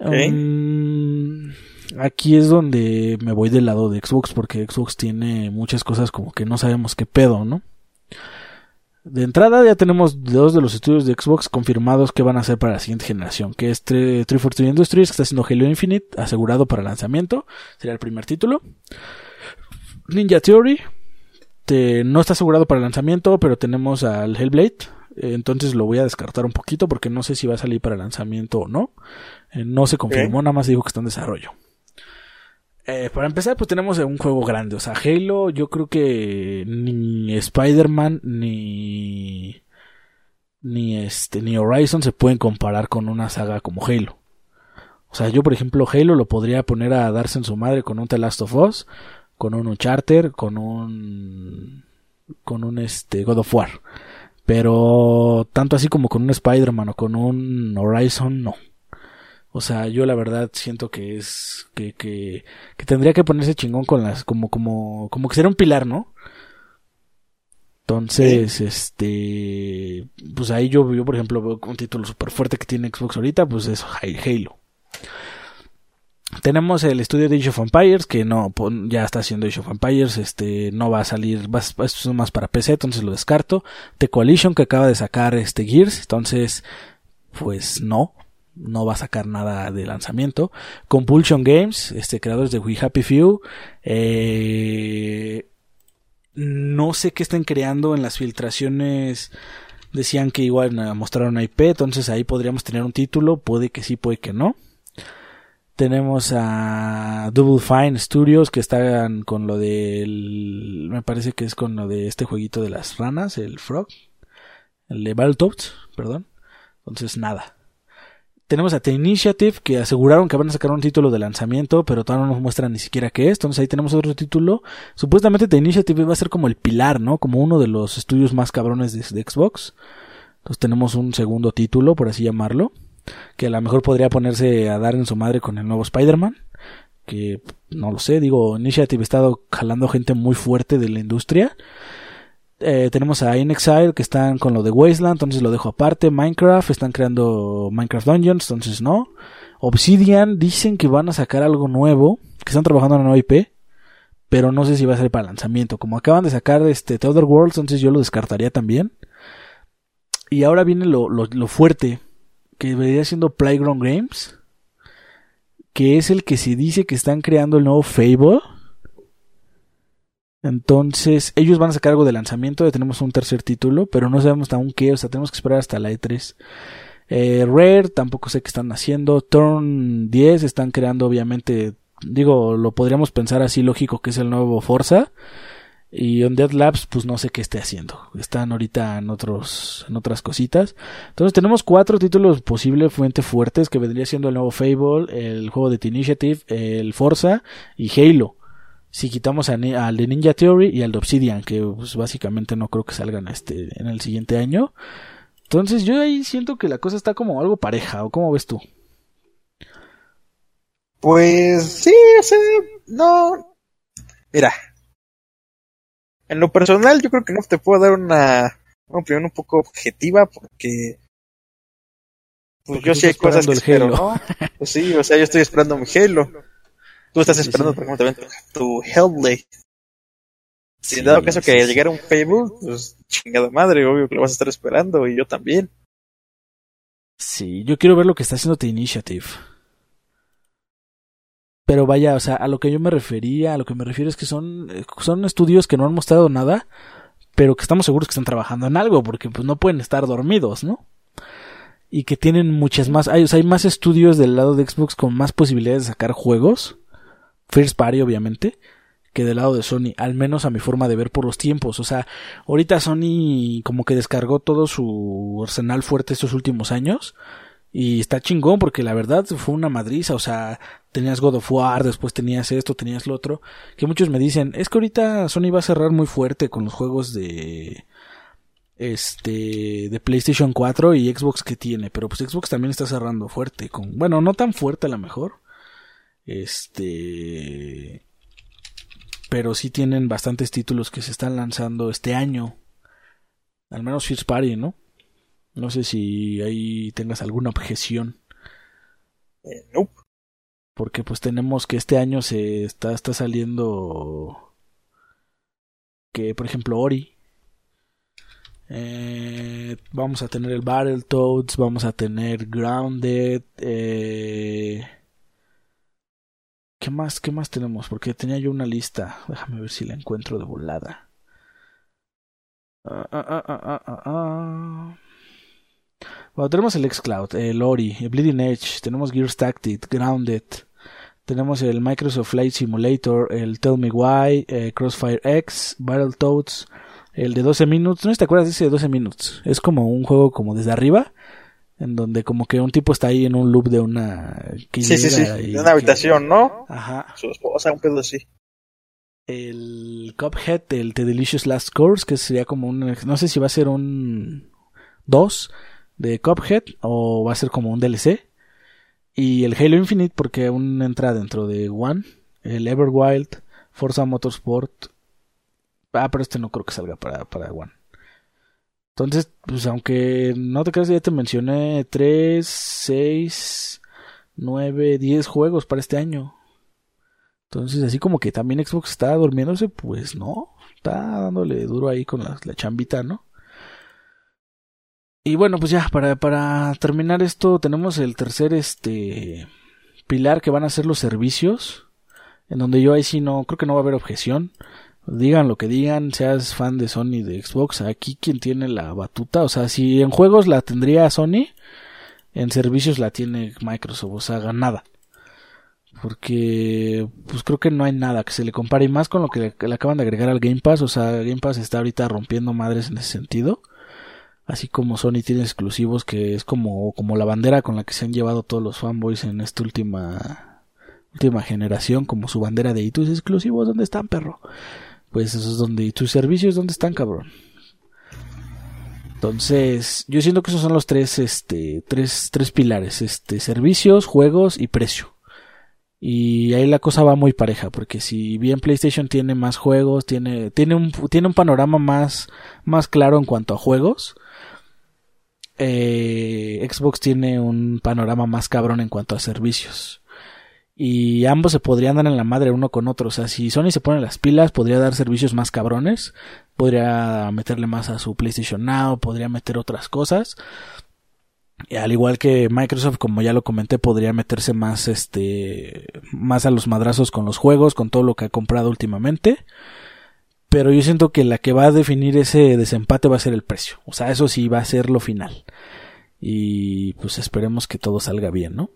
Um, aquí es donde me voy del lado de Xbox porque Xbox tiene muchas cosas como que no sabemos qué pedo, ¿no? De entrada ya tenemos dos de los estudios de Xbox confirmados que van a ser para la siguiente generación, que es 343 Industries, que está haciendo Halo Infinite, asegurado para lanzamiento, sería el primer título. Ninja Theory, no está asegurado para lanzamiento, pero tenemos al Hellblade. Entonces lo voy a descartar un poquito porque no sé si va a salir para lanzamiento o no. Eh, no se confirmó, nada más dijo que está en desarrollo. Eh, para empezar, pues tenemos un juego grande. O sea, Halo, yo creo que ni Spider-Man ni. Ni este. ni Horizon se pueden comparar con una saga como Halo. O sea, yo por ejemplo Halo lo podría poner a darse en su madre con un The Last of Us con un charter con un con un este God of War. Pero tanto así como con un Spider-Man o con un Horizon, no. O sea, yo la verdad siento que es que, que, que tendría que ponerse chingón con las como como como que sería un pilar, ¿no? Entonces, este, pues ahí yo, yo por ejemplo veo un título súper fuerte que tiene Xbox ahorita, pues es Halo. Tenemos el estudio de Age of Empires, que no, ya está haciendo Age of Empires, este, no va a salir, va, esto es más para PC, entonces lo descarto. The Coalition, que acaba de sacar este Gears, entonces, pues no, no va a sacar nada de lanzamiento. Compulsion Games, este, creadores de We Happy Few, eh, no sé qué estén creando en las filtraciones, decían que igual mostraron IP, entonces ahí podríamos tener un título, puede que sí, puede que no. Tenemos a Double Fine Studios que están con lo del. Me parece que es con lo de este jueguito de las ranas, el Frog. El de Battletoads, perdón. Entonces, nada. Tenemos a The Initiative que aseguraron que van a sacar un título de lanzamiento, pero todavía no nos muestran ni siquiera qué es. Entonces ahí tenemos otro título. Supuestamente The Initiative va a ser como el pilar, ¿no? Como uno de los estudios más cabrones de, de Xbox. Entonces tenemos un segundo título, por así llamarlo que a lo mejor podría ponerse a dar en su madre con el nuevo Spider-Man, que no lo sé, digo, Initiative ha estado jalando gente muy fuerte de la industria. Eh, tenemos a InXile que están con lo de Wasteland, entonces lo dejo aparte. Minecraft, están creando Minecraft Dungeons, entonces no. Obsidian dicen que van a sacar algo nuevo, que están trabajando en una nueva IP, pero no sé si va a ser para lanzamiento. Como acaban de sacar este The Other Worlds, entonces yo lo descartaría también. Y ahora viene lo, lo, fuerte que debería siendo Playground Games, que es el que se dice que están creando el nuevo Fable. Entonces, ellos van a sacar algo de lanzamiento, ya tenemos un tercer título, pero no sabemos aún qué, o sea, tenemos que esperar hasta la E3. Eh, Rare, tampoco sé qué están haciendo. Turn 10 están creando, obviamente, digo, lo podríamos pensar así lógico que es el nuevo Forza. Y On Dead Labs, pues no sé qué esté haciendo. Están ahorita en otros, en otras cositas. Entonces tenemos cuatro títulos posiblemente fuertes que vendría siendo el nuevo Fable, el juego de The Initiative, el Forza y Halo. Si quitamos al de Ninja Theory y al de Obsidian, que pues, básicamente no creo que salgan este, en el siguiente año. Entonces yo ahí siento que la cosa está como algo pareja, ¿o cómo ves tú? Pues sí, no. Mira. En lo personal, yo creo que no te puedo dar una, una opinión un poco objetiva porque. Pues Porque yo sí hay cosas que espero. Pues sí, o sea, yo estoy esperando mi Halo. Tú estás esperando, también tu Hellblade. Si Sí, en dado caso que llegara un Fable, pues chingada madre, obvio que lo vas a estar esperando y yo también. Sí, yo quiero ver lo que está haciendo The Initiative. Pero vaya, o sea, a lo que yo me refería, a lo que me refiero es que son, eh, son estudios que no han mostrado nada, pero que estamos seguros que están trabajando en algo, porque pues no pueden estar dormidos, ¿no? Y que tienen muchas más, hay, o sea, hay más estudios del lado de Xbox con más posibilidades de sacar juegos, First Party obviamente, que del lado de Sony, al menos a mi forma de ver por los tiempos. O sea, ahorita Sony como que descargó todo su arsenal fuerte estos últimos años. Y está chingón porque la verdad fue una madriza. O sea, tenías God of War, después tenías esto, tenías lo otro. Que muchos me dicen, es que ahorita Sony va a cerrar muy fuerte con los juegos de este de PlayStation 4 y Xbox que tiene, pero pues Xbox también está cerrando fuerte con, bueno, no tan fuerte a lo mejor. Este pero sí tienen bastantes títulos que se están lanzando este año. Al menos First Party, ¿no? No sé si ahí tengas alguna objeción. Eh, nope. Porque pues tenemos que este año se está, está saliendo que por ejemplo Ori. Eh, vamos a tener el Battletoads, vamos a tener Grounded. Eh, ¿Qué más? ¿Qué más tenemos? Porque tenía yo una lista. Déjame ver si la encuentro de volada. Ah, ah, ah, ah. Bueno, tenemos el xCloud, el Ori, el Bleeding Edge, tenemos Gears Tactic, Grounded, tenemos el Microsoft Flight Simulator, el Tell Me Why, eh, Crossfire X, Battletoads, el de 12 minutos. ¿No te acuerdas de ese de 12 minutos? Es como un juego como desde arriba, en donde como que un tipo está ahí en un loop de una... Que Sí, sí, sí. De una que- habitación, ¿no? Ajá. Su esposa, un pedo así. El Cuphead, el The Delicious Last Course, que sería como un... No sé si va a ser un 2 de Cuphead o va a ser como un DLC. Y el Halo Infinite porque aún entra dentro de One. El Everwild, Forza Motorsport. Ah, pero este no creo que salga para, para One. Entonces, pues aunque no te creas, ya te mencioné 3, 6, 9, 10 juegos para este año. Entonces, así como que también Xbox está durmiéndose, pues no, está dándole duro ahí con la, chambita, ¿no? Y bueno, pues ya, para, para terminar esto, tenemos el tercer este pilar que van a ser los servicios, en donde yo ahí sí no, creo que no va a haber objeción. Digan lo que digan, seas fan de Sony, de Xbox, aquí quien tiene la batuta, o sea, si en juegos la tendría Sony, en servicios la tiene Microsoft, o sea, ganada porque pues creo que no hay nada que se le compare y más con lo que le, acaban de agregar al Game Pass, o sea, Game Pass está ahorita rompiendo madres en ese sentido. Así como Sony tiene exclusivos que es como, como la bandera con la que se han llevado todos los fanboys en esta última última generación, como su bandera de ¿y tus exclusivos dónde están, perro? Pues eso es donde, ¿y tus servicios dónde están, cabrón? Entonces, yo siento que esos son los tres, este, tres, tres pilares, este, servicios, juegos y precio. Y ahí la cosa va muy pareja, porque si bien PlayStation tiene más juegos, tiene, tiene un, tiene un panorama más, más claro en cuanto a juegos, eh, Xbox tiene un panorama más cabrón en cuanto a servicios. Y ambos se podrían dar en la madre uno con otro. O sea, si Sony se pone las pilas, podría dar servicios más cabrones. Podría meterle más a su PlayStation Now, podría meter otras cosas. Y al igual que Microsoft, como ya lo comenté, podría meterse más, este, más a los madrazos con los juegos, con todo lo que ha comprado últimamente. Pero yo siento que la que va a definir ese desempate va a ser el precio. O sea, eso sí va a ser lo final. Y pues esperemos que todo salga bien, ¿no?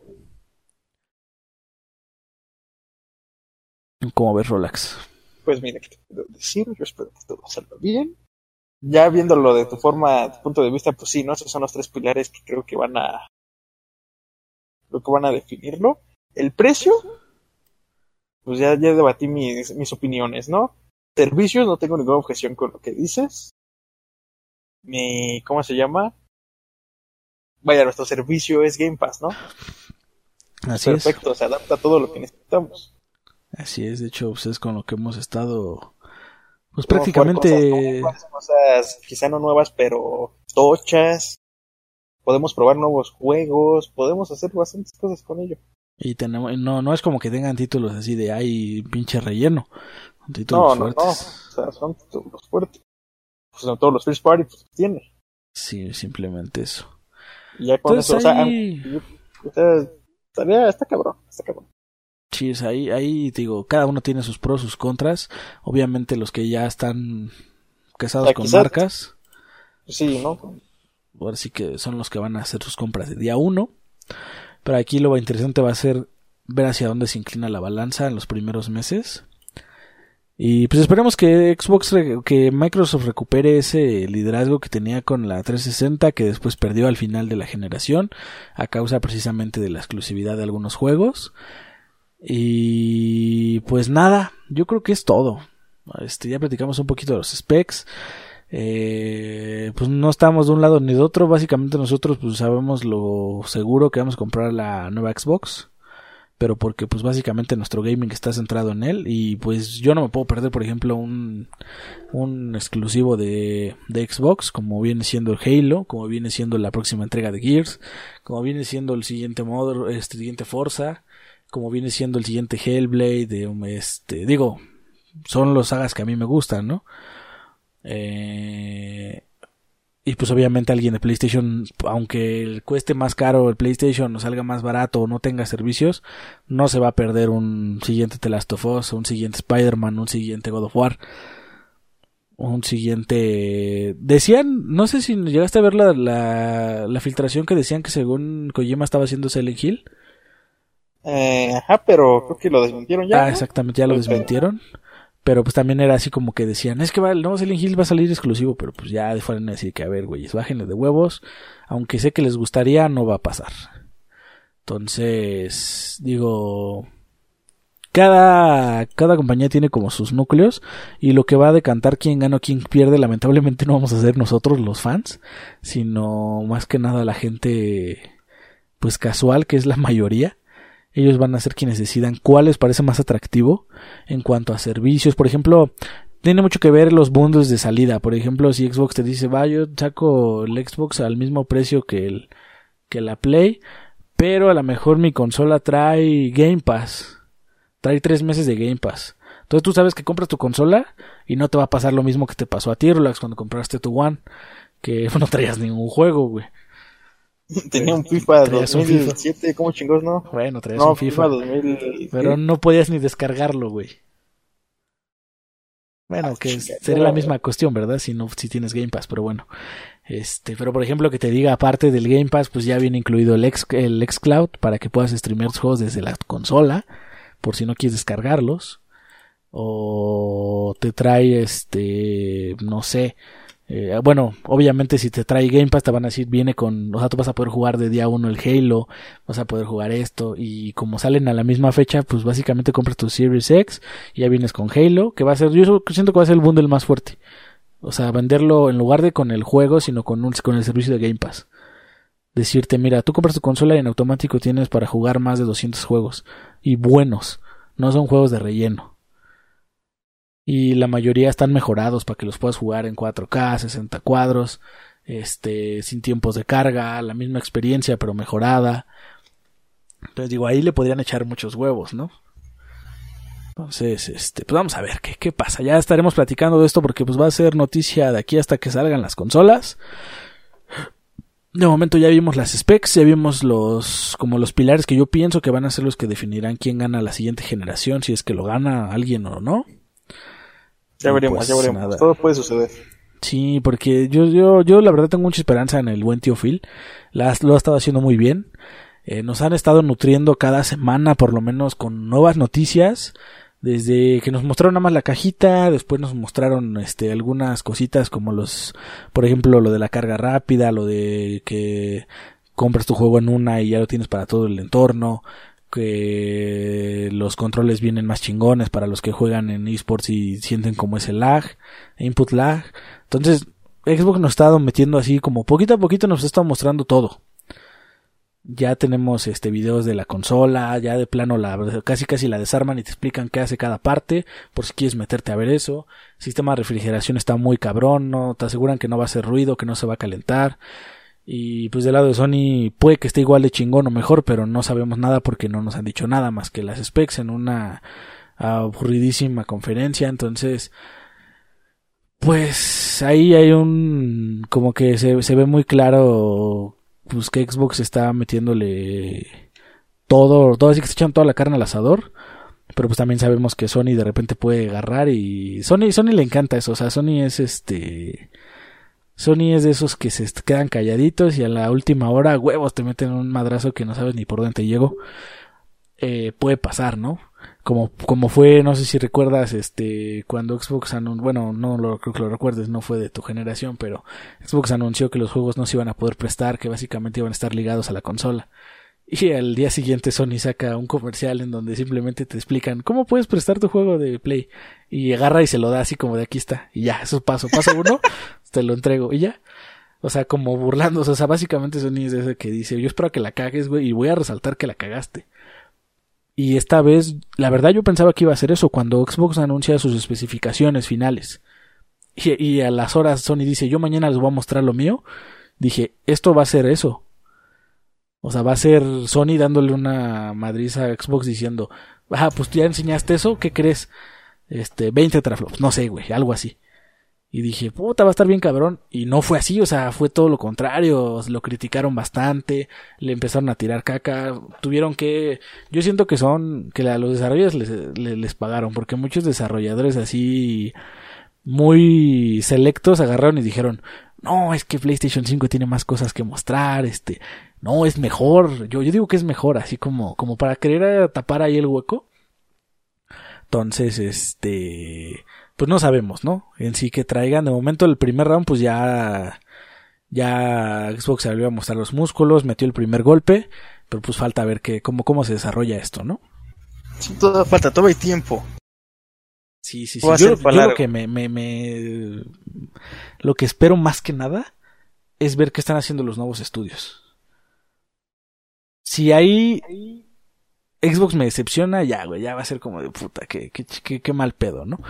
¿Cómo ves, Rolex? Pues mira, ¿qué te puedo decir? Yo espero que todo salga bien. Ya viéndolo de tu forma, tu punto de vista, pues sí, ¿no? Esos son los tres pilares que creo que van a. Lo que van a definirlo. El precio, pues ya, ya debatí mis, mis opiniones, ¿no? Servicios, no tengo ninguna objeción con lo que dices. Mi. ¿Cómo se llama? Vaya, nuestro servicio es Game Pass, ¿no? Así Perfecto, se adapta a todo lo que necesitamos. Así es, de hecho, pues es con lo que hemos estado, pues prácticamente... Cosas, cosas quizá no nuevas, pero tochas. Podemos probar nuevos juegos, podemos hacer bastantes cosas con ello. Y tenemos, no, no es como que tengan títulos así de ay, pinche relleno. Títulos no, fuertes. no, no, o sea, son títulos fuertes. Pues en todos los first party pues, tiene. Sí, simplemente eso. Y ya con Entonces, eso, o sea, o sea, estaría- está cabrón, está cabrón. Sí, es ahí, ahí digo, cada uno tiene sus pros, sus contras. Obviamente los que ya están casados con quizás- marcas, Sí, ¿no? ahora sí que son los que van a hacer sus compras de día uno. Pero aquí lo interesante va a ser ver hacia dónde se inclina la balanza en los primeros meses. Y pues esperemos que Xbox, que Microsoft recupere ese liderazgo que tenía con la 360, que después perdió al final de la generación, a causa precisamente de la exclusividad de algunos juegos. Y pues nada, yo creo que es todo. Este, ya platicamos un poquito de los specs. Eh, pues no estamos de un lado ni de otro. Básicamente nosotros pues sabemos lo seguro que vamos a comprar la nueva Xbox. Pero porque pues básicamente nuestro gaming está centrado en él. Y pues yo no me puedo perder por ejemplo un, un exclusivo de, de Xbox. Como viene siendo el Halo. Como viene siendo la próxima entrega de Gears. Como viene siendo el siguiente modo, este siguiente Forza. Como viene siendo el siguiente Hellblade. De, este, digo, son los sagas que a mí me gustan, ¿no? Eh, y pues obviamente alguien de PlayStation, aunque cueste más caro el PlayStation o salga más barato o no tenga servicios, no se va a perder un siguiente The Last of Us, un siguiente Spider-Man, un siguiente God of War, un siguiente... Decían, no sé si llegaste a ver la filtración que decían que según Kojima estaba haciendo Silent Hill. Eh, ajá, pero creo que lo desmintieron ya. Ah, ¿no? exactamente, ya lo desmintieron. Pero pues también era así como que decían, es que va, el nuevo Silent Hill va a salir exclusivo, pero pues ya fueron a decir que a ver, güeyes, bájenle de huevos, aunque sé que les gustaría, no va a pasar. Entonces, digo, cada, cada compañía tiene como sus núcleos y lo que va a decantar quién gana o quién pierde, lamentablemente no vamos a ser nosotros los fans, sino más que nada la gente pues casual, que es la mayoría. Ellos van a ser quienes decidan cuál les parece más atractivo en cuanto a servicios. Por ejemplo, tiene mucho que ver los bundles de salida. Por ejemplo, si Xbox te dice, va, yo saco el Xbox al mismo precio que el que la Play, pero a lo mejor mi consola trae Game Pass. Trae tres meses de Game Pass. Entonces tú sabes que compras tu consola y no te va a pasar lo mismo que te pasó a ti, Relax, cuando compraste tu One. Que no traías ningún juego, güey. Tenía un FIFA Traías un 2007, ¿cómo chingos no? Bueno, traías No, un FIFA. 2000. Pero no podías ni descargarlo, güey. Bueno, Ah, que sería la misma cuestión, ¿verdad? Si no, si tienes Game Pass, pero bueno. Este, pero por ejemplo que te diga aparte del Game Pass, pues ya viene incluido el X, el Xcloud para que puedas streamear juegos desde la consola, por si no quieres descargarlos. O te trae este, no sé, eh, bueno, obviamente si te trae Game Pass te van a decir viene con, o sea, tú vas a poder jugar de día uno el Halo, vas a poder jugar esto y como salen a la misma fecha, pues básicamente compras tu Series X y ya vienes con Halo, que va a ser, yo siento que va a ser el bundle más fuerte. O sea, venderlo en lugar de con el juego, sino con, un, con el servicio de Game Pass. Decirte, mira, tú compras tu consola y en automático tienes para jugar más de 200 juegos. Y buenos. No son juegos de relleno. Y la mayoría están mejorados para que los puedas jugar en 4K, 60 cuadros, este, sin tiempos de carga, la misma experiencia pero mejorada. Entonces digo, ahí le podrían echar muchos huevos, ¿no? Entonces, este, pues vamos a ver qué, qué pasa. Ya estaremos platicando de esto porque pues va a ser noticia de aquí hasta que salgan las consolas. De momento ya vimos las specs, ya vimos los como los pilares que yo pienso que van a ser los que definirán quién gana la siguiente generación, si es que lo gana alguien o no. Ya veremos, pues, ya veremos. nada. Todo puede suceder. Sí, porque yo, yo, yo la verdad tengo mucha esperanza en el buen tío Phil. Lo ha estado haciendo muy bien. Eh, nos han estado nutriendo cada semana, por lo menos, con nuevas noticias. Desde que nos mostraron nada más la cajita, después nos mostraron este algunas cositas como los, por ejemplo, lo de la carga rápida, lo de que compras tu juego en una y ya lo tienes para todo el entorno, que los controles vienen más chingones para los que juegan en esports y sienten como ese lag, input lag. Entonces, Xbox nos ha estado metiendo así como poquito a poquito nos estado mostrando todo. ya tenemos este videos de la consola, ya de plano la casi casi la desarman y te explican qué hace cada parte, por si quieres meterte a ver eso. El sistema de refrigeración está muy cabrón, no te aseguran que no va a hacer ruido, que no se va a calentar. Y pues del lado de Sony puede que esté igual de chingón o mejor, pero no sabemos nada porque no nos han dicho nada más que las specs en una aburridísima conferencia, entonces pues ahí hay un como que se, se ve muy claro pues que Xbox está metiéndole todo, todo así que está echando toda la carne al asador. Pero pues también sabemos que Sony de repente puede agarrar y Sony, Sony le encanta eso, o sea, Sony es este Sony es de esos que se quedan calladitos y a la última hora huevos te meten un madrazo que no sabes ni por dónde te llegó. Eh, puede pasar, ¿no? Como, como fue, no sé si recuerdas, este, cuando Xbox anunció, bueno, no lo, creo que lo recuerdes, no fue de tu generación, pero Xbox anunció que los juegos no se iban a poder prestar, que básicamente iban a estar ligados a la consola. Y al día siguiente Sony saca un comercial en donde simplemente te explican cómo puedes prestar tu juego de Play. Y agarra y se lo da así como de aquí está. Y ya, eso paso. Paso uno, te lo entrego. Y ya. O sea, como burlándose. O sea, básicamente Sony es ese que dice, yo espero que la cagues, güey, y voy a resaltar que la cagaste. Y esta vez, la verdad yo pensaba que iba a ser eso cuando Xbox anuncia sus especificaciones finales. Y, a las horas Sony dice, yo mañana les voy a mostrar lo mío. Dije, esto va a ser eso. O sea, va a ser Sony dándole una madriza a Xbox diciendo, ah, pues ya enseñaste eso, ¿qué crees? Este, 20 teraflops, no sé, güey, algo así. Y dije, puta, va a estar bien cabrón. Y no fue así, o sea, fue todo lo contrario. Lo criticaron bastante, le empezaron a tirar caca. Tuvieron que. Yo siento que son. que a los desarrolladores les, les, pagaron, porque muchos desarrolladores así. muy selectos agarraron y dijeron: No, es que PlayStation 5 tiene más cosas que mostrar, este. No, es mejor. Yo, yo digo que es mejor, así como, como para querer tapar ahí el hueco. Entonces, este pues no sabemos, ¿no? En sí que traigan. De momento el primer round pues ya ya Xbox salió a mostrar los músculos, metió el primer golpe, pero pues falta ver que, cómo, cómo se desarrolla esto, ¿no? Sí, todo falta, todo hay tiempo. Sí, sí, sí. Yo, lo que me, me, me, lo que espero más que nada es ver qué están haciendo los nuevos estudios. Si hay Xbox me decepciona, ya, güey, ya va a ser como de puta, qué mal pedo, ¿no?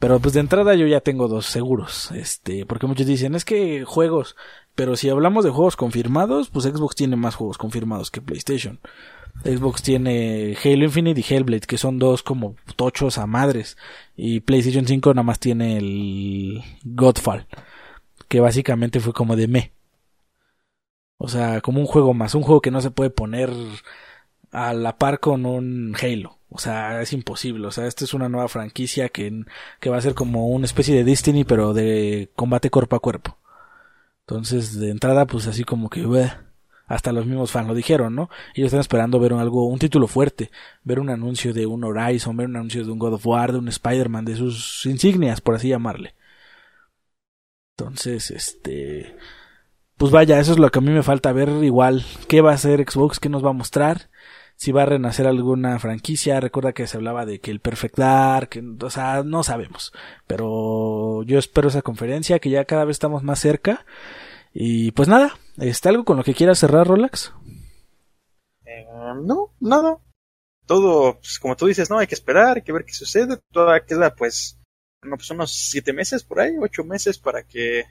Pero pues de entrada yo ya tengo dos seguros, este, porque muchos dicen, es que juegos, pero si hablamos de juegos confirmados, pues Xbox tiene más juegos confirmados que PlayStation. Xbox tiene Halo Infinite y Hellblade, que son dos como tochos a madres. Y PlayStation 5 nada más tiene el Godfall, que básicamente fue como de me. O sea, como un juego más, un juego que no se puede poner a la par con un Halo. O sea, es imposible. O sea, esta es una nueva franquicia que, que va a ser como una especie de Destiny, pero de combate cuerpo a cuerpo. Entonces, de entrada, pues así como que, hasta los mismos fans lo dijeron, ¿no? Ellos están esperando ver algo, un título fuerte, ver un anuncio de un Horizon, ver un anuncio de un God of War, de un Spider-Man, de sus insignias, por así llamarle. Entonces, este, pues vaya, eso es lo que a mí me falta ver igual, qué va a hacer Xbox, qué nos va a mostrar si va a renacer alguna franquicia. Recuerda que se hablaba de que el Perfect Dark, que, o sea, no sabemos. Pero yo espero esa conferencia, que ya cada vez estamos más cerca. Y pues nada, ¿está algo con lo que quieras cerrar, Rolax? Eh, no, nada. Todo, pues, como tú dices, no, hay que esperar, hay que ver qué sucede. Toda queda, pues, no, pues unos siete meses por ahí, ocho meses para que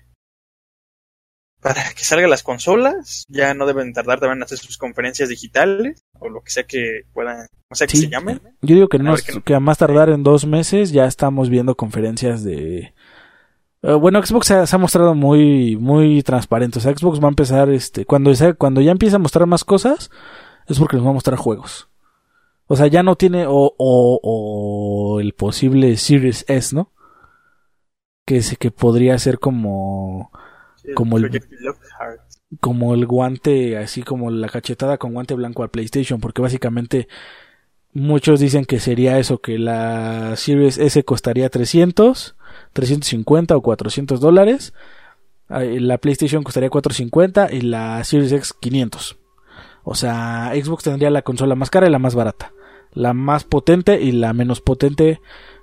para que salgan las consolas. Ya no deben tardar también en hacer sus conferencias digitales o lo que sea que puedan, o sea que se llamen. Yo digo que, no, que, a más tardar en dos meses ya estamos viendo conferencias de... Eh, bueno, Xbox se ha, mostrado muy, muy transparente. O sea, Xbox va a empezar, este, cuando, cuando ya empieza a mostrar más cosas, es porque nos va a mostrar juegos. O sea, ya no tiene, o, o, o el posible Series S, ¿no? Que, que podría ser como como el, como el guante, así como la cachetada con guante blanco al PlayStation, porque básicamente muchos dicen que sería eso, que la Series S costaría 300, 350 o 400 dólares, la PlayStation costaría 450 y la Series X 500. O sea, Xbox tendría la consola más cara y la más barata, la más potente y la menos potente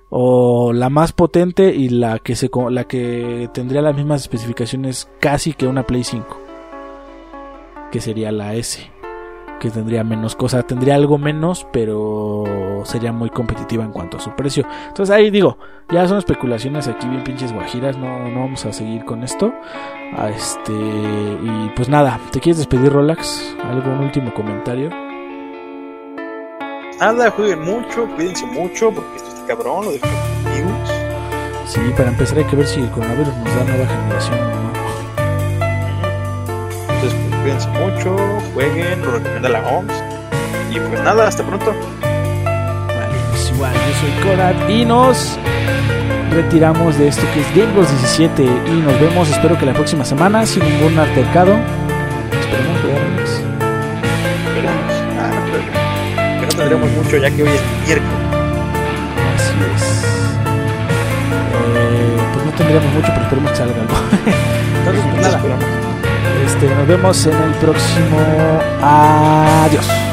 o la más potente y la que se la que tendría las mismas especificaciones casi que una Play 5 que sería la S que tendría menos cosas, tendría algo menos, pero sería muy competitiva en cuanto a su precio. Entonces ahí digo, ya son especulaciones aquí bien pinches guajiras, no, no vamos a seguir con esto. A este y pues nada, ¿te quieres despedir Rolax? ¿Algún último comentario? Nada, jueguen mucho, cuídense mucho, porque esto cabrón, lo de virus. Sí, para empezar hay que ver si el coronavirus nos da nueva generación o no. Entonces, pues, cuídense mucho, jueguen, lo recomienda la OMS. Y pues nada, hasta pronto. Vale, pues igual, yo soy Korat y nos retiramos de esto que es Game Wars 17 y nos vemos, espero que la próxima semana, sin ningún altercado. Esperemos Rolax. Esperemos. Ah, pero no tendremos mucho ya que hoy es miércoles. Eh, pues no tendríamos mucho, pero esperemos que salga algo. Entonces, pues nada, esperamos. este, nos vemos en el próximo. Adiós.